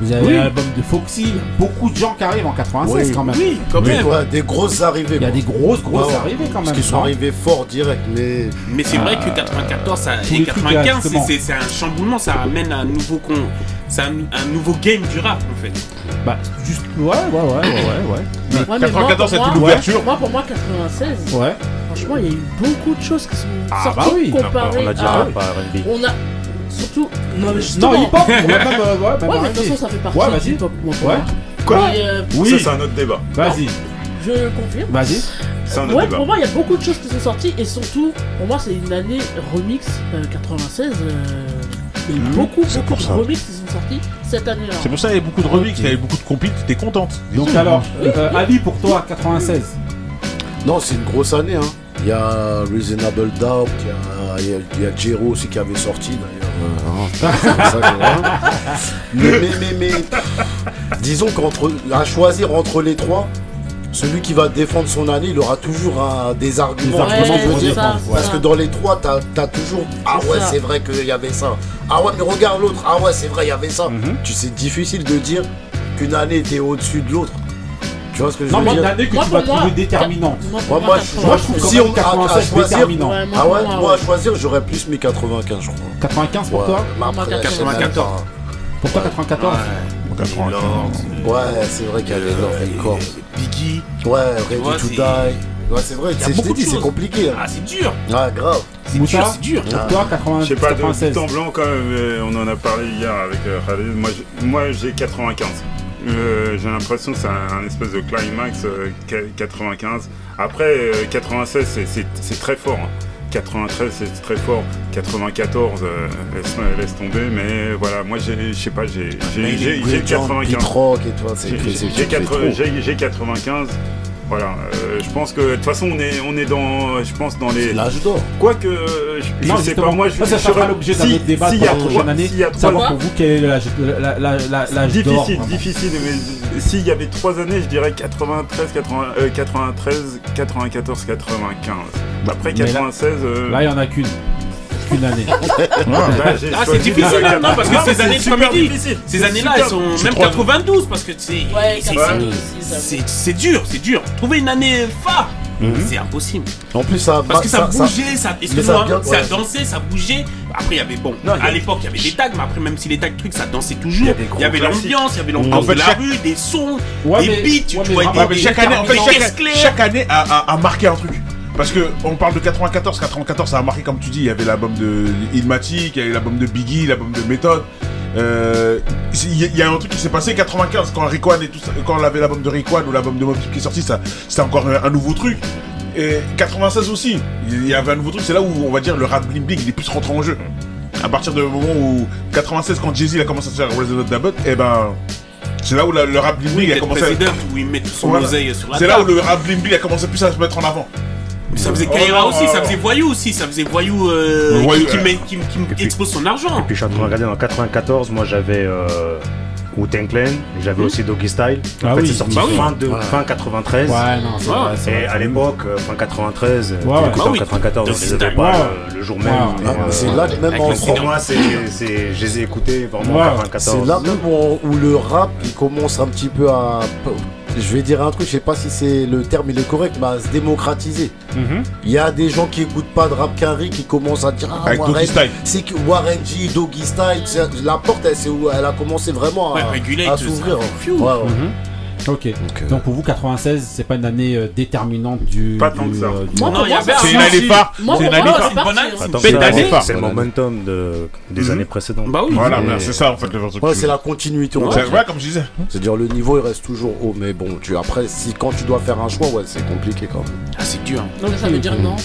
Vous avez Oui. l'album de Foxy. Il y a beaucoup de gens qui arrivent en 96 Oui, quand même. Oui, quand Mais même. ouais, des grosses arrivées. Il y a des grosses, grosses Ouais, arrivées quand Parce même. qu'ils sont arrivés fort direct, mais. Mais c'est vrai que 94 ça- et les trucs, 95, exactement. c'est- c'est un chamboulement, ça amène un nouveau con, c'est un, un nouveau game du rap en fait. Bah, juste. Ouais, ouais, ouais, ouais, ouais. ouais. Mais- Ouais, mais moi, 94, pour c'était moi- l'ouverture. Moi, pour moi, 96, Ouais. franchement, il y a eu beaucoup de choses qui sont Ah, sorties bah oui. comparées On a dit à... rap, R&B. On a... Surtout... Non, mais justement... Non, hip-hop, ouais, même, euh, ouais, même Ouais, mais de toute façon, ça fait partie Ouais, vas-y. hip-hop, Ouais. Quoi Mais, euh, Oui. Ça, c'est un autre débat. Vas-y, Je confirme. vas-y. C'est un autre Ouais, débat. pour moi, il y a beaucoup de choses qui sont sorties et surtout, pour moi, c'est une année remix euh, 96. euh, il y a eu beaucoup, c'est beaucoup de remix qui sont sortis cette année-là. C'est pour ça qu'il y avait beaucoup de remix, il y avait beaucoup de compit, t'es contente. Donc alors, euh, Ali pour toi, 96. Non, c'est une grosse année. Hein. Il y a Reasonable Doubt, il y a, il y a, Jero aussi qui avait sorti. Euh, hein, hein. mais, mais, mais, mais, disons qu'entre à choisir entre les trois, celui qui va défendre son année, il aura toujours un- des arguments. Je veux dire Parce que dans les trois, t'as as toujours Ah ouais, c'est vrai qu'il y avait ça. Ah ouais, mais regarde l'autre. Ah ouais, c'est vrai, il y avait ça. Mhm. Tu sais, difficile de dire qu'une année était au-dessus de l'autre. Tu vois ce que je Non, veux mais dire une année que Moi, tu vas trouver déterminante. Moi, Moi, je, trouve 80, si on a, à 96 choisir, déterminant. Ouais, moi, ah ouais, moi, moi à ouais. choisir, j'aurais plus mis 95, je crois. 95 pour Ouais, toi mais après, Moi, je sais 94. pas. Pour toi, 94 Ouais, c'est vrai qu'il y a les Corps. Biggie. Ouais, Ready to c'est- Die. Ouais, c'est vrai, Il y a c'est- beaucoup dit, c'est compliqué. hein. Ah, c'est dur. Ouais, grave. C'est dur, c'est dur. Toi, 80, Je sais pas, de 96. en blanc quand même, euh, on en a parlé hier avec euh, Khalid. Moi j'ai 95. Euh, j'ai l'impression que c'est un, un espèce de climax euh, qu- 95. Après, euh, 96, c'est- c'est très fort. hein. 93, c'est très fort. 94, euh, laisse, laisse tomber. Mais voilà, moi, j'ai- je sais pas, j'ai j'ai- j'ai- j'ai 95. Beat rock et toi, c'est J'ai- c'est- j'ai- c'est- J'ai c'est quatre- trop. j'ai- j'ai 95. Voilà, euh, je pense que de toute façon on est on est dans je pense dans les l'âge d'or. quoique euh, je, je Non, sais justement, pas moi je ça, ça je l'objet d'un si- autre débat s'il pour y a la trois- prochaine année. s'il y a trois- Savoir pour vous quel est l'âge difficile vraiment. difficile mais s'il y avait trois années je dirais 93 80, euh, 93 94 95 après Mais là- 96 euh, Là, il n'y en a qu'une. Qu'une année. bah, j'ai Ah, c'est difficile, non, parce que ces années, comme il dit, difficile. ces années-là, super- elles sont même trois- 92, parce que c'est. Ouais, c'est- 92 c'est- C'est c'est dur, c'est dur. Trouver une année phare. c'est impossible. En plus, ça. Parce que ça ça- bougeait, ça, bien- ça, dansait, ça bougeait? Après, il y avait, bon, Non, à l'époque, il y avait des tags, mais après, même si les tags trucs, ça dansait toujours. Il y avait l'ambiance, il y avait l'ambiance fait, de la chaque- rue, des sons, Ouais, des mais- beats, tu ouais, mais vois, des, chaque année, en fait, des chaque, année a, a- a marqué un truc. Parce que on parle de 94, 94 ça a marqué comme tu dis, il y avait l'album de Illmatic, il y avait l'album de Biggie, l'album de Method. Euh, Il y, a- il y a un truc qui s'est passé 95 quand Rickwan et tout ça, quand on avait l'album de Rickwan ou l'album de Deep qui est sorti, ça c'était encore un, un nouveau truc. Et 96 aussi, il y avait un nouveau truc, c'est là où on va dire le rap bling bling il est plus rentré en jeu. À partir du moment où 96 quand Jay-Z a commencé à faire Resident Evil, et ben c'est là où le rap bling bling a commencé à président où il met tout son Voilà. oseille sur la C'est là où le rap bling bling a commencé plus à se mettre en avant. Ça faisait Oh Kaira aussi, ça faisait Voyou aussi, ça faisait Voyou euh, Voyou, qui, qui euh. met- qui- qui expose son argent. Et puis je suis en train de regarder en 94, moi j'avais euh, Wu-Tang Clan, j'avais aussi Doggy Style. En Ah fait, oui. c'est sorti Bah oui. fin, de, Ouais. fin 93. Ouais, non, c'est vrai, Et vrai. à l'époque, euh, fin 93, Ouais, ouais. Bah en oui. 94, Doggy je les avais Style. pas Ouais. le, le jour Ouais. même. Ah, mais, mais c'est là même avec en. Pour moi, c'est, je les ai écoutés vraiment Ouais. en 94. C'est là même où, où le rap il commence un petit peu à. Je vais dire un truc, je sais pas si c'est le terme il est correct, mais à se démocratiser. Mhm. Il y a des gens qui écoutent pas de rap carré qui commencent à dire ah, Avec Warren, Doggy Style. C'est que Warren G, Doggy Style, la porte elle, elle a commencé vraiment à, s'ouvrir. Ouais. Mhm. Ok. Donc, pour vous, 96, c'est pas une année euh, déterminante du. Pas du, tant que ça. euh, du- Non, il y avait C'est un une année phare. Moi, C'est une pour année moi, phare. c'est parti. hein. Attends, Bête ça, d'année c'est- phare. c'est le momentum de, des Mhm. années précédentes. Bah oui. Voilà, Mais- mais c'est ça en fait le vrai truc. Ouais, c'est la continuité. on va C'est dire. vrai, comme je disais. C'est-à-dire le niveau il reste toujours haut, mais bon, tu après si quand tu dois faire un choix, ouais, c'est compliqué quand même. Ah, c'est dur. Donc ça veut dire non.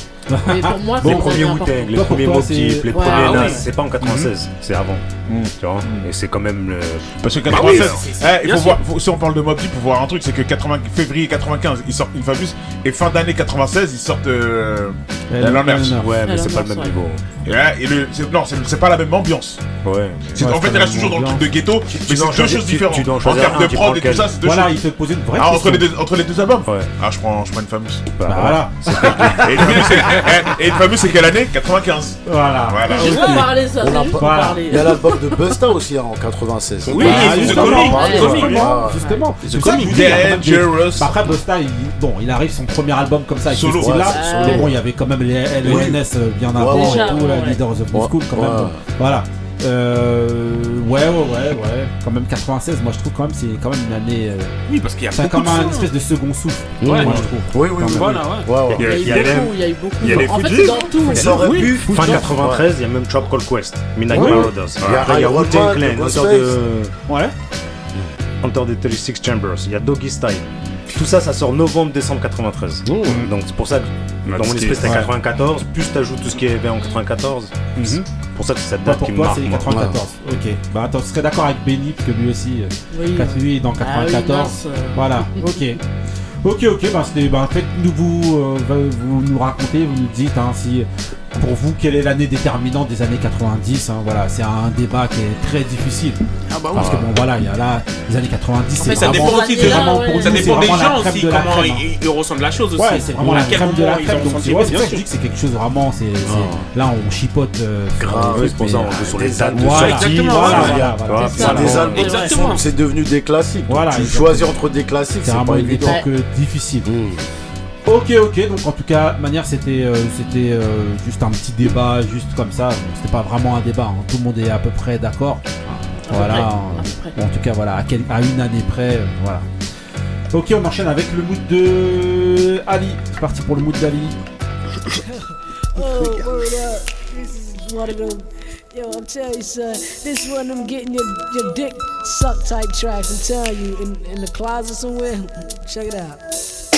Mais pour moi, les c'est premiers Wu-Tang, les premiers Mobb Deep, les premiers ah Nas, c'est pas en 96, c'est avant. Mhm. Tu vois Et c'est quand même le. Parce que Bah 96, oui, c'est- c'est- eh, il faut voir, si on parle de Mobb Deep, faut voir un truc, c'est que 80, février 95, ils sortent Infamous, et fin d'année 96, ils sortent euh, Elle- la elle- Ouais, mais Elle c'est pas le même niveau. Et, le, c'est- non, c'est pas la même ambiance. Ouais. En fait, la reste toujours dans le truc de ghetto, mais c'est deux choses différentes. en termes de prod et tout ça, c'est deux Voilà, choses. il te posait une vraie Ah, entre question. les, deux, entre les deux albums Ouais. Ah, je prends, je prends Infamous. Bah, Bah, voilà. Et Et Infamous, c'est quelle année? 95. Voilà. Voilà. Juste pour parler ça, On a pas- Voilà. Il y a l'album de Busta aussi hein, en 96. Oui, Bah, c'est justement, justement, justement. Des- Dangerous. Après, Busta, il, bon, il arrive son premier album comme ça avec Solo. ce solo. mais bon, il y avait quand même les LNS euh, bien avant et tout. Leaders of the Ouais. School quand même. Voilà. Euh, ouais, ouais, ouais, ouais. Quand même 96, moi je trouve quand même c'est quand même une année. euh, Oui, parce qu'il y a c'est beaucoup comme un espèce de second souffle. Ouais. moi je trouve. Oui, oui, oui. Voilà, ouais. Ouais, ouais. Il y a eu Il y a les- beaucoup, il y a eu beaucoup. il y a les En fait, Fugees. c'est dans tout. Ça aurait pu. Fin 93, il y a même Trap Call Quest, Midnight Ouais. Marauders. Il y a Après, il y a Iron Wu-Tang Man, Clan, The Hunter Ghostface. de, Ouais. Hunter de 36 Chambers, il y a Doggy Style. Tout ça, ça sort novembre-décembre 93. Donc c'est pour ça que dans mon esprit c'était Ouais. 94, plus t'ajoutes tout ce qui est en 94. C'est pour ça que c'est cette date pour qui me toi, marque. c'est moi. 94. Ok. Bah attends, tu serais d'accord avec Benny, parce que lui aussi, euh, Oui. lui est dans Ah oui, 94. mince, euh. Voilà, ok. Ok, ok, bah c'était. Bah, faites-nous vous, euh, vous nous racontez, vous nous dites hein, si pour vous quelle est l'année déterminante des années 90. hein, voilà, c'est un débat qui est très difficile. Ah bah oui. Parce que bon voilà, il y a là les années 90, En fait, c'est ça vraiment, dépend aussi de vraiment ouais. pour Ça nous, dépend des gens aussi, de la comment crème, hein. ils, ils ressentent la chose aussi. Ouais, c'est vraiment la crème de la crème. Donc c'est c'est bien pour ça que je sûr. dis que c'est quelque chose vraiment. C'est c'est- là on chipote. euh, Grave, c'est pour ça on joue sur les dates de Voilà, sortie. exactement, C'est devenu des classiques. Voilà, tu choisis entre des classiques, C'est vraiment pas une évident. époque euh, difficile. Ok, ok, donc en tout cas, de manière, c'était euh, c'était euh, juste un petit débat, juste comme ça. C'était pas vraiment un débat, hein. tout le monde est à peu près d'accord. Voilà, près, en, en tout cas, voilà, à, quel- à une année près, euh, voilà. Ok, on enchaîne avec le mood de Ali. C'est parti pour le mood d'Ali. Oh, word up. This is one of them. Yo, I'm telling you, son. This one of them getting your, your dick sucked type tracks. I'm telling you, in, in the closet somewhere. Check it out.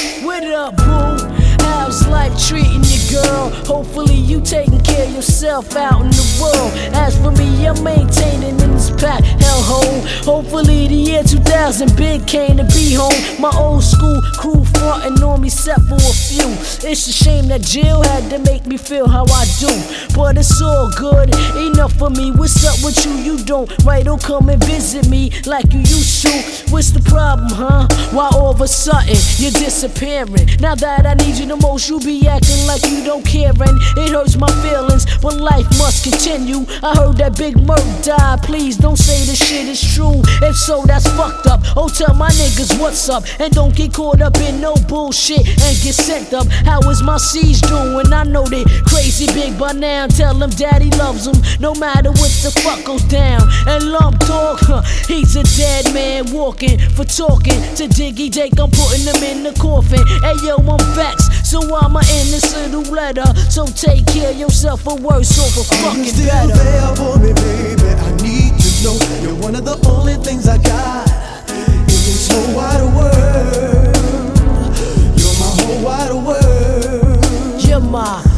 What up, boo? How's life treating you, girl? Hopefully, you taking care of yourself out in the world. As for me, I'm maintaining in this pack hellhole. Hopefully, the year 2000 big came to be home. My old school crew frontin' on me, set for a few. It's a shame that Jill had to make me feel how I do. But it's all good, enough for me. What's up with you? You don't, right? Don't come and visit me like you used to. What's the problem, huh? Why all of a sudden you disappear? disappearing. Now that I need you most, you be acting like you don't care, and it hurts my feelings. But life must continue. I heard that Big Murk died. Please don't say this shit is true. If so, that's fucked up. Oh, tell my niggas what's up, and don't get caught up in no bullshit and get sent up. How is my C's doing? I know they crazy big by now. Tell them daddy loves them, no matter what the fuck goes down. And lump dog, huh, he's a dead man walking for talking to Diggy Dake. I'm putting him in the coffin. Hey yo, I'm vexed, so I'ma end this little letter. So take care of yourself or worse off a fucking you still better. there for me, baby. I need to know you're one of the only things I got in this whole wide world. You're my whole wide world. You're my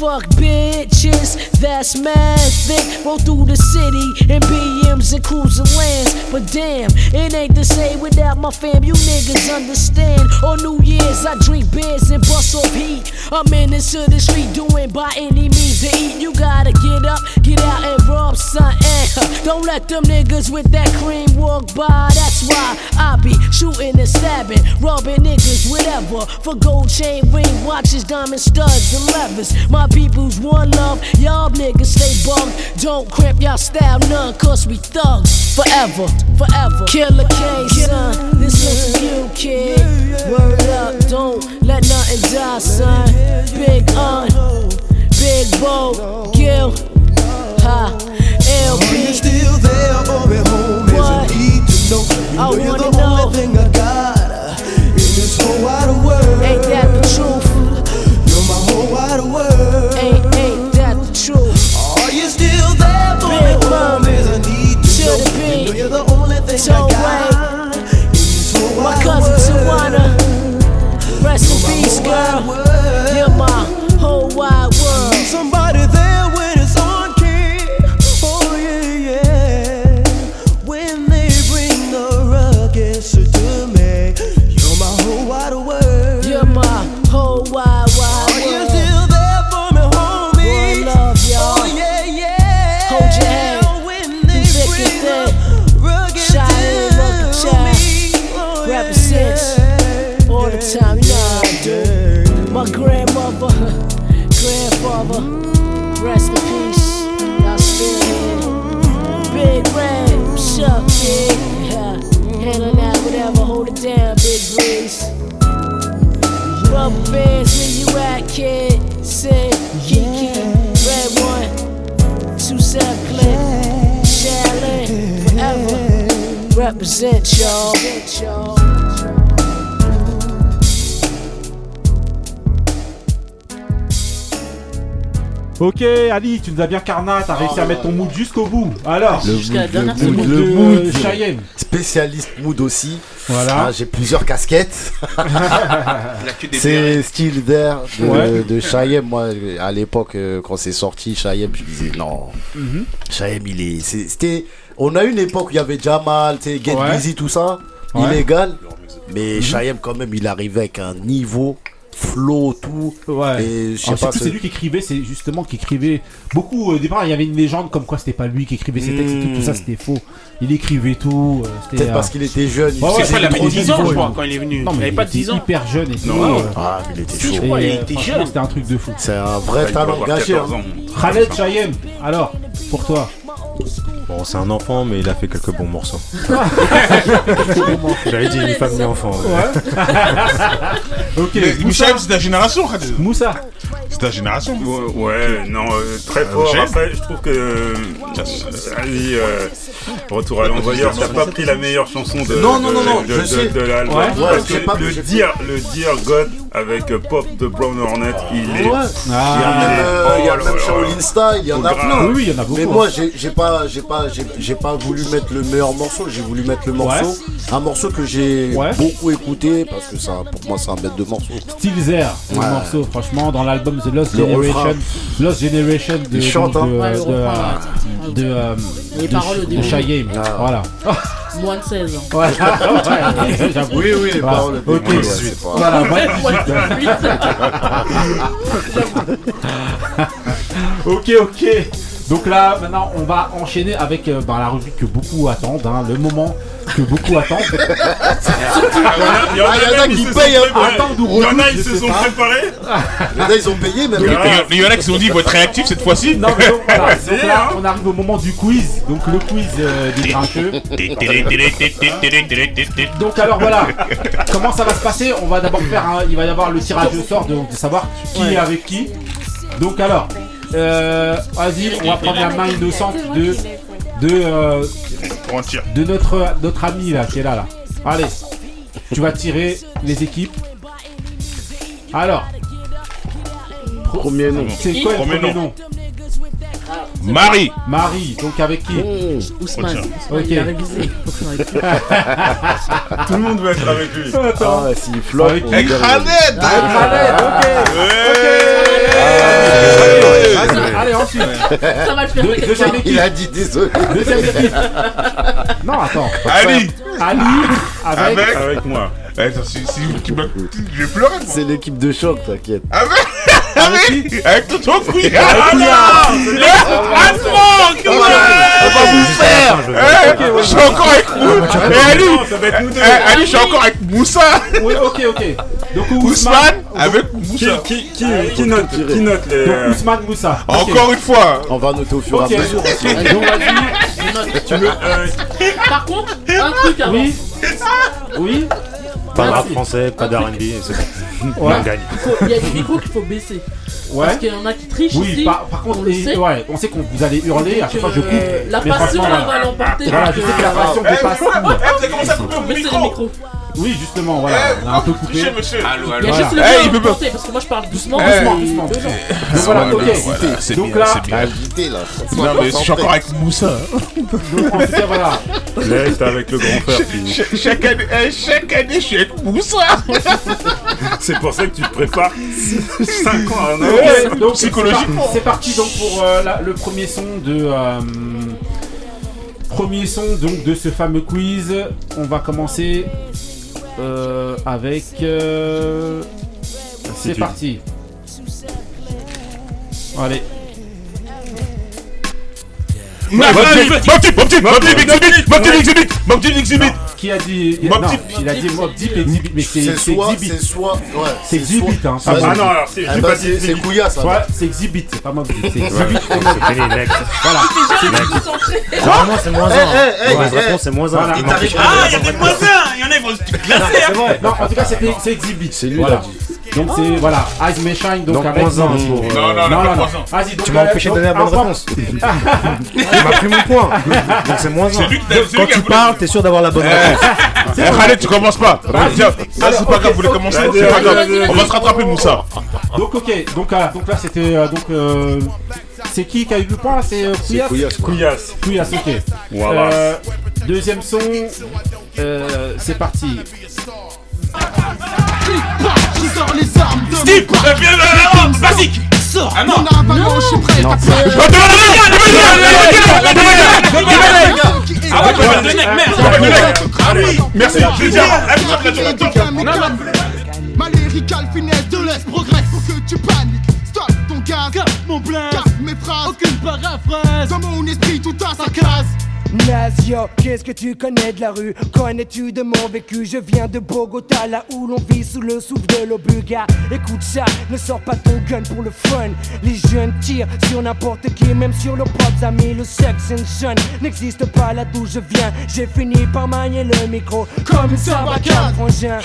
Fuck bitches, that's method. Roll through the city in BMs and cruising lands. But damn, it ain't the same without my fam. You niggas understand. On New Year's, I drink beers and bust off heat. I'm in into the street doing by any means to eat. You gotta get up, get out and rob something. Don't let them niggas with that cream walk by. That's why I be shooting and stabbing, robbing niggas, whatever. For gold chain, ring, watches, diamond studs, and levers. My people's one love, y'all niggas stay bugged. Don't cramp y'all style none, cause we thugs. Forever, forever. Killer K, son. This is for you, kid. Word up, don't let nothing die, son. Big Un, Big Bo, Gil, Ha, LP. Still there for me, homies? I need to know. I you're wanna the only thing I got in this whole wide world. Ain't that the truth? You're my whole wide world. Tu nous as bien carnat, t'as réussi à mettre ton mood jusqu'au bout. Alors, Le Jusqu'à la mood, dernière le mood, seconde. le de mood. Cheyenne. Spécialiste mood aussi. Voilà. Ah, J'ai plusieurs casquettes. C'est. Still There de, Ouais. de Chaem. Moi, à l'époque, euh, quand c'est sorti, Chaem, je disais non. Mhm. Chaem, il est. c'est- C'était. On a une époque où il y avait Jamal, tu sais, Get Ouais. Busy, tout ça. Ouais. Illégal. Mais. Chaem, quand même, il arrivait avec un niveau, flow, tout. Ouais. Et je sais pas. c'est lui qui écrivait, c'est justement qui écrivait beaucoup. Au départ, il y avait une légende comme quoi c'était pas lui qui écrivait ses textes et tout, tout ça c'était faux. Il écrivait tout. euh, c'était, Peut-être euh, parce qu'il était jeune. il il avait trop 10 jeune, ans, je crois, quand il est venu. Non, Il mais avait pas 10 ans. hyper jeune et tout. Non, euh, Ah, il était chaud. il euh, était jeune. C'était un truc de fou. C'est un vrai Il talent gâché. 14 hein. Khaled Chayem, alors, pour toi Bon, c'est un enfant, mais il a fait quelques bons morceaux. J'avais dit une femme et enfant. ouais. Ok, Mais Moussa. Michel, c'est ta génération, Khaled. Moussa. C'est ta génération. Ouais, ouais, non, euh, très fort. Michel Après, je trouve que euh, Ali, euh, Retour à l'envoyeur, t'as pas pris la meilleure chanson de, Non, non, non, non, de, je de- sais. de l'album. Ouais, ouais, Parce j'ai que pas- le dire, le dire God avec euh, Pop de Brown Hornet, il est. Ouais. Il y a même, euh, Oh Shaolin. Style, il y en a plein. Oui, oui, il y en a beaucoup. Mais moi, j'ai j'ai pas, j'ai pas, j'ai j'ai pas voulu mettre le meilleur morceau. J'ai voulu mettre le morceau, un morceau que j'ai Ouais. beaucoup écouté parce que ça, pour moi, c'est un bête de morceau. Still There, le morceau, franchement, dans l'album The Lost Le Generation. refrain. Lost Generation de. Il chante, hein. de, de, euh, de, euh, Les de, paroles au de début. Cheyenne. Ah. Voilà. Moins de 16 ans. Voilà, ouais, j'avoue. Oui, oui, les paroles Ok. ouais, c'est pas- Voilà, moins de Moins de 18. ok, ok. Donc là, maintenant, on va enchaîner avec euh, ben, la rubrique que beaucoup attendent, hein, le moment que beaucoup attendent. Il y en a- Ah, qui se payent, sont préparés. Attends, d'où Il y en a, ils se sont pas. préparés. Il y en a, ils ont payé, même. Il y, a- il y en a qui se sont dit, il faut être réactif cette fois-ci. Non, mais donc, voilà. Donc Essayez, là, hein. on arrive au moment du quiz. Donc le quiz euh, des grincheux. Donc alors voilà, comment ça va se passer? On va d'abord faire, un- il va y avoir le tirage au sort de, de savoir qui Ouais. est avec qui. Donc alors, euh, vas-y, on va prendre la main innocente de de euh, de notre notre ami là qui est là là. Allez, tu vas tirer les équipes. Alors, Premier nom. c'est quoi le Premier premier nom? Marie. Marie. Donc avec qui Ousmane. Tiens. Ousmane, Il a Ok. révisé. Aille plus. Tout le monde veut être avec lui. Attends. Ah, s'il flop, Avec. Khaled. Ah, ok. Ouais. Allez, allez, ensuite. Ça va le faire. Deuxième équipe. Il a dit désolé. Deuxième équipe. Non, attends. Ali. Ali avec. Avec. Avec moi. Attends, si, si je vais pleurer. moi. C'est l'équipe de choc, t'inquiète. Avec. Avec Avec. Avec Tonton Couillard. Allemand. On va vous faire Je encore avec je suis encore avec Moussa. Ok, ok. Donc Ousmane. Avec Moussa. qui, note, qui note. Donc Ousmane Moussa. Encore une fois. On va noter au fur et à mesure. Tu Par contre, un truc. Oui. Oui. Pas de rap français, pas d'R&B, c'est bon. Ouais. On gagne. Il y a des micros qu'il faut baisser. Ouais. Parce qu'il y en a qui trichent Oui, ici. par, par contre, on le et- sait. ouais, on sait qu'on vous allez hurler, à chaque fois je coupe. La passion, elle va l'emporter. Voilà, je sais que la passion Eh, dépasse tout. vous avez commencé à couper les micro. Oui, justement, voilà, Eh, on a un peu vous coupé. monsieur. Allô, Il y a allô. Voilà. juste le Eh, il peut pas- porter, parce que moi je parle doucement. Eh, Doucement, et doucement. Donc voilà, ok. Voilà, c'est Donc bien, là, c'est bien. Invité, là. Non, mais je suis encore avec Moussa. donc en tout cas, voilà. Là, t'es avec le grand frère. Chaque année, chaque année, je suis avec Moussa. C'est pour ça que tu te prépares 5 ans à un an. Donc psychologiquement. C'est parti donc pour euh, la- le premier son de euh, premier son donc de ce fameux quiz. On va commencer euh, avec. euh, c'est parti. Allez. Qui a dit il a dit Mob Deep Exhibit, mais c'est C'est c'est Exhibit, hein. Ah non, alors bah, pas c'est Couilla, ça. C'est Exhibit, c'est pas Mob Deep, c'est Exhibit. C'est fini, next. Voilà. Normalement, c'est moins Eh, 1. eh, eh, Mauvaise eh, réponse, c'est moins 1. Voilà. Ah, il y a des voisins Il y en a, ils vont se classer C'est vrai. Non, en tout cas, c'était- c'est Exhibit. C'est lui, a dit. Donc c'est voilà, Eyes May Shine donc Donc, avec moins un Mob Deep. pour, euh, Non, non, non, non, non, Vas-y, donc Tu m'as euh, empêché de donner la bonne réponse. Tu m'as pris mon point. Donc c'est moins 1. C'est lui qui t'a- c'est lui Quand tu parles, t'es sûr d'avoir la bonne réponse. Eh, Khaled, tu commences pas. Ça c'est pas grave, vous voulez commencer, c'est pas grave. On va se rattraper, Moussa. Donc ok, donc, ah, donc là c'était euh, donc euh, c'est qui qui a eu le point là? C'est euh. Couillasse. Couillasse, ok. Voilà. Euh, deuxième son, euh, c'est parti. Je sors les armes de Steve euh, viens, euh, Basique Sors Ah non. Mon arme, je suis prêt Non. à Je vais te Ah ouais, merde Ah oui Merci, je vais dire, tu vas te dire, Non, non. Ma lyricale finesse de l'Est progresse pour que tu paniques. Stop ton gaz, mon blast, mes phrases, aucune paraphrase. Dans mon esprit, tout a sa case. Nazio, qu'est-ce que tu connais de la rue? Connais-tu de mon vécu? Je viens de Bogota, là où l'on vit sous le souffle de l'Obuga. Écoute ça, ne sors pas ton gun pour le fun. Les jeunes tirent sur n'importe qui, même sur leurs propres amis. Le sex and shun n'existe pas là d'où je viens. J'ai fini par manier le micro comme une sarbacane, frangin.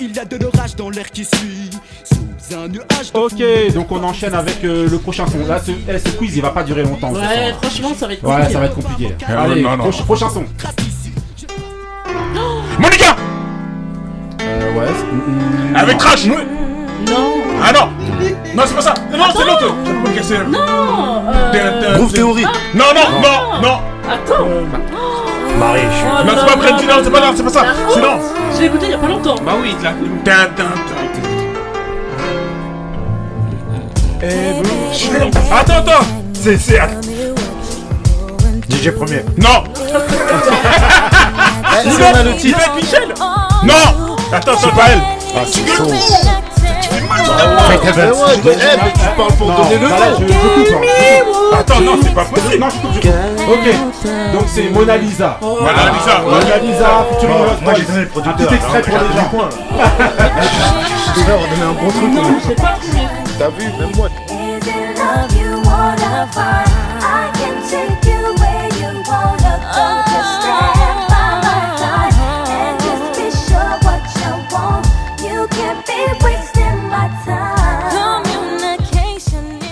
Il y a de l'orage dans l'air qui suit. Sous un nuage de Ok, donc on enchaîne avec euh, le prochain son. Là, ce, eh, ce quiz il va pas durer longtemps. ce Ouais, franchement, ça va être Ouais, compliqué. ça va être compliqué. Ah, Allez, non, non. proche- prochain son. Monica Euh, ouais. c'est- mm, mm, Avec non. Crash Non, Ah non Non, c'est pas ça Non, c'est l'autre casser non euh... Groove Theory. Non, non, non, non Attends Marie, je suis. Oh Non, là c'est pas là Brent, non, c'est pas là, c'est pas ça C'est. Je l'ai écouté il y a pas longtemps. Bah oui, là. Tin, tin, tin. Attends, attends C'est. c'est- DJ premier. Non Eh, si on a le titre. Michel Non Attends, C'est pas elle. Ah, c'est chaud. Fake Eh eh, tu parles pour Non, donner le là, je, nom. je coupe. Attends, non, c'est pas possible. Non, je coupe, je coupe. Ok, donc c'est Mona Lisa. Mona Lisa. Mona Lisa, Lost moi, j'ai donné le Un producteur, petit extrait pour les gens. Déjà, on va donner un bon truc. Non, pas. T'as vu, même moi.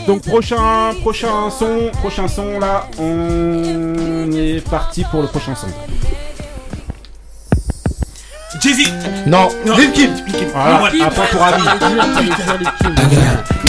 Donc prochain, prochain son, prochain son là, on est parti pour le prochain son. Jay-Z Non, Lil Kim. Voilà, point pour Ami.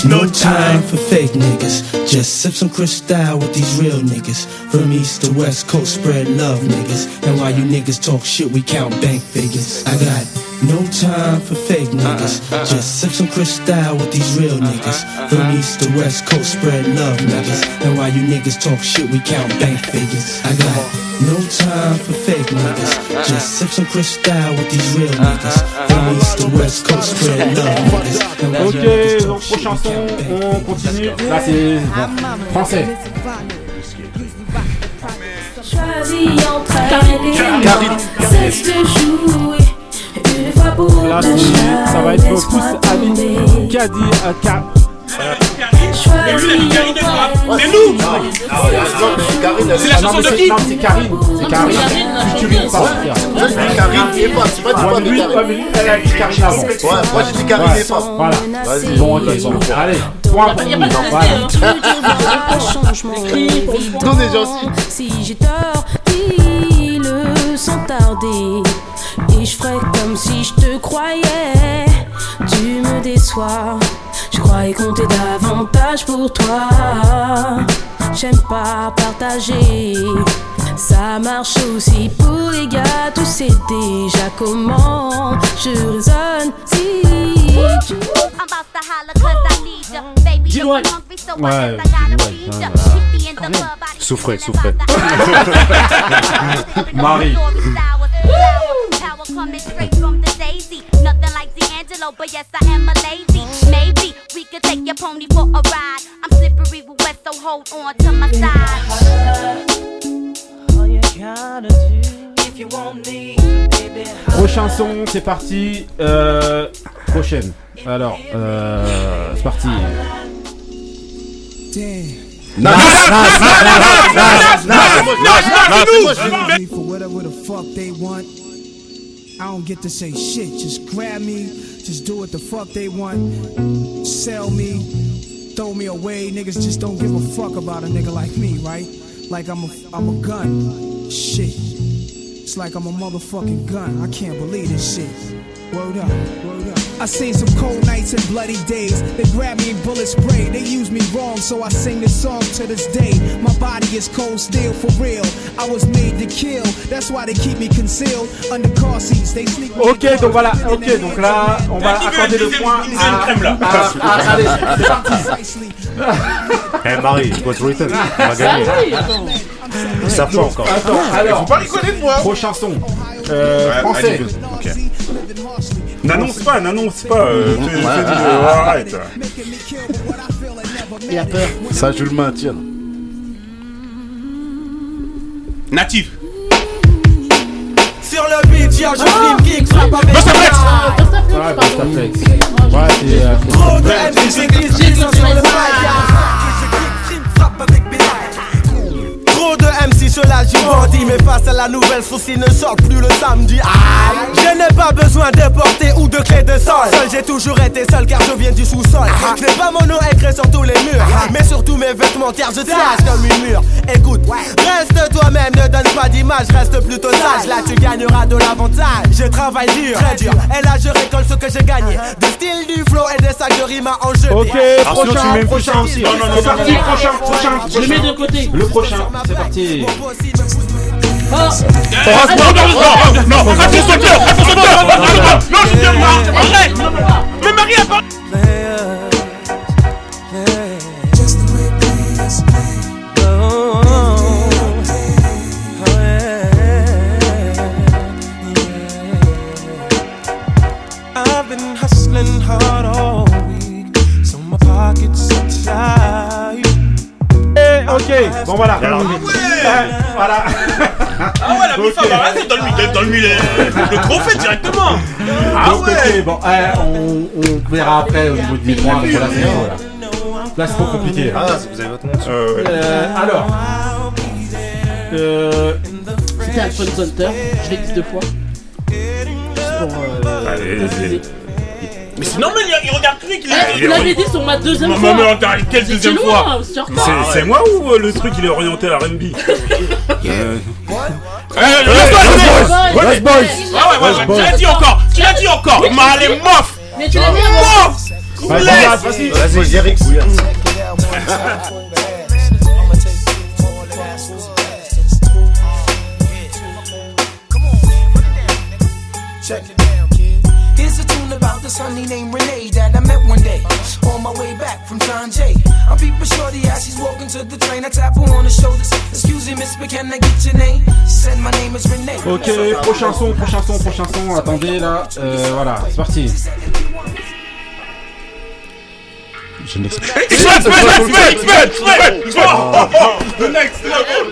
No time for fake niggas. Just sip some crystal with these real niggas. From east to west coast, spread love niggas. And while you niggas talk shit, we count bank figures. I got no time for fake niggas. Just sip some crystal with these real niggas. From east to west coast, spread love niggas. And while you niggas talk shit, we count bank figures. I got no time for fake niggas. Just sip some crystal with these real niggas. From east to west coast, spread love niggas. And while Ok, donc shit, prochain son, on continue. Là c'est bon, français. Choisis entre elle et moi. Cesse de jouer une fois pour Là ça va être plus Ami qui a dit Ka- Et lui, il a Karine et toi. C'est nous C'est la Ah chanson de c'est- qui c'est Karine, c'est Karine. Featuring. J'ai dit Karine et pas, c'est pas de lui, Karine. ouais, mais lui, elle a dit Karine avant. Ouais, moi j'ai dit Karine et pas. Voilà. Vas-y. Bon, ok, bon. Allez, point pour Voilà. Si j'ai tort, dis-le sans tarder. Je ferai comme si je te croyais. Tu me déçois. Je croyais compter davantage pour toi. J'aime pas partager. Ça marche aussi pour les gars, tu sais déjà comment je raisonne. Si tu Dis-le. Ouais, Souffrez, souffrez. Marie. Coming straight from the daisy. Nothing like D'Angelo, but yes, I am a lady. Maybe we could take your pony for a ride. I'm slippery with wet, so hold on to my side. Prochain son, c'est parti. Euh, prochaine. Alors, euh, c'est parti. For whatever the fuck they want. I don't get to say shit. Just grab me, just do what the fuck they want. Sell me, throw me away. Niggas just don't give a fuck about a nigga like me, right? Like I'm a, I'm a gun. Shit. It's like I'm a motherfucking gun. I can't believe this shit. Word up, word up. I seen some cold nights and bloody days. They grab me and bullet spray. They use me wrong, so I sing this song to this day. My body is cold steel for real. I was made to kill. That's why they keep me concealed under car seats. They sneak me Ok, donc voilà, ok, donc là, on va accorder le point à. à- à- Allez, c'est parti. Eh Marie, it was written. On va gagner. Savent pas encore. Attends, alors, Faut pas rigoler de moi. prochain son. Euh, Ouais, français. Ok. N'annonce pas, n'annonce pas. euh, euh, Arrête. Il a peur. Ça, je le maintiens. Native. Sur le beat, yo, je frime, kick, frappe avec Flex. Ouais. Ouais, c'est. euh, Trop de MC, je glisse, glisse sur le mic, De MC, cela j'y bandit Mais face à la nouvelle sauce, ils ne sortent plus le samedi Aïe. Je n'ai pas besoin de porter ou de clé de sol Seul j'ai toujours été seul car je viens du sous-sol Je n'ai pas mon nom écrit sur tous les murs Mais sur tous mes vêtements car je trace comme une mur Écoute, reste toi-même, ne donne pas d'image Reste plutôt sage, là tu gagneras de l'avantage Je travaille dur, très dur Et là je récolte ce que j'ai gagné Du style, du flow et des sacs de rime en jeu Ok, Ah, prochain, prochain. Aussi. Non, non, non, c'est parti, prochain, prochain. Je le mets de côté. Le prochain, c'est parti. I've been hustling. Hard all week, so my pockets are tight. Hey, ok, bon voilà. Alors, voilà. Ah ouais, la MIFA, bah vas-y, donne-lui donne le, le trophée directement. Ah Donc, ouais. ok, bon, euh, on, on verra après au niveau que Là, c'est voilà. Là, c'est trop compliqué. Ah, vous avez votre nom dessus. Euh, alors. Euh, C'était Alphonse Hunter, je l'ai dit deux fois. Juste pour. Euh, Allez. Mais c'est normal, il, il regarde plus qu'il Eh, l'avais dit sur ma deuxième Non, fois. quelle J'étais deuxième loin, fois c'est retard. C'est moi ou euh, le truc il est orienté à la R&B Euh, Eh, Boys Boys. Ouais, Ah ouais, ouais, ouais, tu l'as dit encore Tu l'as dit encore. Mais allez, mof. Mais tu l'as mis avant. Mof Vas-y, Laisse vas-y. Vas-y, honey named Renee that I met one day on my way back from John Jay. I'm peeping shorty as she's walking to the train. I tap her on the shoulders. Excuse me, miss, but can I get your name? She said my name is Renee. Ok, prochain son, prochain son, prochain son. Attendez là. Euh, voilà, c'est parti. Je ne sais pas. The next level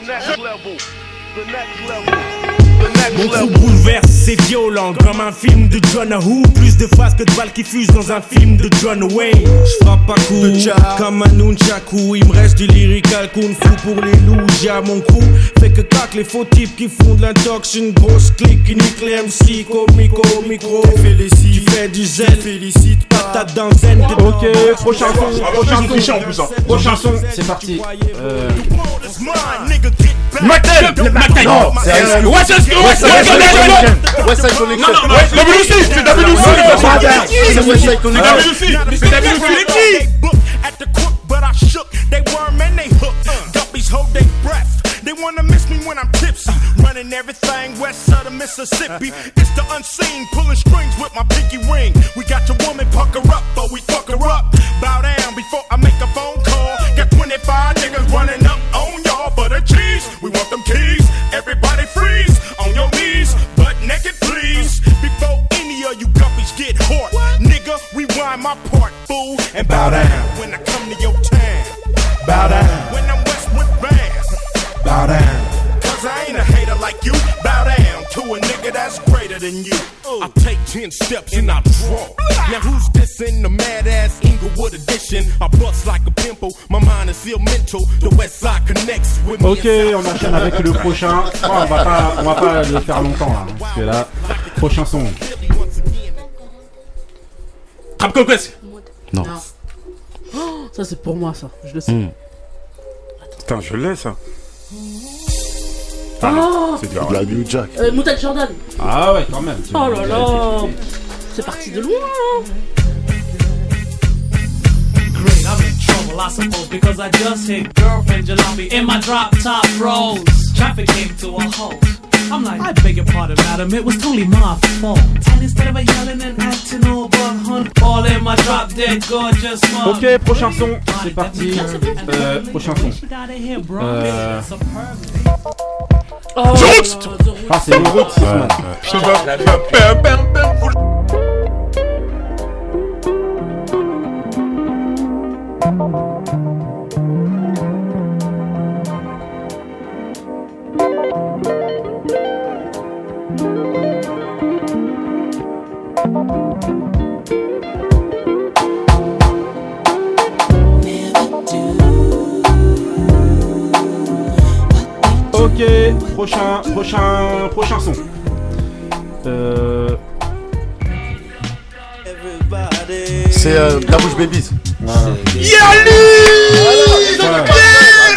Mon crew bouleverse, c'est violent comme un film de John Who. Plus de phrases que de balles qui fusent dans un film de John Wayne. Je frappe à coup comme un nunchaku. Il me reste du lyrical kung fu pour les loups J'ai à mon cou. Fait que cac les faux types qui font de l'intox. Une grosse clique qui nique les MC Comico micro Félicite, tu fais du zèle. Félicite, patate dans le zen Ok, prochain son, prochain Ils ont triché en son. plus, hein. Prochain son, c'est parti. Euh, Mactel Mactel Non, c'est Ouais, West c'est ce que ouais, c'est Side ce que Connection. West Side Non, Connection. non, non, WC, c'est WC C'est West Side C'est Connection. WC Mais c'est WC les qui At the crook, but I shook. They worm and they hook. Guppies hold their breath. They wanna miss me when I'm tipsy. Running everything west of the Mississippi. It's the unseen, pulling strings with my pinky ring. We Ok, on enchaîne avec le prochain. Oh, on va pas, on va pas le faire longtemps là, parce que là, prochain son. Trap Conquest Non. Oh, ça c'est pour moi ça, je le sais. Hmm. Putain, je l'ai ça. Oh C'est du la. New Jack. euh, Moutate Jordan. Ah ouais, quand même. Oh là là C'est parti de loin hein. Suppose, because I just hit girlfriend jalopy in my drop top rose. Traffic came to a halt. I'm like, I beg your pardon, madam, it was totally my fault. And instead of a yelling and acting all but hunt, all in my drop dead gorgeous mug. Ok, prochain son, c'est parti. Euh, prochain son. Euh, Oh, Roots. ah, c'est le route, man. Je te vois Ok, prochain, prochain, prochain son. Euh, C'est euh, la bouche babies. Yali ouais.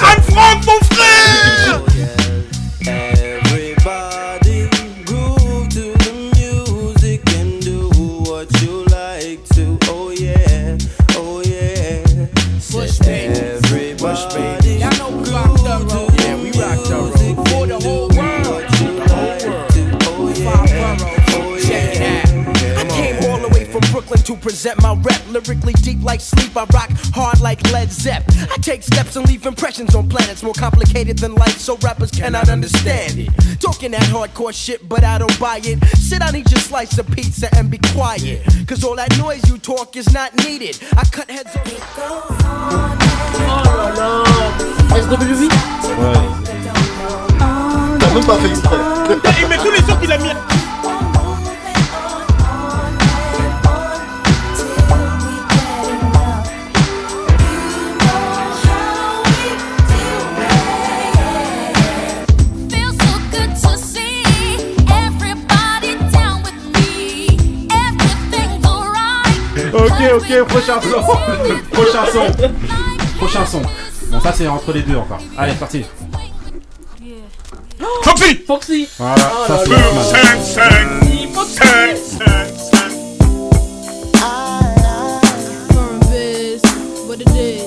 Anne Frank, mon frère present my rep. Lyrically deep like sleep, I rock hard like Led Zepp. I take steps and leave impressions on planets more complicated than life, so rappers cannot understand it. Talking that hardcore shit, but I don't buy it. Sit down, eat your slice of pizza, and be quiet. Cause all that noise you talk is not needed. I cut heads off. SWV T'as même pas fait exprès. Il met tous les sons qu'il a mis. Ok, ok, prochain son. prochain son. Prochain son. Bon, ça, c'est entre les deux encore. Allez, c'est parti. Foxy Foxy Voilà, Oh ça, what it is,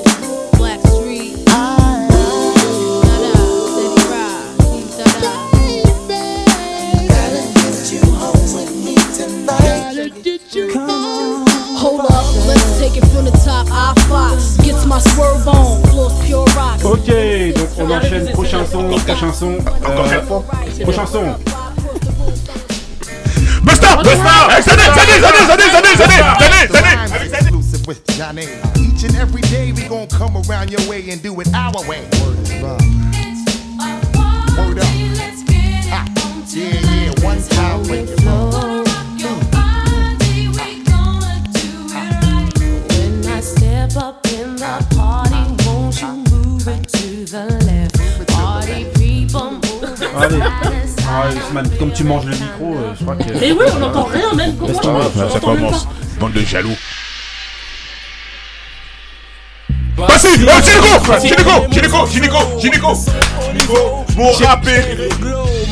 around your way and do it our way. Word up. Word up. Ha. Yeah, yeah, one time with your When I step up in the party, won't you move it to the left? Party people move it Ah, Ousmane, comme tu manges le micro, euh, je crois que. Mais oui, on n'entend rien, même. Comment Laisse tomber. Ça même commence. Bande de jaloux.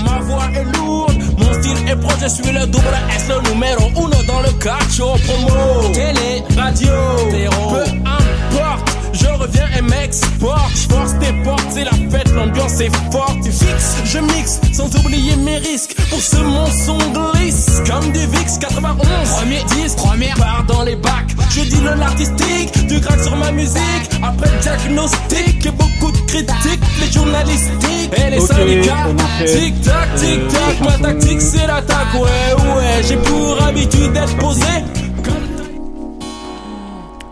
Ma voix est lourde, mon style est proche, je suis le double S, le numéro uno dans le cacho promo. Télé, radio, peu importe, je reviens et m'exporte. Je force tes portes, c'est la fête, l'ambiance est forte. Tu fixes, je mixe, sans oublier mes risques. Pour ce mon son glisse, comme du VIX 91. Premier 10, première part dans les bacs. Je dis le l'artistique, du grade sur ma musique. Après le diagnostic et beaucoup de critiques, les journalistiques et les syndicats. Tic tac, tic tac, Euh, ma tactique c'est l'attaque. Ouais, ouais, j'ai pour habitude d'être posé.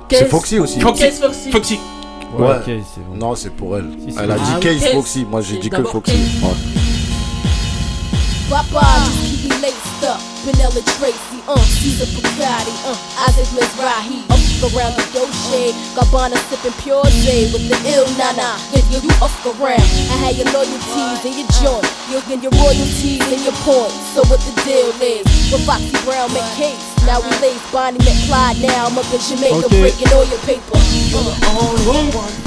C'est Foxy aussi. Case Foxy. Foxy. Ouais. bon. Non, c'est pour elle. Si. Elle a dit Ah, Case. Foxy. Moi, j'ai dit que Foxy. Ouais. Papa, Vanilla Tracy, uh, Caesar Bugatti, uh, Isaac Mizrahi, up around the Dolce, Gabbana sipping pure J with the ill nana. Then you, you up around. I had your loyalties and your joint, you'll get your royalties and your points. So what the deal is? With Foxy Brown make case. Now we lace Bonnie McFly. Now I'm up in Jamaica Okay. breaking all your paper. You're the only one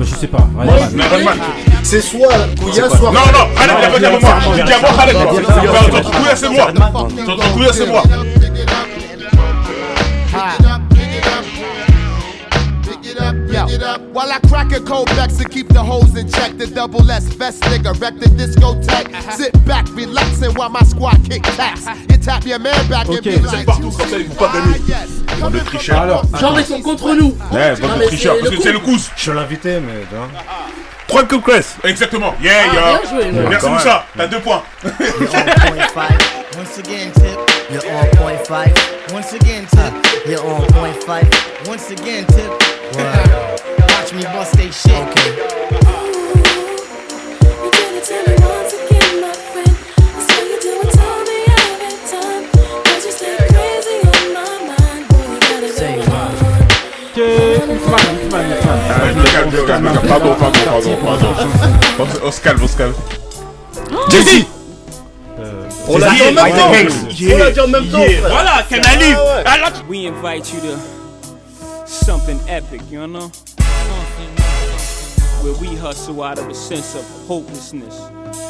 Je sais pas. C'est soit Kouya, soit. Non, non, Khaled, il y a pas moi. Il y moi, Khaled. Kouya, c'est moi. C'est moi. While I crack a cold to keep the hoes in check, the double S best nigga wreck the discotheque. Sit back, relaxing while my squad kick taps. You tap your man back and be Ok. like, Partout comme ça, ils vont pas gagner. Bande de tricheurs. Alors, Genre, ils sont contre nous. Ouais, Non, bande mais de tricheurs. c'est Parce le que c'est le coup. cousse. Je suis l'invité, mais. Trois. Exactement. Yeah, Ah, yeah. bien joué, ouais. Merci Moussa. T'as deux points. Once again, tip. You're on point five. Once again, tip. You're on point five. Once again, tip. Watch me bust they shit. Okay. Pardon, pardon, pardon, pardon. On se calme, on se calme. Jay-Z. On l'a dit en même temps. On l'a dit en même temps. Voilà. Ah. We invite you to something epic, you know? Where we hustle out of a sense of hopelessness,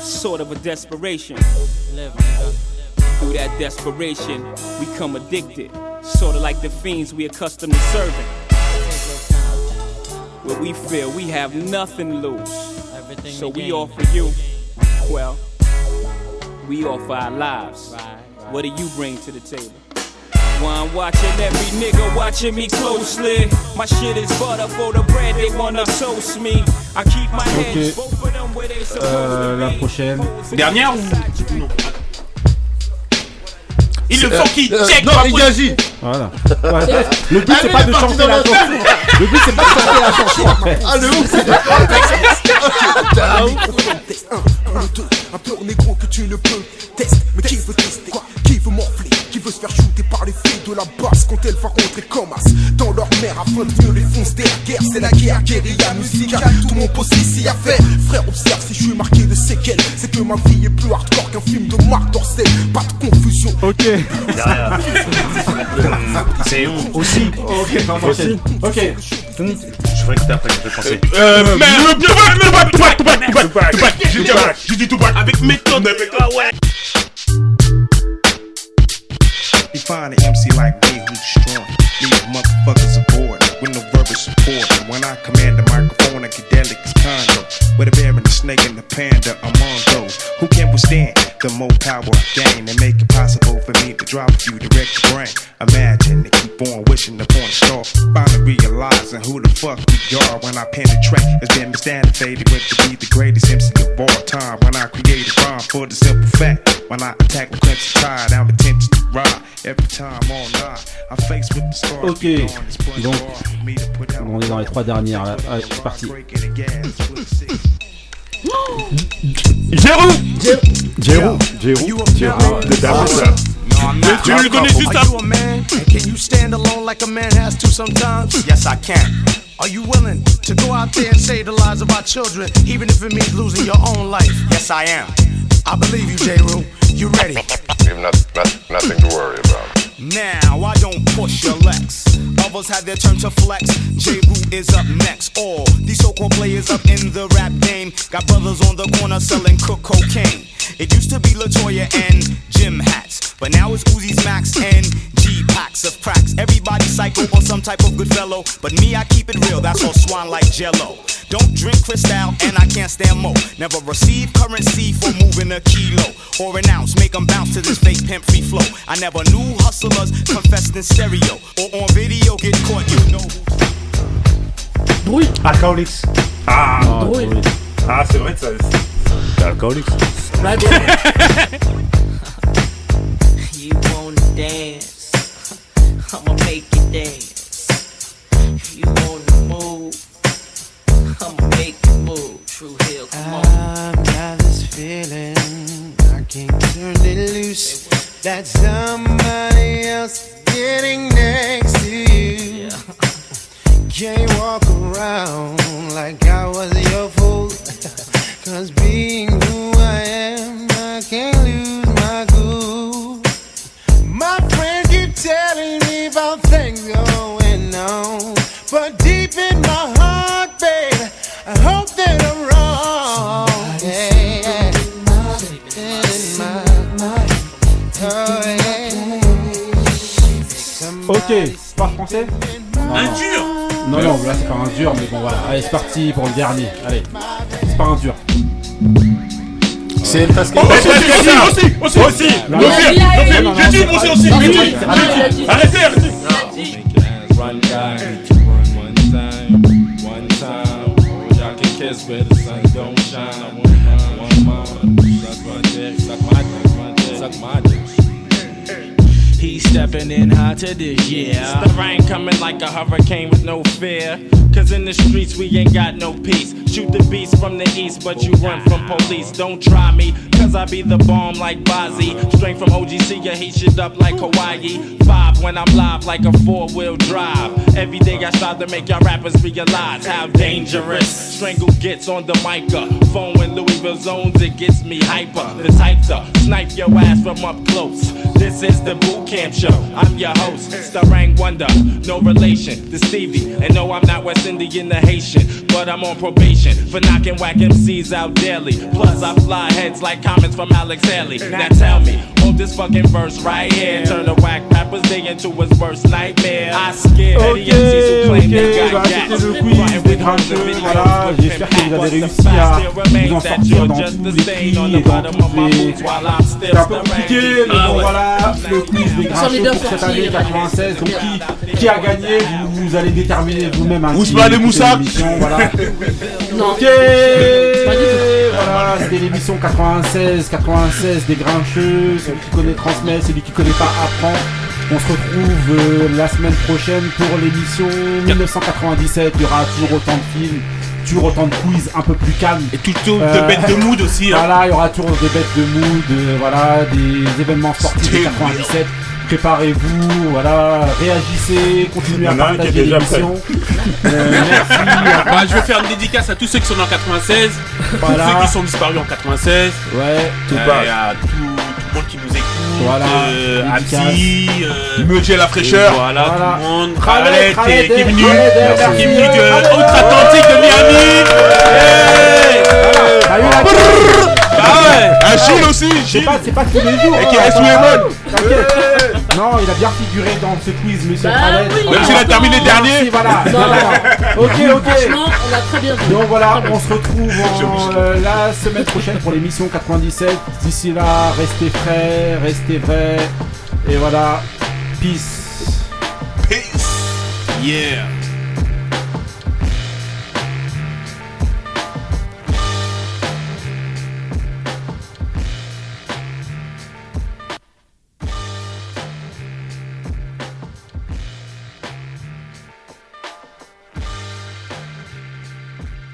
sort of a desperation. Through that desperation, we come addicted, sort of like the fiends we accustomed to serving. Where we feel we have nothing to lose. So we offer you, well, we offer our lives. What do you bring to the table? I'm watching every nigga watching me closely. My shit is butter for the bread, they wanna toast me. I keep my Ok. hands, both of them where they supposed Euh, la prochaine. Dernière ou Il le Euh, faut qu'il euh, check non, Igazi. Voilà. Ouais. Le but c'est pas de chanter la chanson. Le but c'est pas de chanter la chanson. Ah, le ouf, Un, deux, un pur négro que tu ne peux tester. Mais qui veut tester? Quoi? Qui veut morfler? Qui veut se faire shooter par les filles de la basse quand elles vont rentrer comme as? Dans leur mère afin de mieux les foncer la guerre C'est la guerre, guérilla musicale. Tout mon poste ici a fait. Frère, observe si je suis marqué de séquelles. C'est que ma vie est plus hardcore qu'un film de Marc Dorcel. Pas de confusion. Ok. C'est aussi. Ok, non. Ok. Je ferais que après que je penser. Euh, mais le Tupac, Tupac, Tupac, Tupac, Tupac, Tupac, Tupac, j'ai dit Tupac, j'ai dit Tupac, avec méthode, ah ouais. Define an MC like me who's destroying. Leave motherfuckers aboard with no verbal support. And when I command the microphone, I get delicate condo. With a bear and the snake and the panda among those who can withstand the more power I gain and make it possible for me to drop a few direct to brain. Imagine they keep on wishing upon a star. Finally realizing who the fuck we are when I penetrate. It's been misstantified with to be the greatest MC of all time. When I create a rhyme for the simple fact. When I attack with crimson tide, I'm intense to ride. Every time all night, I'm faced with the stars. Ok. Donc, on est dans les trois dernières là. Allez, c'est parti. Jérôme Jérôme. Jérôme. Jérôme. Tu juste Are you a man? And can you stand alone like a man has to sometimes? Yes, I can. Are you willing to go out there and save the lives of our children, even if it means losing your own life? Yes, I am. I believe you, J. Rue. You ready? You have not, not, nothing to worry about. Now, I don't push your Lex. Others have their turn to flex. J. Rue is up next. All these so-called players up in the rap game got brothers on the corner selling cook cocaine. It used to be Latoya and Jim hats, but now it's Uzi's Max and G packs of cracks. Everybody psycho or some type of good fellow, but me I keep it real. That's all swan like Jello. Don't drink Cristal and I can't stand mo. Never receive currency for moving a kilo or an ounce. Make 'em bounce to this fake pimp free flow. I never knew hustlers confessed in stereo or on video get caught. You know. Drouille. Alcoholics. Ah, Drouille. ah c'est vrai que ça. C'est Alcoholics. You wanna dance? I'ma make you dance. You wanna move? I'ma make you move. True Hill, come on. I've got this feeling I can't turn it loose. That somebody else getting next to you. Can't walk around like I was your Ok, pas français Un dur Non, non, là c'est pas un dur, mais bon voilà. Allez, c'est parti pour le dernier. Allez, c'est pas un dur. C'est une phase Oh, aussi, aussi, aussi, aussi, aussi. Non, Le non, film, non, le film. non, non, J'ai dit, non, aussi, non, aussi. non, J'ai non, dit. non, J'ai non, dit. non, Arrêtez, arrêtez. Run down, run one time, one time. Y'all can kiss where the sun don't shine. I want mine, want mine. Suck my dick, suck my dick, suck my dick. Stepping in hot to this, yeah. The rain coming like a hurricane with no fear. Cause in the streets we ain't got no peace. Shoot the beast from the east, but you run from police. Don't try me, cause I be the bomb like Bozzy. Straight from OGC, you heat shit up like Hawaii. Five when I'm live like a four wheel drive. Every day I strive to make y'all rappers realize how dangerous. Strangle gets on the mic, phone when Louisville zones, it gets me hyper. The type to snipe your ass from up close. This is the boot camp show. I'm your host, Starang Wonder. No relation to Stevie. And no, I'm not West Indian the Haitian. But I'm on probation for knocking whack MCs out daily. Plus, I fly heads like comments from Alex Haley. Now tell me, on this fucking verse right here, turn the whack rapper's day into his worst nightmare. I scare Ok, the MCs who claim they ok, bah got des grincheux, voilà, j'espère que vous avez réussi à vous en sortir dans tous les prix et dans toutes les... C'était un peu compliqué, mais bon voilà, le quiz des grincheux pour cette année les 96, donc qui, qui a gagné, vous, vous allez déterminer vous-même. hein, Ousmane et Moussa. l'émission, Voilà. Non. Ok, voilà, c'était l'émission 96, 96 des grincheux. Celui qui connaît transmet, celui qui connaît pas apprend. On se retrouve euh, la semaine prochaine pour l'émission 1997. Il y aura toujours autant de films, toujours autant de quiz un peu plus calmes. Et toujours de bêtes de mood aussi, hein. Voilà, il y aura toujours des bêtes de mood, euh, voilà, des événements sportifs de 97. Préparez-vous, voilà, réagissez, continuez à partager l'émission. Euh, merci. Bah, je vais faire une dédicace à tous ceux qui sont nés en 96, Voilà. tous ceux qui sont disparus en 96. Ouais, tout passe. à tout, tout le monde qui nous écoute. Voilà, Euh. Abdi, euh, Meutier la fraîcheur. Voilà, Voilà. tout le monde. Khaled, Khaled, Khaled, qui est venu. Khaled, merci. Qui est venu de Khaled. Outre-Atlantique de Miami. Hey. Ah ouais Un Gilles aussi, C'est Gilles. pas, c'est pas tous les jours. Et qui hein, Lemon. t'inquiète. Non, il a bien figuré dans ce quiz, monsieur Bah. Même s'il a terminé dernier. voilà. Non. ok, ok. Franchement, on l'a très bien vu. Donc voilà, on se retrouve en, euh, la semaine prochaine pour l'émission 97. D'ici là, restez frais, restez vrais. Et voilà, peace. Peace. Yeah